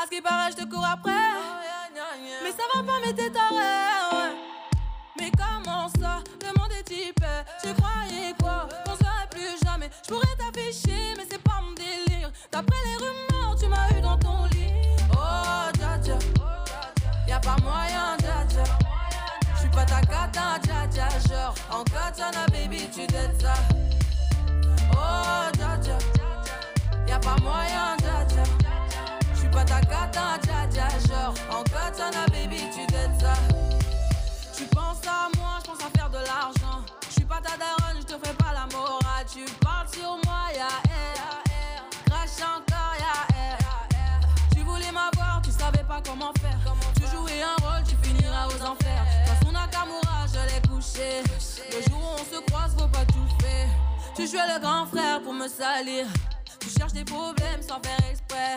À ce qui paraît, je te cours après. Mais ça va pas, mais t'es taré. Mais comment ça? Est type. Tu croyais quoi? Qu'on se verrait plus jamais. Je pourrais t'afficher, mais c'est pas mon délire. D'après les rumeurs, tu m'as eu dans ton lit. Oh, dja dja. Y'a pas moyen, dja dja. J'suis pas ta cata, dja dja. Genre, en katana, baby, tu dettes ça. Oh, dja dja. Y'a pas moyen, dja. Pas ta cata, dja dja. Genre, en katana, baby, tu dettes ça. Tu penses à moi, j'pense à faire de l'argent. J'suis pas ta daronne, j'te fais pas la morale. Tu parles sur moi, y'a air. Crache encore, y'a air. Tu voulais m'avoir, tu savais pas comment faire. Tu jouais un rôle, tu finiras aux enfers. Dans son Nakamura, je l'ai couché. Le jour où on se croise, faut pas tout faire. Tu jouais le grand frère pour me salir. Tu cherches des problèmes sans faire exprès.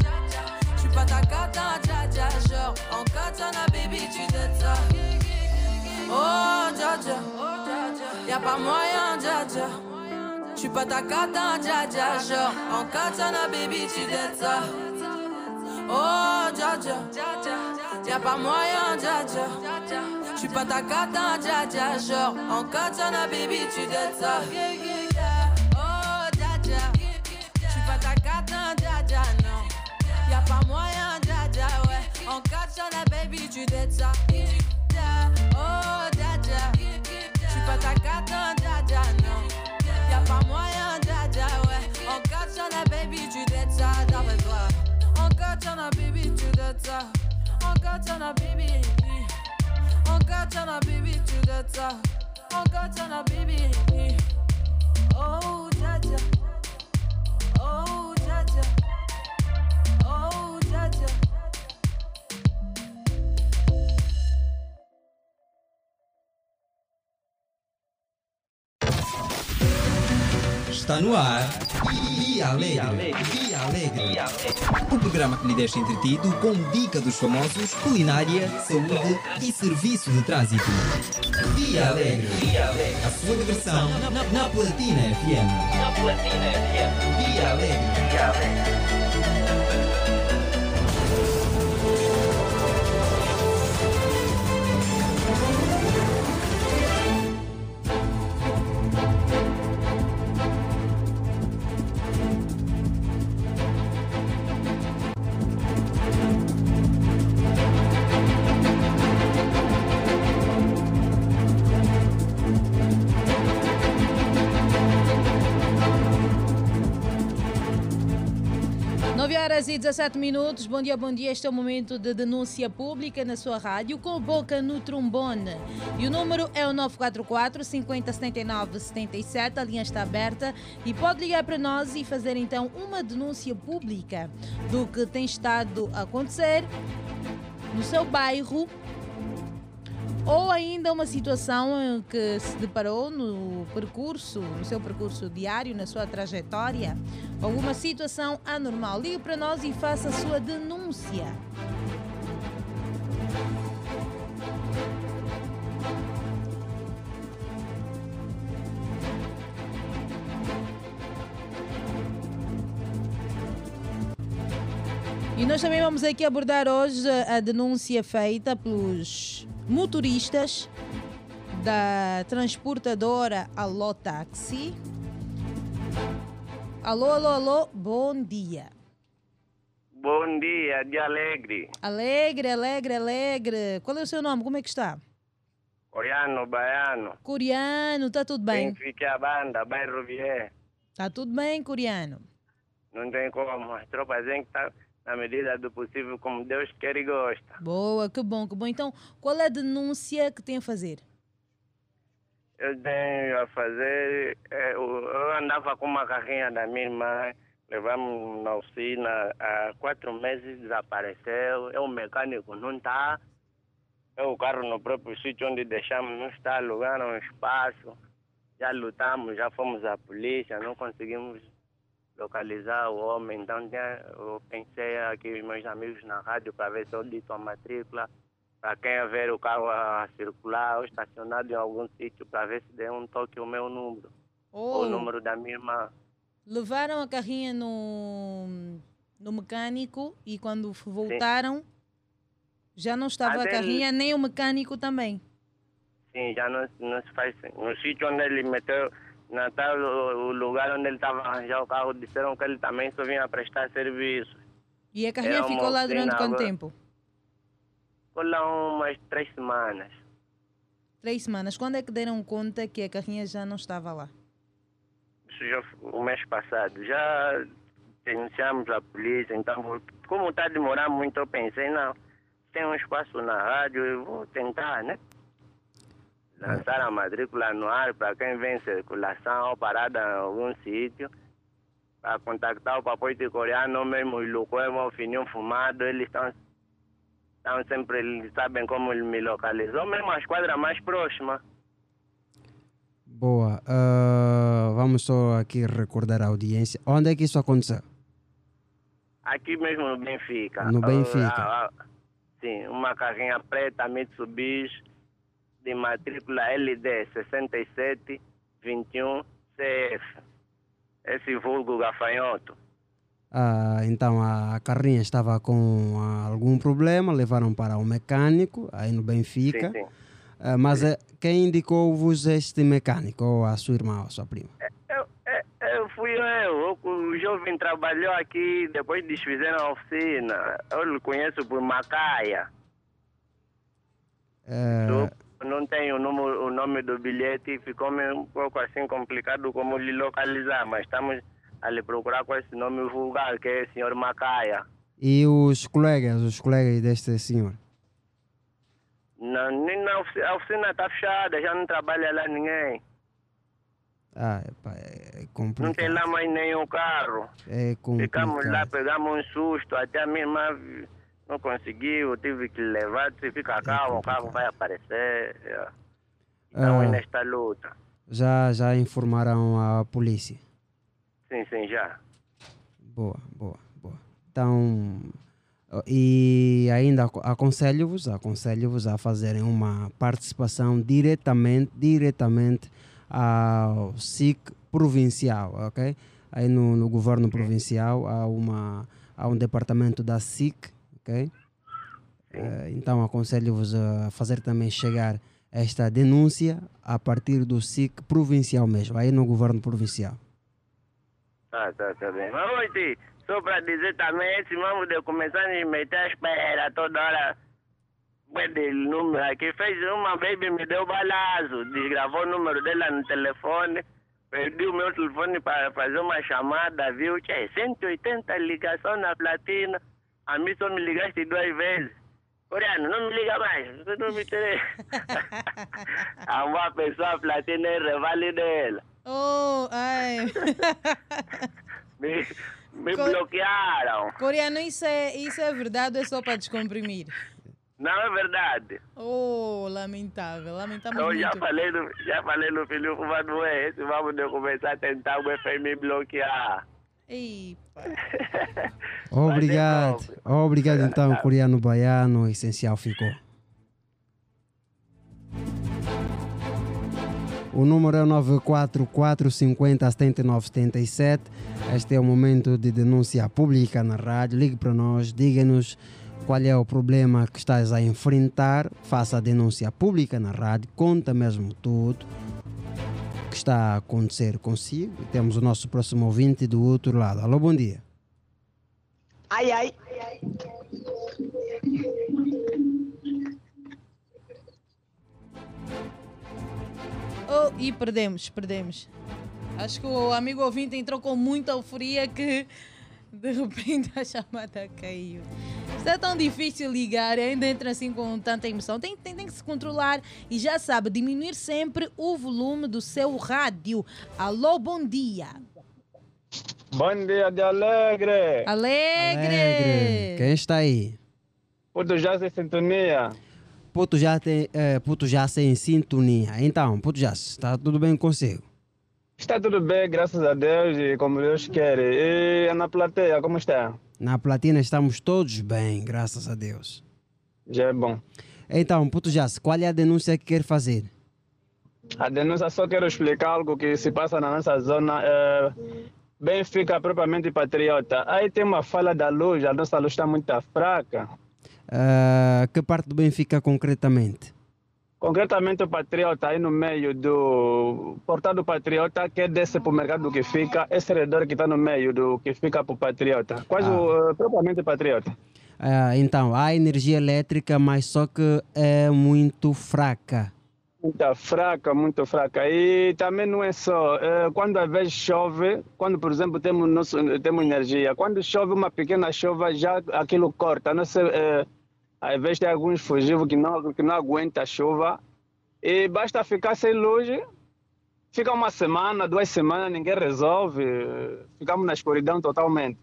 Pas ta cata, dja. Genre, en katana, baby, tu dettes ça. Oh, dja dja. Y'a pas moyen, dja dja. J'suis pas ta cata, dja. Genre, en katana, baby, tu dettes ça. Oh, dja dja. Y'a pas moyen, dja dja. J'suis pas ta cata, dja dja. Genre, en katana, baby, tu ça. Oh, dja dja. J'suis pas ta non. Y'a pas moyen, dja ouais. En katana, baby, tu dettes ça. Oh, dja. J'suis pas ta cata, dja dja, non. Y'a pas moyen, dja ouais. En katana, baby, tu dettes ça. D'après toi. En katana, baby, tu dettes ça. En katana, baby. En katana, baby, tu dettes ça. Mon cœur tient à baby. Oh, dja. Oh, Está no ar e Alegre. E Alegre. O programa que lhe deixa entretido com dica dos famosos, culinária, saúde e serviço de trânsito. Dia Alegre. A sua diversão na Platina FM. Na Platina FM. Dia Alegre. Nove horas e 17 minutos. Bom dia, bom dia. Este é o momento de denúncia pública na sua rádio com boca no trombone. E o número é o 944 50 79 77. A linha está aberta e pode ligar para nós e fazer então uma denúncia pública do que tem estado a acontecer no seu bairro ou ainda uma situação que se deparou no percurso, no seu percurso diário, na sua trajetória, alguma situação anormal. Ligue para nós e faça a sua denúncia. E nós também vamos aqui abordar hoje a denúncia feita pelos motoristas da transportadora Alô Táxi. Alô, alô, alô, bom dia. Bom dia, de Alegre. Alegre, alegre, alegre. Qual é o seu nome? Como é que está? Coreano, baiano. Coreano, está tudo bem? Benfica a banda, bairro Vier. Está tudo bem, coreano? Não tem como. As tropas têm que estar na medida do possível, como Deus quer e gosta. Boa, que bom, que bom. Então, qual é a denúncia que tem a fazer? Eu tenho a fazer. Eu eu andava com uma carrinha da minha irmã, levamos na oficina, há quatro meses desapareceu. É o mecânico não está. É o carro no próprio sítio onde deixamos, não está, alugaram um espaço. Já lutamos, já fomos à polícia, não conseguimos localizar o homem. Então eu pensei aqui os meus amigos na rádio para ver se eu dito a matrícula. Para quem ver o carro a circular ou estacionado em algum sítio, para ver se deu um toque o meu número. Ou Oh. o número da minha irmã. Levaram a carrinha no, no mecânico e quando voltaram já não estava A a carrinha nem o mecânico também. Sim, já não, não se faz. No sítio onde ele meteu, na tal, o, lugar onde ele estava arranjando o carro, disseram que ele também só vinha prestar serviço. E a carrinha Era ficou lá durante oficina quanto agora. tempo? Ficou lá umas três semanas. Três semanas. Quando é que deram conta que a carrinha já não estava lá? Isso já foi o mês passado. Já denunciamos a polícia, então, como está a demorar muito, eu pensei, não, tem um espaço na rádio, eu vou tentar, né? Lançar a matrícula no ar para quem vem em circulação ou parada em algum sítio, para contactar o papoite coreano, mesmo os Lucuemo, o Fininho Fumado, eles estão estão sempre, eles sabem como ele me localizou, mesmo a esquadra mais próxima. Boa. ah, vamos só aqui recordar a audiência. Onde é que isso aconteceu? Aqui mesmo no Benfica. No Benfica. Ah, ah, sim, uma carrinha preta Mitsubishi de matrícula LD 6721 CF. Esse vulgo gafanhoto. Ah, então a carrinha estava com ah, algum problema, levaram para o mecânico aí no Benfica. Sim, sim. Ah, mas eh, quem indicou-vos este mecânico? Ou a sua irmã ou a sua prima? Eu, eu, eu fui eu, o jovem trabalhou aqui, depois desfizeram a oficina. Eu lhe conheço por Macaia. Eh, Não tenho o, número, o nome do bilhete, ficou um pouco assim complicado como lhe localizar, mas estamos a lhe procurar com esse nome vulgar, que é o senhor Macaia. e os colegas, os colegas deste senhor? Não, nem na oficina, a oficina está fechada, já não trabalha lá ninguém. Ah, epá, é Não complicado. tem lá mais nenhum carro. É Ficamos lá, complicado. pegamos um susto, até a minha não conseguiu, tive que levar, se fica calmo, o carro vai aparecer. é. Então Ah. é nesta luta. Já, já informaram a polícia. Sim, sim, já. Boa, boa, boa. Então, e ainda aco- aconselho-vos, aconselho-vos a fazerem uma participação diretamente, diretamente ao SIC provincial, ok? Aí no, no governo provincial há, uma, há um departamento da SIC, ok? Eh, então aconselho-vos a fazer também chegar esta denúncia a partir do SIC provincial mesmo, aí no governo provincial. Ah, tá, tá bem. Mas hoje, só para dizer também, esse mambo de começar a me meter à espera toda hora. Pede número aqui, fez uma baby, me deu balazo, desgravou o número dela no telefone, perdi o meu telefone para fazer uma chamada, viu? Tchê, 180 ligação na platina, a mim só me ligaste duas vezes. Coreano, não me liga mais, você não me interessa. a uma pessoa, platina é revale dela. Oh, ai. Me, me Co- bloquearam. Coreano, isso é, isso é verdade ou é só para descomprimir? Não é verdade. Oh, lamentável, lamentável Eu já falei, no, já falei no filho Mano, é esse vamos começar a tentar o FMI bloquear. Ei, Obrigado. Obrigado então, coreano baiano, essencial ficou. O número é 94450 7977. Este é o momento de denúncia pública na rádio. Ligue para nós, diga-nos qual é o problema que estás a enfrentar. Faça a denúncia pública na rádio, conta mesmo tudo que está a acontecer consigo. E temos o nosso próximo ouvinte do outro lado. Alô, bom dia. Ai, ai. Oh, e perdemos, perdemos. Acho que o amigo ouvinte entrou com muita euforia que de repente a chamada caiu. Está tão difícil ligar e ainda entra assim com tanta emoção. Tem, tem, tem que se controlar e já sabe, diminuir sempre o volume do seu rádio. Alô, bom dia. Bom dia de Alegre. Alegre. Quem está aí? Puto já sem sintonia. Puto já tem, eh, Puto já em sintonia. Então, Puto já está tudo bem consigo? Está tudo bem, graças a Deus e como Deus quer. E na plateia, como está? Na platina estamos todos bem, graças a Deus. Já é bom. Então, Puto já qual é a denúncia que quer fazer? A denúncia só quero explicar algo que se passa na nossa zona. É, Benfica propriamente patriota. Aí tem uma falha da luz, a nossa luz está muito fraca. Ah, que parte do Benfica concretamente? Concretamente o Patriota aí no meio do portal do Patriota, que desce para o mercado que fica, esse redor que está no meio do que fica para o Patriota. Quase o, eh, propriamente Patriota. Ah, então, há energia elétrica, mas só que é muito fraca. Muito fraca, muito fraca. E também não é só, eh, quando às vezes chove, quando por exemplo temos, nosso, temos energia, quando chove uma pequena chuva, já aquilo corta. Não sei, eh, às vezes tem alguns fugivos que não, que não aguentam a chuva e basta ficar sem luz, fica uma semana, duas semanas, ninguém resolve, ficamos na escuridão totalmente.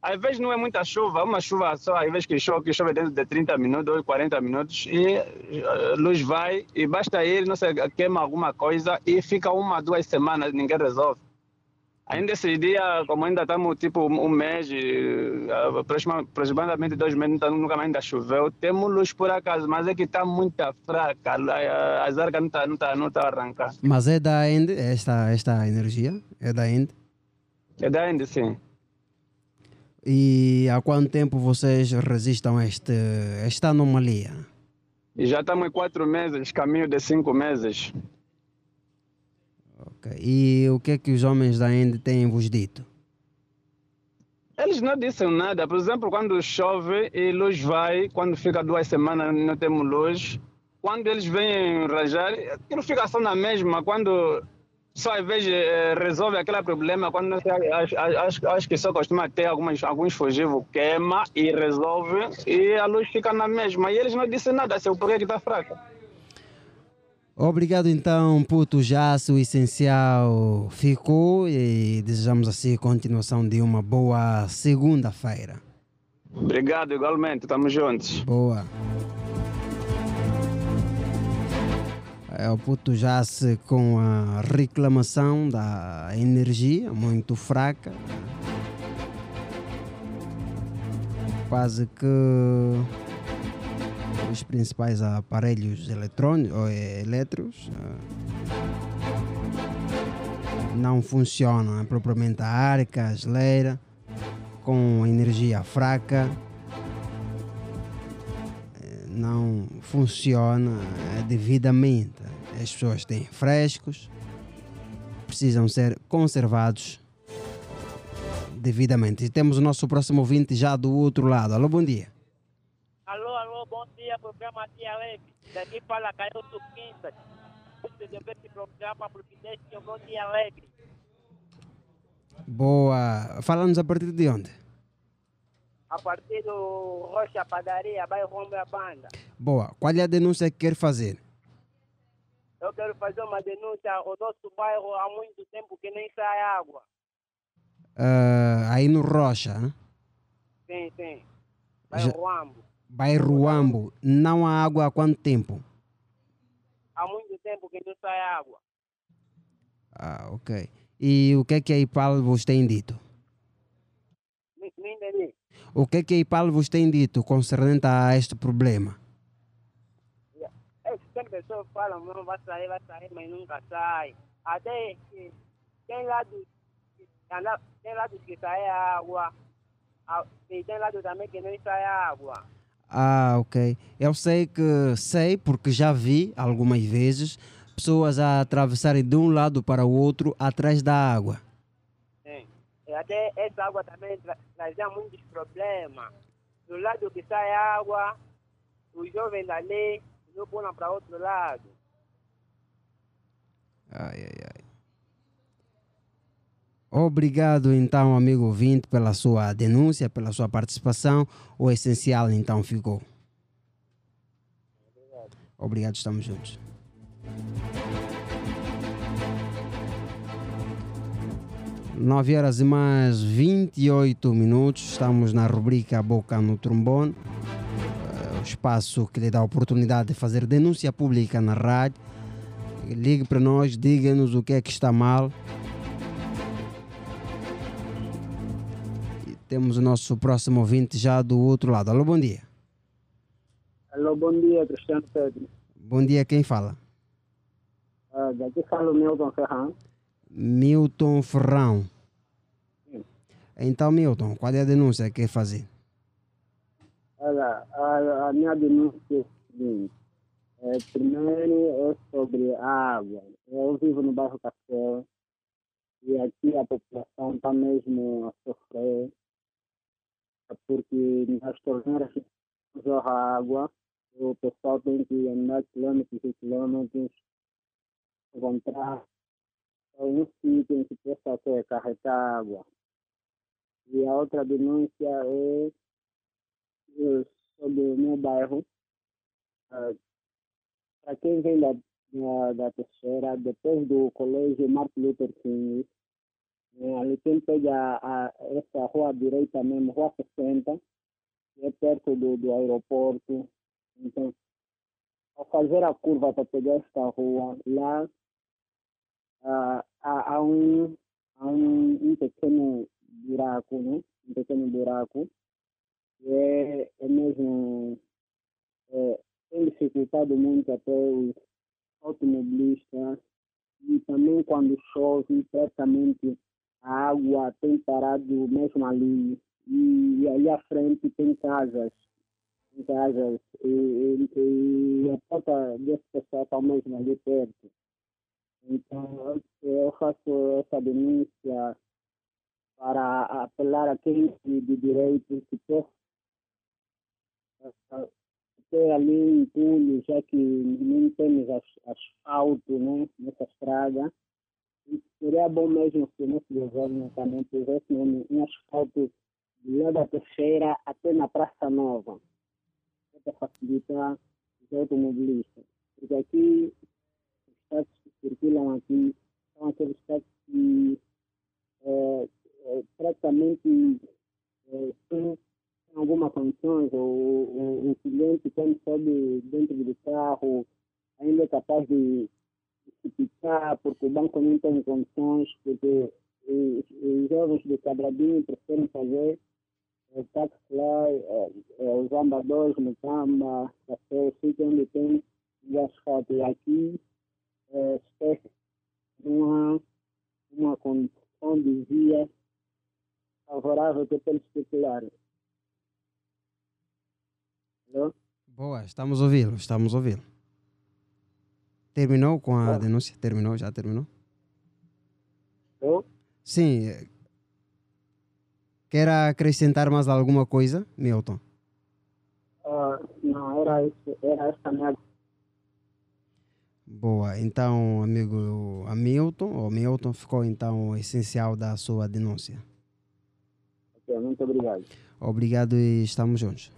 Às vezes não é muita chuva, uma chuva só, às vezes que chove, que chove dentro de 30 minutos ou 40 minutos e a luz vai e basta ir, não sei, queima alguma coisa e fica uma, duas semanas, ninguém resolve. Ainda esse dia, como ainda estamos tipo um mês, e, ah, aproxima- aproximadamente dois meses, nunca nunca mais ainda choveu, temos luz por acaso, mas é que está muito fraca, a- as arcas não estão não tá, não tá arrancar. Mas é da Ende, esta, esta energia? É da Ende? É da Ende, sim. E há quanto tempo vocês resistem a este, esta anomalia? E já estamos em quatro meses, caminho de cinco meses. Ok. E o que é que os homens da Ende têm vos dito? Eles não disseram nada. Por exemplo, quando chove e luz vai, quando fica duas semanas não temos luz, quando eles vêm rajar, aquilo fica só na mesma. Quando só às vezes eh, resolve aquele problema quando acho, acho, acho que só costuma ter algumas, alguns fugivos, queima e resolve e a luz fica na mesma. E eles não disseram nada, se o porquê que está fraca. Obrigado então, Puto Jaço, o essencial ficou e desejamos assim continuação de uma boa segunda-feira. Obrigado, igualmente, estamos juntos. Boa. É o Puto Jace com a reclamação da energia muito fraca. Quase que os principais aparelhos eletrônicos ou eh, elétricos eh, não funcionam, é propriamente a arca, a geleira, com energia fraca, eh, não funciona eh, devidamente. As pessoas têm frescos, precisam ser conservados devidamente. E temos o nosso próximo ouvinte já do outro lado. Alô, bom dia. Bom dia, programa Tia Leve. Daqui fala Caioto Quinta. Você deve esse programa providência Bom Dia Alegre. Boa. Fala-nos a partir de onde? A partir do Rocha Padaria, bairro Rombo a Banda. Boa. Qual é a denúncia que quer fazer? Eu quero fazer uma denúncia. O nosso bairro há muito tempo que nem sai água. Ah, aí no Rocha, hein? Sim, sim. Bairro Já- Rombo. Bairro Ambo, não há água há quanto tempo? Há muito tempo que não sai água. Ah, ok. E o que é que a IPAL vos tem dito? Entendi. O que é que a IPAL vos tem dito concernente a este problema? Que sempre pessoas falam, não vai sair, vai sair, mas nunca sai. Até que tem lados anda- tem lados que sai água, e tem lados também que não sai água. Ah, ok. Eu sei que sei porque já vi algumas vezes pessoas a atravessarem de um lado para o outro atrás da água. Sim. E até essa água também tra trazia muitos problemas. Do lado que sai água, os jovens dali não pulam para outro lado. Ai, ai, ai. Obrigado, então, amigo ouvinte, pela sua denúncia, pela sua participação. O essencial, então, ficou. Obrigado, estamos juntos. Nove horas e mais 28 minutos. Estamos na rubrica Boca no Trombone. Eh, O espaço que lhe dá a oportunidade de fazer denúncia pública na rádio. Ligue para nós, diga-nos o que é que está mal. Temos o nosso próximo ouvinte já do outro lado. Alô, bom dia. Alô, bom dia, Cristiano Pedro. Bom dia, quem fala? Ah, daqui fala o Milton Ferran. Milton Ferrão. Então, Milton, qual é a denúncia que quer fazer? Olha, a, a minha denúncia é o seguinte. É, primeiro é sobre a água. Eu vivo no bairro Café e aqui a população está mesmo a sofrer porque nas torneiras jorra água, o pessoal tem que andar quilômetros e quilômetros encontrar um sítio em que possa ser carregar água. E a outra denúncia é sobre o meu bairro. Para quem vem da, da, da terceira, depois do colégio Martin Luther King, eh, ali quem pega a, essa rua direita mesmo, rua 60, que é perto do, do aeroporto. Então, ao fazer a curva para pegar esta rua, lá ah, há, há um, há um, um pequeno buraco, né? Um pequeno buraco. É, é mesmo. É, tem dificultado muito até os automobilistas. E também quando chove, praticamente a água tem parado mesmo ali. E, e ali à frente tem casas. Tem casas. E, e, e a porta desse pessoal está mesmo ali perto. Então, eu, faço essa denúncia para apelar a quem de, direito que ter ali um entulho, já que não temos as- asfalto né, nessa estrada, seria bom mesmo o nosso governo também pusesse um, um asfalto do lado da terceira até na Praça Nova, para facilitar os automobilistas. Porque aqui, os táxis que circulam aqui são aqueles táxis que eh, eh, praticamente eh, têm alguma condições, ou, ou o cliente quando sobe dentro do carro ainda é capaz de picar porque o banco não tem condições, porque os, os jovens de Cabradinho preferem fazer é, é, é, os ambadores, Mutamba, Café, sítio onde tem o asfalto. E aqui é, está uma, condição de via favorável que especular. Alô? Boa, estamos a ouvi-lo, estamos a ouvi-lo. Terminou com a denúncia? Terminou, já terminou? Alô? Sim. Quer acrescentar mais alguma coisa, Milton? Ah, não, era isso, era essa minha Boa, então, amigo Hamilton, ou Milton, ficou então o essencial da sua denúncia. Ok, muito obrigado. Obrigado e estamos juntos.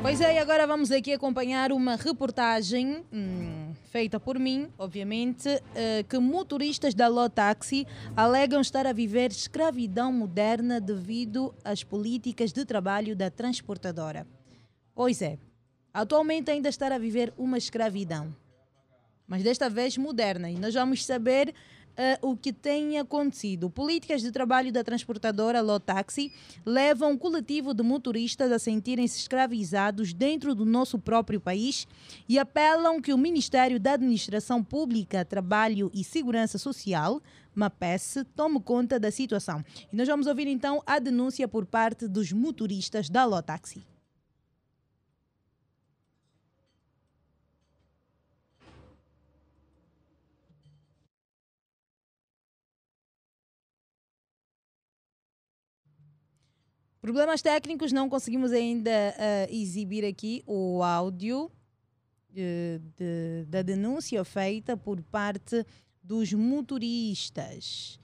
Pois é, e agora vamos aqui acompanhar uma reportagem hum, feita por mim, obviamente, eh, que motoristas da Lotaxi alegam estar a viver escravidão moderna devido às políticas de trabalho da transportadora. Pois é, atualmente ainda está a viver uma escravidão, mas desta vez moderna, e nós vamos saber eh, o que tem acontecido. Políticas de trabalho da transportadora Lotaxi levam o coletivo de motoristas a sentirem-se escravizados dentro do nosso próprio país e apelam que o Ministério da Administração Pública, Trabalho e Segurança Social, MAPES, tome conta da situação. E nós vamos ouvir então a denúncia por parte dos motoristas da Lotaxi. Problemas técnicos, não conseguimos ainda eh, exibir aqui o áudio eh, de- da denúncia feita por parte dos motoristas.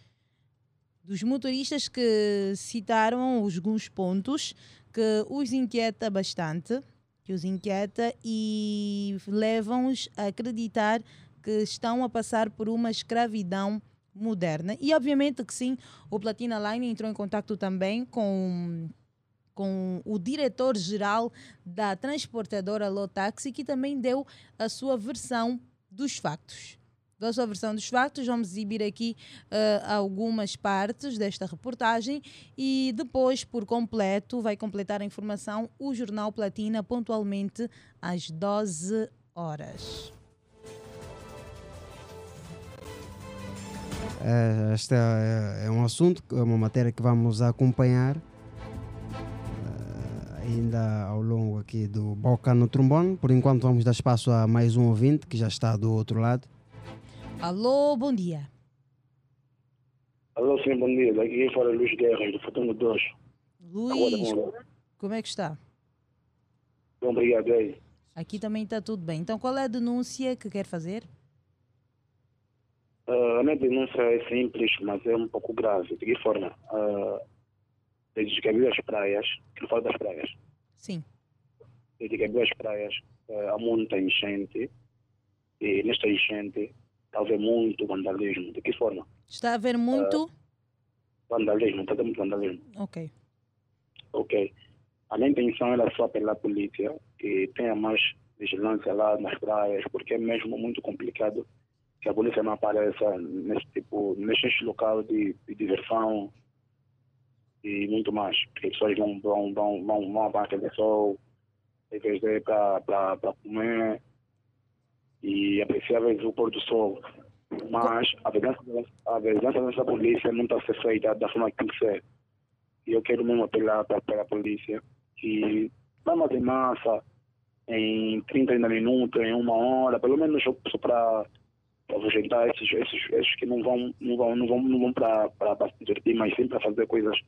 Dos motoristas que citaram alguns pontos que os inquieta bastante, que os inquieta e levam-os a acreditar que estão a passar por uma escravidão moderna. E obviamente que sim, o Platina Line entrou em contato também com com o diretor-geral da transportadora Lotaxi, que também deu a sua versão dos factos. Deu a sua versão dos factos, vamos exibir aqui eh, algumas partes desta reportagem e depois, por completo, vai completar a informação o Jornal Platina pontualmente às 12 horas. Este é, é um assunto, é uma matéria que vamos acompanhar eh, ainda ao longo aqui do Boca no Trombone. Por enquanto vamos dar espaço a mais um ouvinte que já está do outro lado. Alô, bom dia. Alô, sim, bom dia. Daqui fora Luís Guerra, do Futuro 2. Luís, como é que está? Bom, obrigado aí. Aqui também está tudo bem. Então, qual é a denúncia que quer fazer? Ah, a minha denúncia é simples, mas é um pouco grave. De que forma? Uh, desde que abriu as praias, que não falo das praias, Sim. desde que abriu as praias, ah, há muita enchente. E nesta enchente está a haver muito vandalismo. De que forma? Está a haver muito. Vandalismo, está a haver muito vandalismo. Ok. Ok. A minha intenção era só pela polícia que tenha mais vigilância lá nas praias, porque é mesmo muito complicado que a polícia não apareça nesse tipo, nesses locais de, de diversão e muito mais. Porque as pessoas vão, vão, vão, vão, vão para aquele sol, em vez de para comer e apreciar o pôr do sol. Mas a vigilância, a dessa polícia não está ser feita da forma que tem que ser. E eu quero mesmo apelar para, a polícia que vamos em massa em 30 30 minutos, em uma hora, pelo menos só para para afugentar esses, esses, esses que não vão não vão não vão, não vão para para se divertir, mas sim para fazer coisas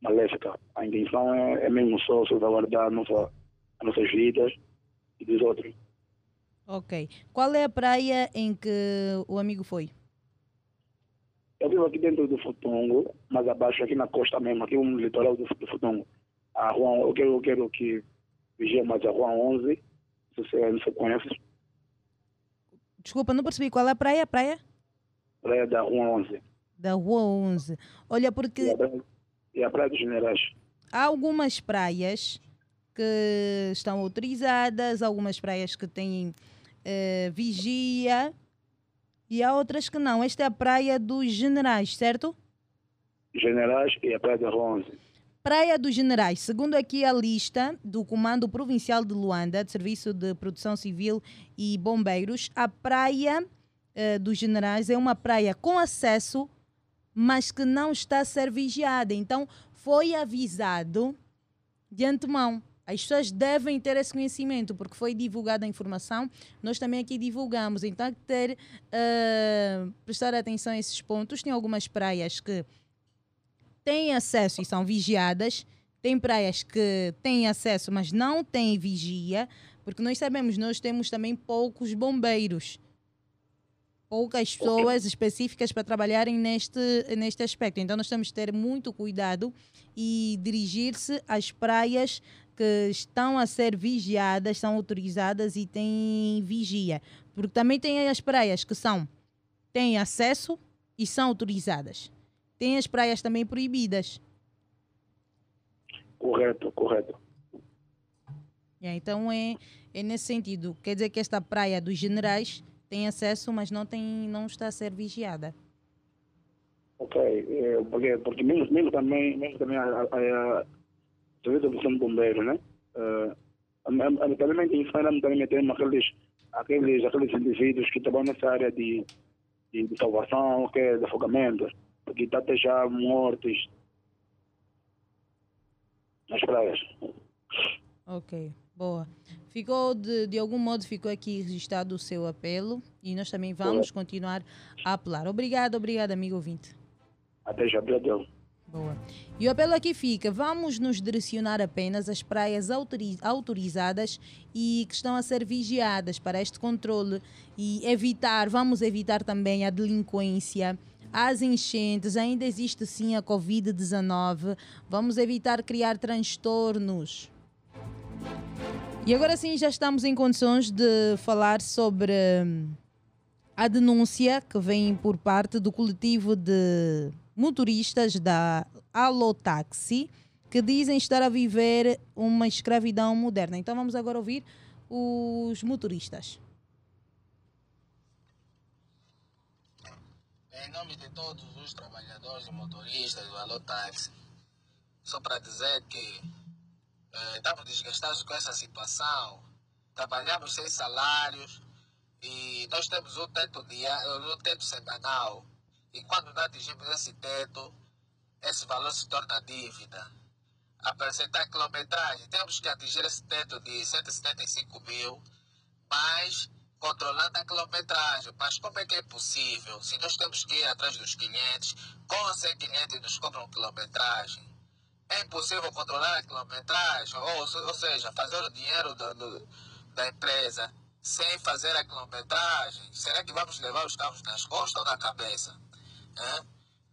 maléficas. A intenção é, é mesmo só salvaguardar nossa, as nossas vidas e dos outros. Ok. Qual é a praia em que o amigo foi? Eu vivo aqui dentro do Futungo, mas abaixo, aqui na costa mesmo, aqui no litoral do, do Futungo. A rua, eu quero, eu quero que vigia mais a rua 11, se você não se conhece, Desculpa, não percebi. Qual é a praia? A praia? praia da rua 11. Da Rua 11. Olha, porque E a praia, e a praia dos Generais. há algumas praias que estão autorizadas, algumas praias que têm eh, vigia e há outras que não. Esta é a praia dos generais, certo? Generais e a praia da rua 11. Praia dos Generais, segundo aqui a lista do Comando Provincial de Luanda, de Serviço de Proteção Civil e Bombeiros, a Praia eh, dos Generais é uma praia com acesso, mas que não está a ser vigiada. Então, foi avisado de antemão. As pessoas devem ter esse conhecimento, porque foi divulgada a informação, nós também aqui divulgamos. Então, ter, eh, prestar atenção a esses pontos. Tem algumas praias que têm acesso e são vigiadas. Tem praias que têm acesso, mas não têm vigia, porque nós sabemos, nós temos também poucos bombeiros. Poucas pessoas específicas para trabalharem neste, neste aspecto. Então, nós temos que ter muito cuidado e dirigir-se às praias que estão a ser vigiadas, são autorizadas e têm vigia. Porque também tem as praias que são, têm acesso e são autorizadas. Tem as praias também proibidas. Correto, correto. Yeah, então é, é nesse sentido. Quer dizer que esta praia dos generais tem acesso, mas não, tem, não está a ser vigiada. Ok, eh, porque, porque mesmo, mesmo também, mesmo também a, a, a serviço de bombeiros, né? Uh, também intenção era também ter aqueles, aqueles, aqueles indivíduos que trabalham nessa área de, de, de salvação, que é de afogamento, porque está até já mortos nas praias. Ok, boa. Ficou, de, de algum modo, ficou aqui registrado o seu apelo e nós também vamos continuar a apelar. Obrigado, obrigado, amigo ouvinte. Até já, obrigado. Boa. E o apelo aqui fica: vamos nos direcionar apenas às praias autori- autorizadas e que estão a ser vigiadas para este controle e evitar, vamos evitar também a delinquência. As enchentes, ainda existe sim a Covid-19. Vamos evitar criar transtornos. E agora sim já estamos em condições de falar sobre hum, a denúncia que vem por parte do coletivo de motoristas da Alotaxi que dizem estar a viver uma escravidão moderna. Então vamos agora ouvir os motoristas. Em nome de todos os trabalhadores e motoristas do Alô Táxi, só para dizer que eh, estamos desgastados com essa situação, trabalhamos sem salários e nós temos um teto, dia, um teto semanal. E quando não atingimos esse teto, esse valor se torna dívida. Apresentar quilometragem, temos que atingir esse teto de 175 mil, mas controlando a quilometragem. Mas como é que é possível? Se nós temos que ir atrás dos clientes, com 100 clientes nos cobram quilometragem. É impossível controlar a quilometragem, ou, ou seja, fazer o dinheiro do, do- da empresa sem fazer a quilometragem. Será que vamos levar os carros nas costas ou na cabeça?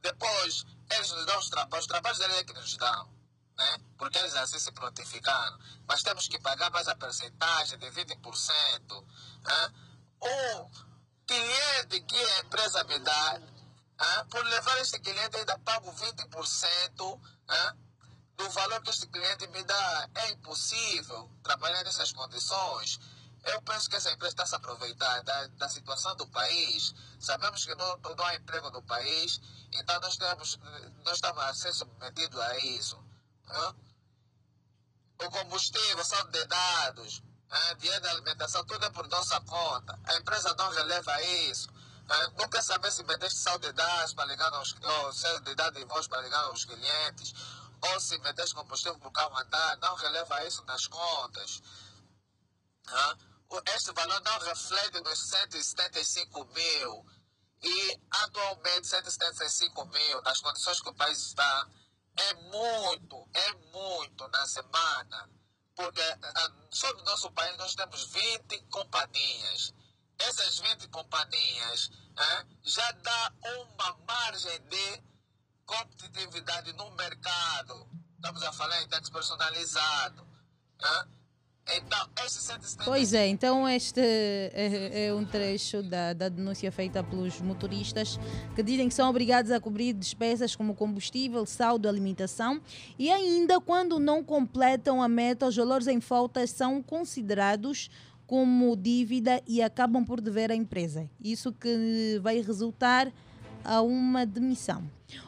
Depois, eles nos dão os trabalhos, os trabalhos é que nos dão, né? porque eles assim se prontificaram. Mas temos que pagar mais a percentagem de 20%. Hã? O cliente que a empresa me dá, hã? por levar este cliente ainda pago 20%. hã? do valor que este cliente me dá. É impossível trabalhar nessas condições. Eu penso que essa empresa está se aproveitar da, da situação do país. Sabemos que não, não há emprego no país, então nós, temos, nós estamos a ser submetidos a isso. O combustível são de dados, hã? dinheiro da alimentação, tudo é por nossa conta. A empresa não releva isso. hã? Não quer saber se meteste sal de dados para ligar aos, ou de dados de voz para ligar aos clientes, ou se meteste combustível para o carro andar, não releva isso nas contas. Este valor não reflete nos 175 mil. E atualmente 175 mil, nas condições que o país está, é muito, é muito na semana. Porque ah, só no nosso país nós temos 20 companhias. Essas 20 companhias eh, já dá uma margem de competitividade no mercado. Estamos a falar em táxi personalizado. eh. Então, esses 170 Pois é, então este é, é um trecho da, da denúncia feita pelos motoristas que dizem que são obrigados a cobrir despesas como combustível, saldo, alimentação e ainda quando não completam a meta, os valores em falta são considerados como dívida e acabam por dever à empresa. Isso que vai resultar a uma demissão.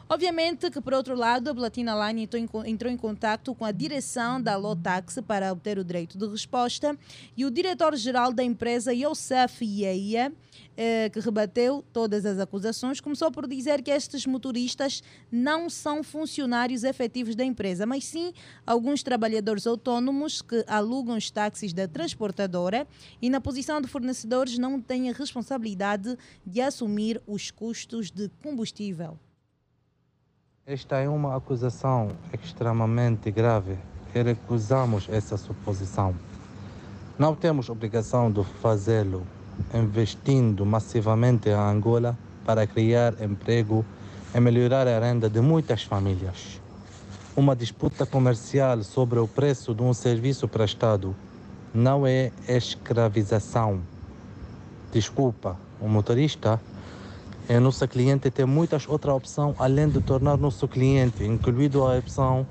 Obviamente que, por outro lado, a Platina Line entrou em, co- entrou em contato com a direção da Lotax para obter o direito de resposta e o diretor-geral da empresa, Youssef Yeia, eh, que rebateu todas as acusações, começou por dizer que estes motoristas não são funcionários efetivos da empresa, mas sim alguns trabalhadores autônomos que alugam os táxis da transportadora e, na posição de fornecedores, não têm a responsabilidade de assumir os custos de combustível. Esta é uma acusação extremamente grave e recusamos essa suposição. Não temos obrigação de fazê-lo, investindo massivamente em Angola para criar emprego e melhorar a renda de muitas famílias. Uma disputa comercial sobre o preço de um serviço prestado não é escravização. Desculpa, o motorista é nosso cliente tem muitas outras opções além de tornar nosso cliente, incluindo a opção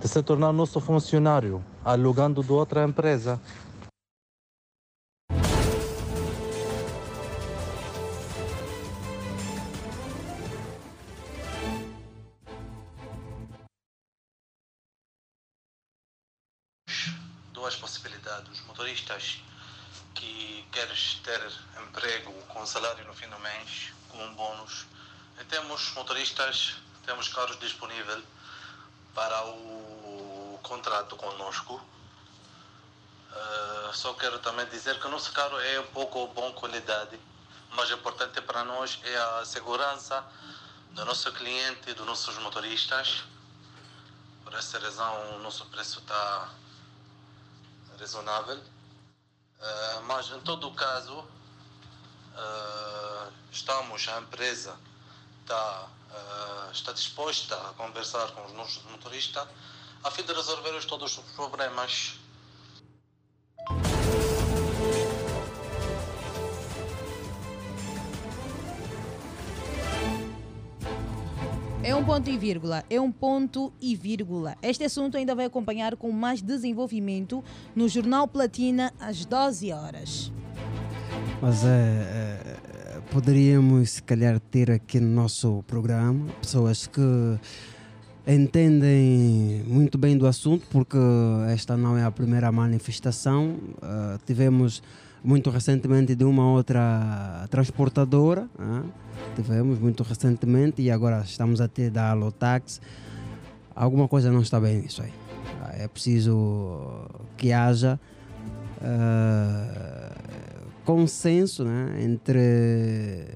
de se tornar nosso funcionário, alugando de outra empresa. Duas possibilidades. Os motoristas que querem ter emprego com salário no fim do mês, com um bônus. E temos motoristas, temos carros disponíveis para o contrato conosco. Eh, só quero também dizer que o nosso carro é um pouco bom qualidade, mas o importante para nós é a segurança do nosso cliente e dos nossos motoristas. Por essa razão, o nosso preço está razonável. Uh, mas em todo caso, uh, estamos, a empresa está, uh, está disposta a conversar com os nossos motoristas a fim de resolver os- todos os problemas. É um ponto e vírgula, é um ponto e vírgula. Este assunto ainda vai acompanhar com mais desenvolvimento no Jornal Platina às 12 horas. Mas é, é, poderíamos, se calhar, ter aqui no nosso programa pessoas que entendem muito bem do assunto, porque esta não é a primeira manifestação. Ah, tivemos muito recentemente de uma outra transportadora, ah, tivemos muito recentemente e agora estamos a ter da Alotax. Alguma coisa não está bem nisso aí. Ah, É preciso que haja ah, consenso né, entre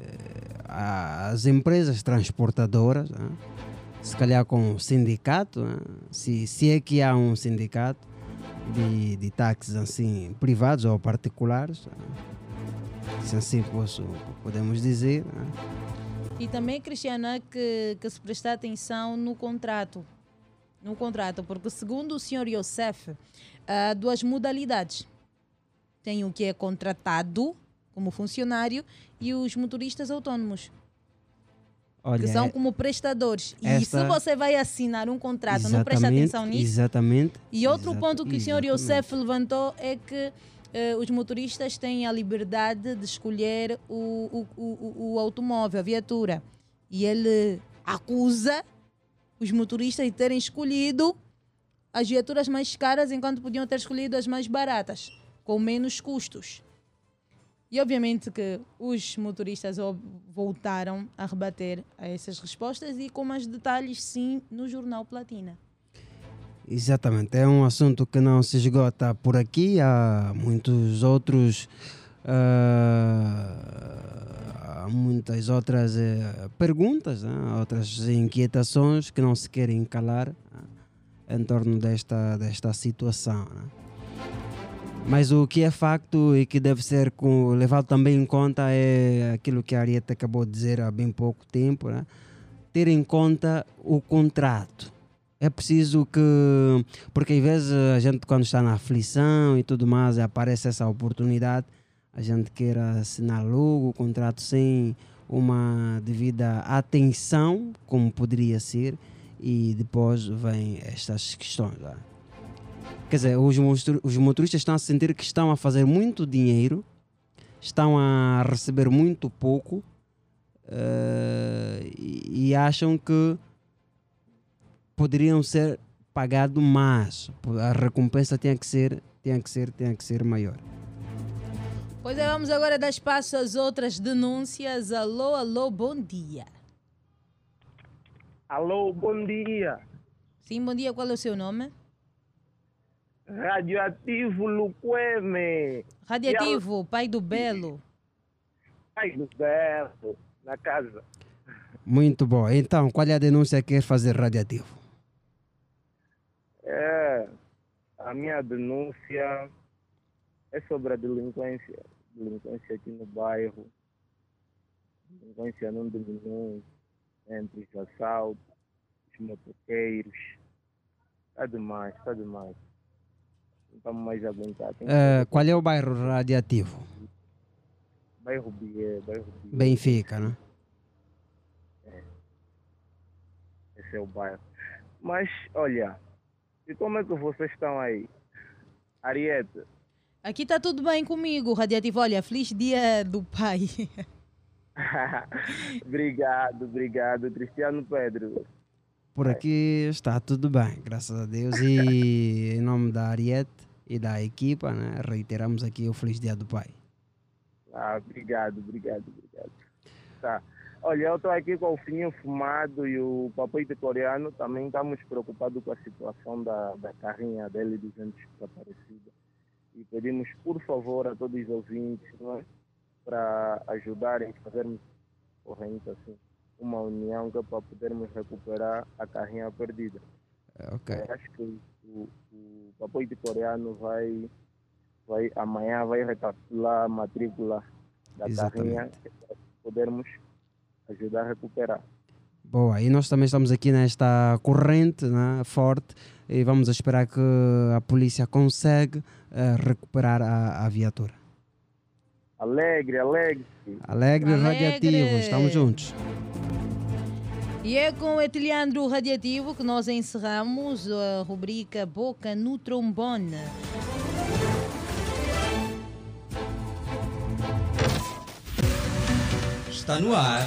as empresas transportadoras, né, se calhar com o sindicato, né, se, se é que há um sindicato de, de táxis assim, privados ou particulares, né, se assim posso, podemos dizer. né. E também, Cristiana, que, que se prestar atenção no contrato. No contrato, porque segundo o senhor Youssef, há duas modalidades. Tem o que é contratado como funcionário e os motoristas autônomos, Olha, que são é- como prestadores. E se esta- você vai assinar um contrato, não presta Exatamente, atenção nisso. Exatamente. E outro ponto que o senhor exatamente. Youssef levantou é que eh, os motoristas têm a liberdade de escolher o, o, o- o automóvel, a viatura. E ele acusa os motoristas de terem escolhido as viaturas mais caras enquanto podiam ter escolhido as mais baratas, com menos custos. E obviamente que os motoristas voltaram a rebater a essas respostas e com mais detalhes, sim, no Jornal Platina. Exatamente, é um assunto que não se esgota por aqui, há muitos outros. ah, há muitas outras eh, perguntas, né, outras inquietações que não se querem calar ah, em torno desta, desta situação. né. Mas o que é facto e que deve ser com- levado também em conta é aquilo que a Arieta acabou de dizer há bem pouco tempo, né? ter em conta o contrato. É preciso que, porque às vezes a gente quando está na aflição e tudo mais, aparece essa oportunidade, a gente quer assinar logo o contrato sem uma devida atenção, como poderia ser, e depois vem estas questões. lá. Quer dizer, os, os motoristas estão a sentir que estão a fazer muito dinheiro, estão a receber muito pouco eh, e, e acham que poderiam ser pagados mais. A recompensa tinha que ser, tinha que ser, tinha que ser maior. Pois é, vamos agora dar espaço às outras denúncias. Alô, alô, bom dia. Alô, bom dia. Sim, bom dia. Qual é o seu nome? Radioativo Luqueme. Radiativo, pai do Belo. Ai, do Berto, na casa. Muito bom. Então, qual é a denúncia que quer fazer radiativo? É, a minha denúncia é sobre a delinquência. Delinquência aqui no bairro. Delinquência não diminui entre os assaltos, os motoqueiros. Está demais, está demais. Estamos mais a aguentar. Tem que fazer qual é o bairro radiativo? Bairro Bié, bairro Bié. Benfica, né? Esse é o bairro. Mas, olha, e como é que vocês estão aí? Ariete, Aqui está tudo bem comigo, Radiativo. Olha, feliz dia do pai. obrigado, obrigado. Cristiano Pedro. Por aqui está tudo bem, graças a Deus. E em nome da Ariete e da equipa, né, reiteramos aqui o Feliz Dia do Pai. Ah, obrigado, obrigado, obrigado. Tá. Olha, eu estou aqui com o Fininho Fumado e o Papoite Coreano. Também estamos preocupados com a situação da, da carrinha dele dos entes desaparecidos. E pedimos, por favor, a todos os ouvintes, é? para ajudarem, fazermos corrente assim, uma união é para podermos recuperar a carrinha perdida. Ok. Eu acho que o, o Papoite Coreano vai, vai, amanhã vai recapitular a matrícula da Exatamente. carrinha para podermos ajudar a recuperar. Boa, e nós também estamos aqui nesta corrente né, forte e vamos esperar que a polícia consiga eh, recuperar a, a viatura. Alegre, alegre. Alegre, e Alegre. radiativo, estamos juntos. E é com o Etiliandro Radiativo que nós encerramos a rubrica Boca no Trombone. Está no ar.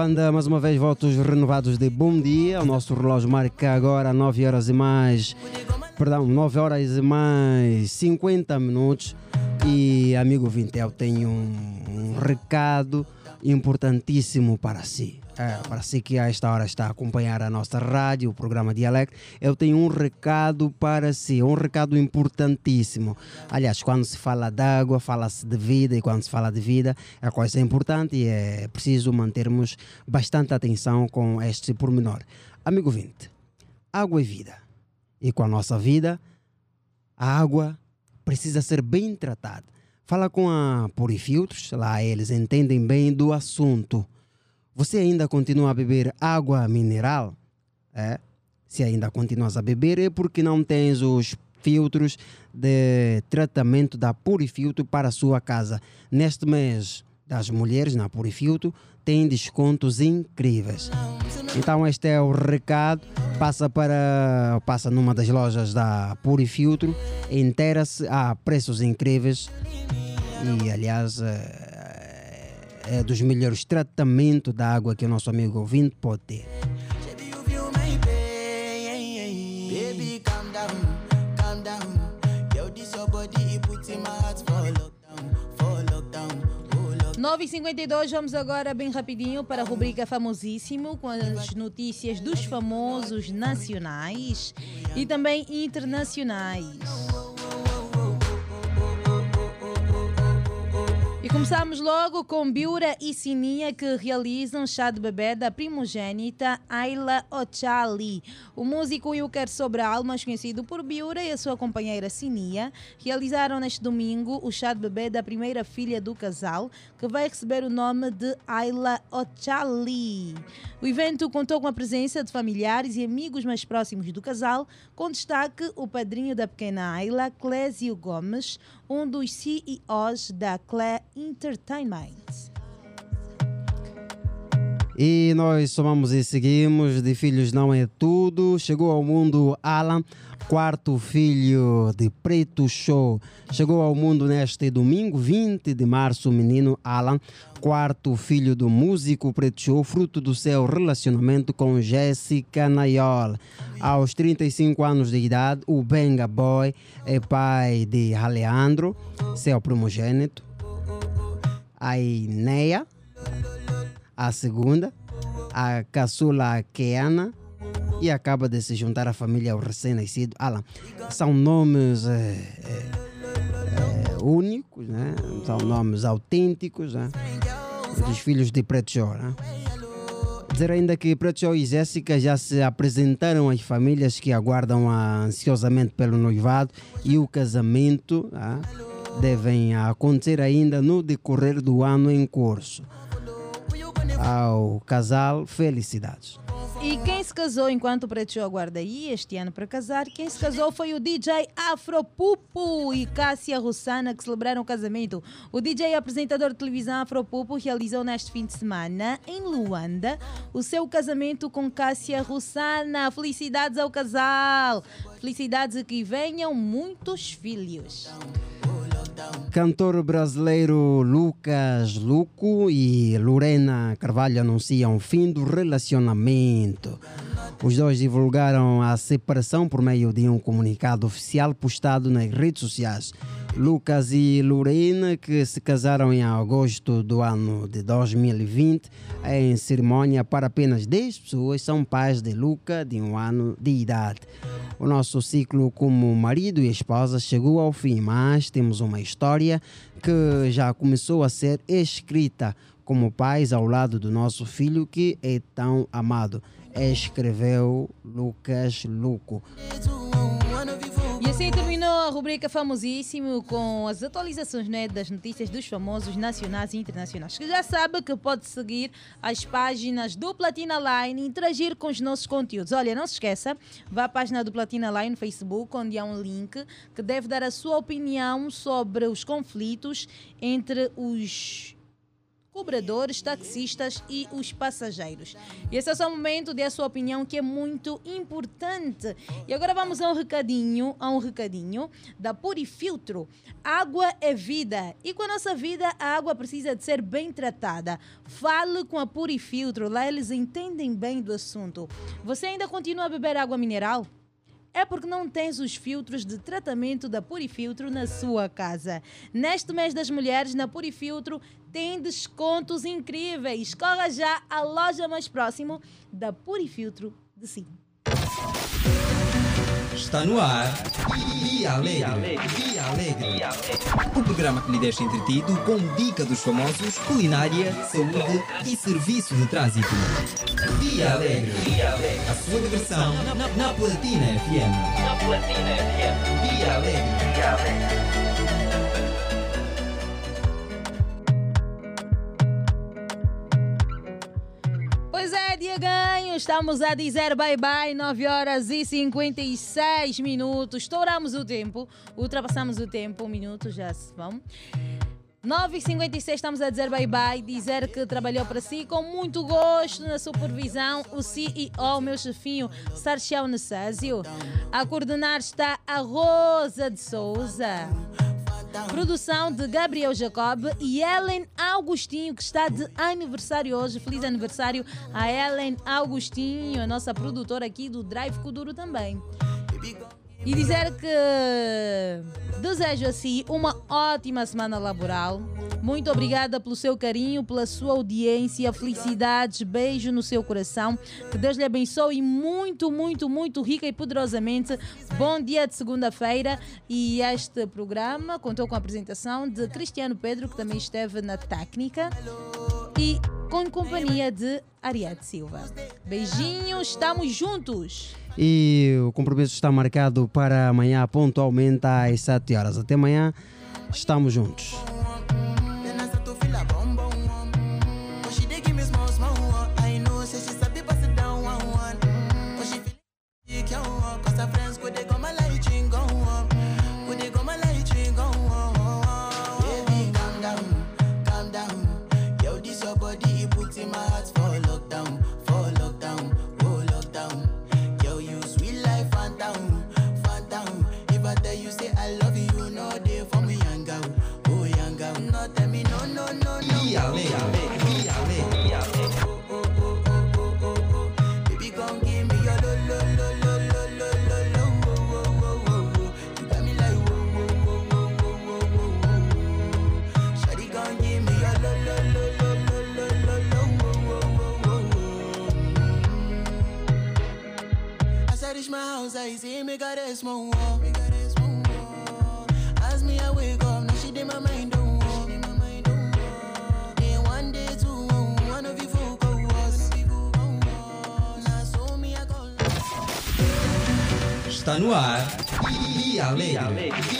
Luanda, mais uma vez, votos renovados de bom dia. O nosso relógio marca agora 9 horas e mais. Perdão, 9 horas e mais 50 minutos. E, amigo Vintel, tenho um, um recado importantíssimo para si. É, para si que a esta hora está a acompanhar a nossa rádio, o programa Dialecto, eu tenho um recado para si, um recado importantíssimo. Aliás, quando se fala de água, fala-se de vida, e quando se fala de vida, é coisa importante e é preciso mantermos bastante atenção com este pormenor. Amigo vinte, água é vida. E com a nossa vida, a água precisa ser bem tratada. Fala com a Purifiltros, lá eles entendem bem do assunto. Você ainda continua a beber água mineral? É? Se ainda continuas a beber é porque não tens os filtros de tratamento da Purifiltro para a sua casa. Neste mês das mulheres na Purifiltro tem descontos incríveis. Então este é o recado. Passa para passa numa das lojas da Purifiltro, inteira-se a preços incríveis e aliás é dos melhores tratamentos da água que o nosso amigo ouvinte pode ter. For lockdown. 9h52, vamos agora bem rapidinho para a rubrica Famosíssimo, com as notícias dos famosos nacionais e também internacionais. Começamos logo com Biura e Sininha que realizam chá de bebê da primogênita Ayla Ochali. O músico o quer sobre almas, conhecido por Biura e a sua companheira Sininha, realizaram neste domingo o chá de bebê da primeira filha do casal, que vai receber o nome de Ayla Ochali. O evento contou com a presença de familiares e amigos mais próximos do casal, com destaque o padrinho da pequena Ayla, Clésio Gomes, um dos CEOs da Clé Entertainment. E nós somamos e seguimos. De filhos não é tudo. Chegou ao mundo Alan, quarto filho de Preto Show. Chegou ao mundo neste domingo, 20 de março, o menino Alan, quarto filho do músico Preto Show, fruto do seu relacionamento com Jéssica Nayol. Aos 35 anos de idade, o Benga Boy é pai de Alejandro, seu primogênito. A Ineia, a segunda, a caçula Keana e acaba de se juntar à família ao recém-nascido Alan. São nomes eh, eh, eh, únicos, né? são nomes autênticos né? dos filhos de Preto Show. Né? Dizer ainda que Preto e Jéssica já se apresentaram às famílias que aguardam ansiosamente pelo noivado e o casamento né? devem acontecer ainda no decorrer do ano em curso ao casal, felicidades. E quem se casou enquanto o Preto aguarda aí este ano para casar, quem se casou foi o DJ Afropupo e Cássia Rossana que celebraram o casamento. O DJ e apresentador de televisão Afropupo realizou neste fim de semana em Luanda o seu casamento com Cássia Rossana. Felicidades ao casal! Felicidades e que venham muitos filhos. Cantor brasileiro Lucas Luco e Lorena Carvalho anunciam o fim do relacionamento. Os dois divulgaram a separação por meio de um comunicado oficial postado nas redes sociais. Lucas e Lorena, que se casaram em agosto do ano de 2020, em cerimônia para apenas 10 pessoas, são pais de Luca, de um ano de idade. O nosso ciclo como marido e esposa chegou ao fim, mas temos uma história que já começou a ser escrita como pais ao lado do nosso filho que é tão amado. Escreveu Lucas Luco. Assim terminou a rubrica Famosíssimo com as atualizações né, das notícias dos famosos nacionais e internacionais. Que já sabe que pode seguir as páginas do Platina Line e interagir com os nossos conteúdos. Olha, não se esqueça, vá à página do Platina Line no Facebook, onde há um link que deve dar a sua opinião sobre os conflitos entre os cobradores, taxistas e os passageiros. E esse é o seu momento de a sua opinião que é muito importante. E agora vamos a um recadinho, a um recadinho da Purifiltro. Água é vida e com a nossa vida a água precisa de ser bem tratada. Fale com a Purifiltro, lá eles entendem bem do assunto. Você ainda continua a beber água mineral? é porque não tens os filtros de tratamento da Purifiltro na sua casa. Neste mês das mulheres, na Purifiltro tem descontos incríveis. Corra já à loja mais próximo da Purifiltro de si. Está no ar Dia Alegre. Dia Alegre. O programa que lhe deixa entretido com dica dos famosos, culinária, saúde e serviço de trânsito. Dia Alegre. A sua diversão na, na- na Platina FM. Na Platina FM. Dia Alegre. Dia Alegre. Pois é, dia ganho, estamos a dizer bye bye, 9 horas e 56 minutos. Estouramos o tempo, ultrapassamos o tempo, um minuto já se vão. 9 e 56 estamos a dizer bye bye, dizer que trabalhou para si com muito gosto na supervisão o CEO, meu chefinho, Sarchel Nessásio. A coordenar está a Rosa de Souza. Produção de Gabriel Jacob e Ellen Augustinho, que está de aniversário hoje. Feliz aniversário a Ellen Augustinho, a nossa produtora aqui do Drive Kuduro também. E dizer que desejo a si uma ótima semana laboral. Muito obrigada pelo seu carinho, pela sua audiência, felicidades, beijo no seu coração. Que Deus lhe abençoe muito, muito, muito rica e poderosamente. Bom dia de segunda-feira e este programa contou com a apresentação de Cristiano Pedro, que também esteve na técnica e com companhia de Ariete Silva. Beijinhos, estamos juntos. E o compromisso está marcado para amanhã, pontualmente às 7 horas. Até amanhã, estamos juntos. House, I see me got a small wall. Me got a small wall. As me I wake up, now she did my mind don't walk. Then one day two, one of you go was. Now so me I go. Está no ar Dia Alegre. Alegre.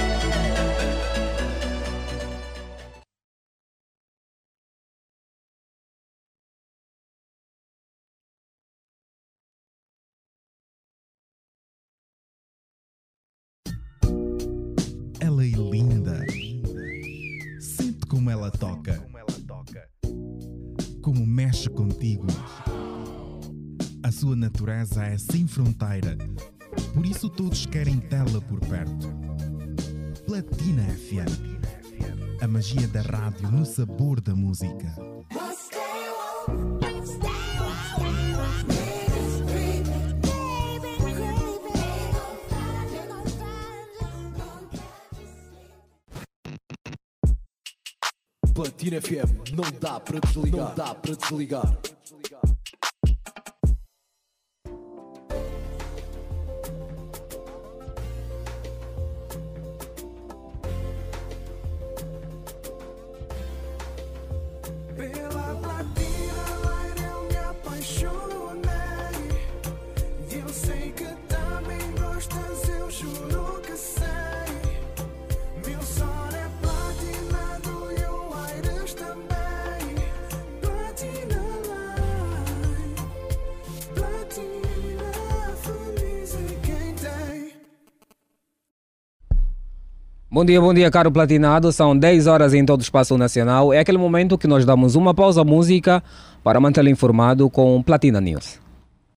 Sente como ela toca. Como mexe contigo. A sua natureza é sem fronteira. Por isso todos querem tê-la por perto. Platina FM. A magia da rádio no sabor da música. Platina FM, não dá para desligar. Não dá para desligar. Bom dia, bom dia, caro platinado. São 10 horas em todo o espaço nacional. É aquele momento que nós damos uma pausa à música para mantê-lo informado com Platina News.